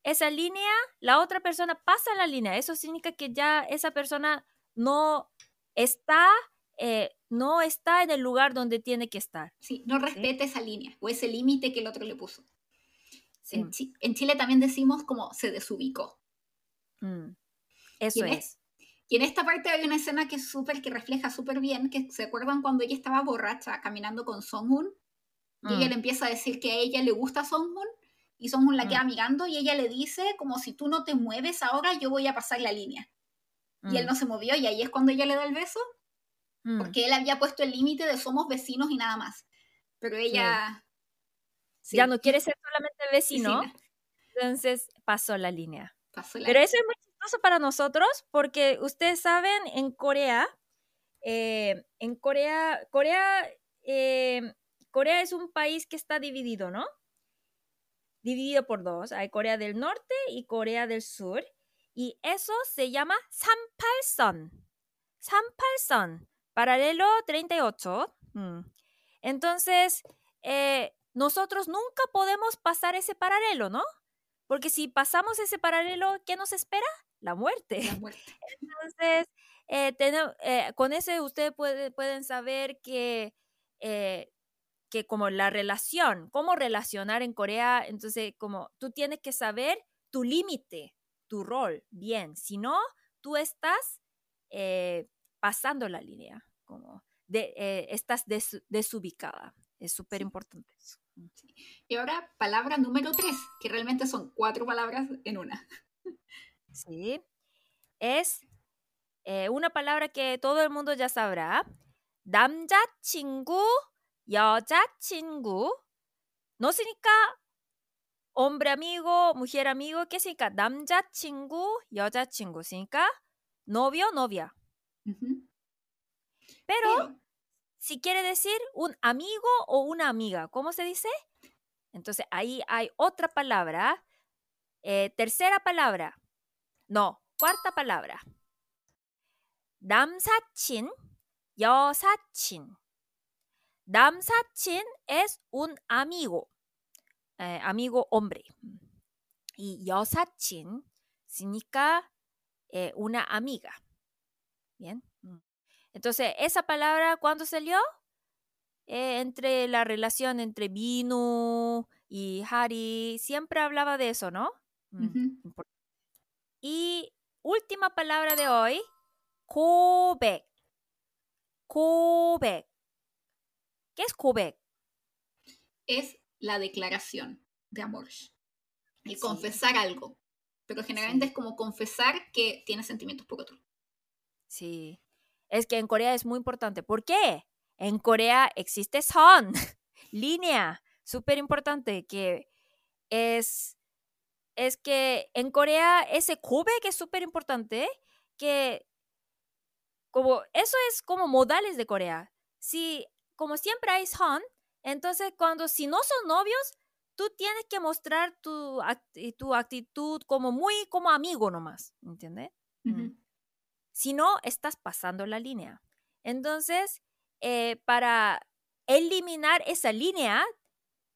esa línea, la otra persona pasa la línea. Eso significa que ya esa persona no está, eh, no está en el lugar donde tiene que estar. Sí, no respeta esa línea o ese límite que el otro le puso. En, Chile también decimos como se desubicó. Mm, eso es. Y en esta parte hay una escena que es súper, que refleja súper bien, que se acuerdan cuando ella estaba borracha caminando con Songhun y ella mm. le empieza a decir que a ella le gusta Songhun y Songhun la queda mm. mirando y ella le dice como si tú no te mueves ahora yo voy a pasar la línea. Y él mm. no se movió y ahí es cuando ella le da el beso. Porque él había puesto el límite de somos vecinos y nada más. Pero ella... Ya no quiere ser solamente vecino. Entonces pasó la línea. Pero eso es muy para nosotros porque ustedes saben, en Corea, eh, en Corea, Corea eh, Corea es un país que está dividido, ¿no? Dividido por dos. Hay Corea del Norte y Corea del Sur. Y eso se llama Sampalson. Sampalson. Paralelo 38. Mm. Entonces, eh, nosotros nunca podemos pasar ese paralelo, ¿no? Porque si pasamos ese paralelo, ¿qué nos espera? La muerte. La muerte. Entonces, eh, eh, con ese ustedes pueden saber que que como la relación, cómo relacionar en Corea, entonces como tú tienes que saber tu límite, tu rol, bien, si no, tú estás eh, pasando la línea, como de, eh, estás desubicada, es súper importante. Mm. Y ahora palabra número tres, que realmente son cuatro palabras en una. Sí, es eh, una palabra que todo el mundo ya sabrá, chingu 여자친구 no significa hombre amigo, mujer amigo, ¿qué significa? 남자친구, 여자친구 significa novio, novia. Pero, si quiere decir un amigo o una amiga, ¿cómo se dice? Entonces ahí hay otra palabra, eh, tercera palabra, no, cuarta palabra. 남사친, 여사친. Damsachin es un amigo, eh, amigo hombre. Y yosachin significa eh, una amiga. Bien. Mm. Entonces, esa palabra, ¿cuándo salió? Eh, entre la relación entre Binu y Hari, siempre hablaba de eso, ¿no? Mm, y última palabra de hoy, Kobek. Kobek. ¿Qué es Kubek? Es la declaración de amor. El confesar algo. Pero generalmente es como confesar que tienes sentimientos por otro. Sí. Es que en Corea es muy importante. ¿Por qué? En Corea existe son, línea, súper importante, que es, es que en Corea ese kubek es súper importante, que como, eso es como modales de Corea. Si como siempre hay son, entonces cuando si no son novios, tú tienes que mostrar tu, tu actitud como muy como amigo nomás, ¿entiendes? Mm. Si no, estás pasando la línea. Entonces, eh, para eliminar esa línea,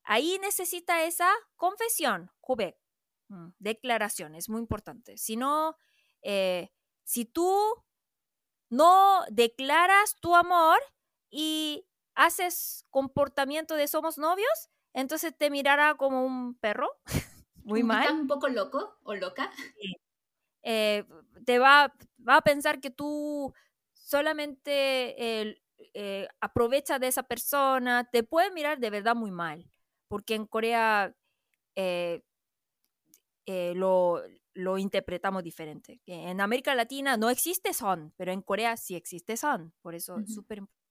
ahí necesita esa confesión, Jube. Mm, declaración, es muy importante. Si no, eh, si tú no declaras tu amor y haces comportamiento de somos novios, entonces te mirará como un perro, muy mal. ¿Estás un poco loco o loca? Eh, te va, va, a pensar que tú solamente eh, aprovechas de esa persona, te puede mirar de verdad muy mal, porque en Corea eh, lo, lo, interpretamos diferente. En América Latina no existe son, pero en Corea sí existe son, por eso es súper importante.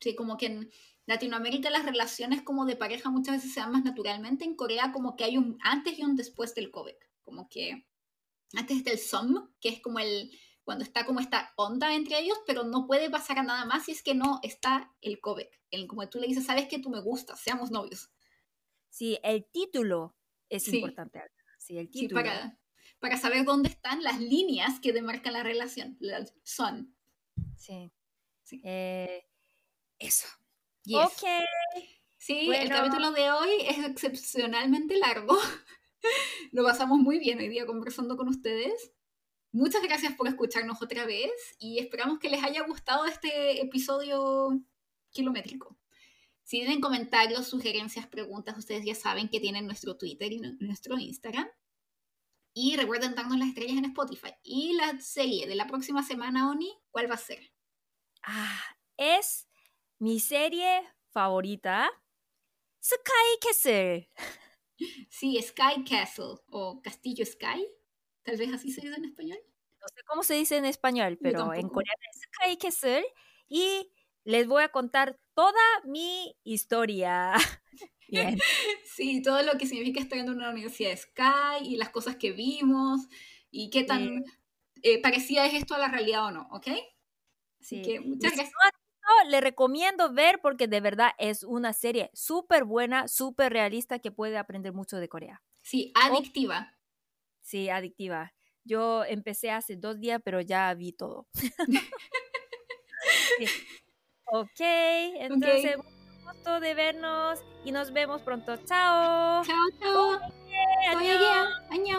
Sí, como que en Latinoamérica las relaciones como de pareja muchas veces se dan más naturalmente. En Corea como que hay un antes y un después del COVID. Como que antes está el SOM, que es como el cuando está como esta onda entre ellos, pero no puede pasar a nada más si es que no está el codec. El, como tú le dices, sabes que tú me gustas, seamos novios. Sí, el título es importante. Sí, el título. para, para saber dónde están las líneas que demarcan la relación. Son. Sí. Eh, eso. Ok. Sí, el capítulo de hoy es excepcionalmente largo. Lo pasamos muy bien hoy día conversando con ustedes. Muchas gracias por escucharnos otra vez y esperamos que les haya gustado este episodio kilométrico. Si tienen comentarios, sugerencias, preguntas, ustedes ya saben que tienen nuestro Twitter y nuestro Instagram. Y recuerden darnos las estrellas en Spotify. Y la serie de la próxima semana, Oni, ¿cuál va a ser? Ah, es mi serie favorita, Sky Castle. Sí, Sky Castle o Castillo Sky. Tal vez así se dice en español. No sé cómo se dice en español, pero en coreano es Sky Castle. Y les voy a contar toda mi historia. Bien. Sí, todo lo que significa estar en una universidad de Sky y las cosas que vimos y qué tan eh, parecida es esto a la realidad o no, ¿ok? Así que muchas gracias. le recomiendo ver porque de verdad es una serie súper buena, súper realista que puede aprender mucho de Corea. Sí, adictiva. Sí, adictiva. Yo empecé hace dos días, pero ya vi todo. Ok, entonces, gusto de vernos y nos vemos pronto. Chao. Chao, chao. Oye,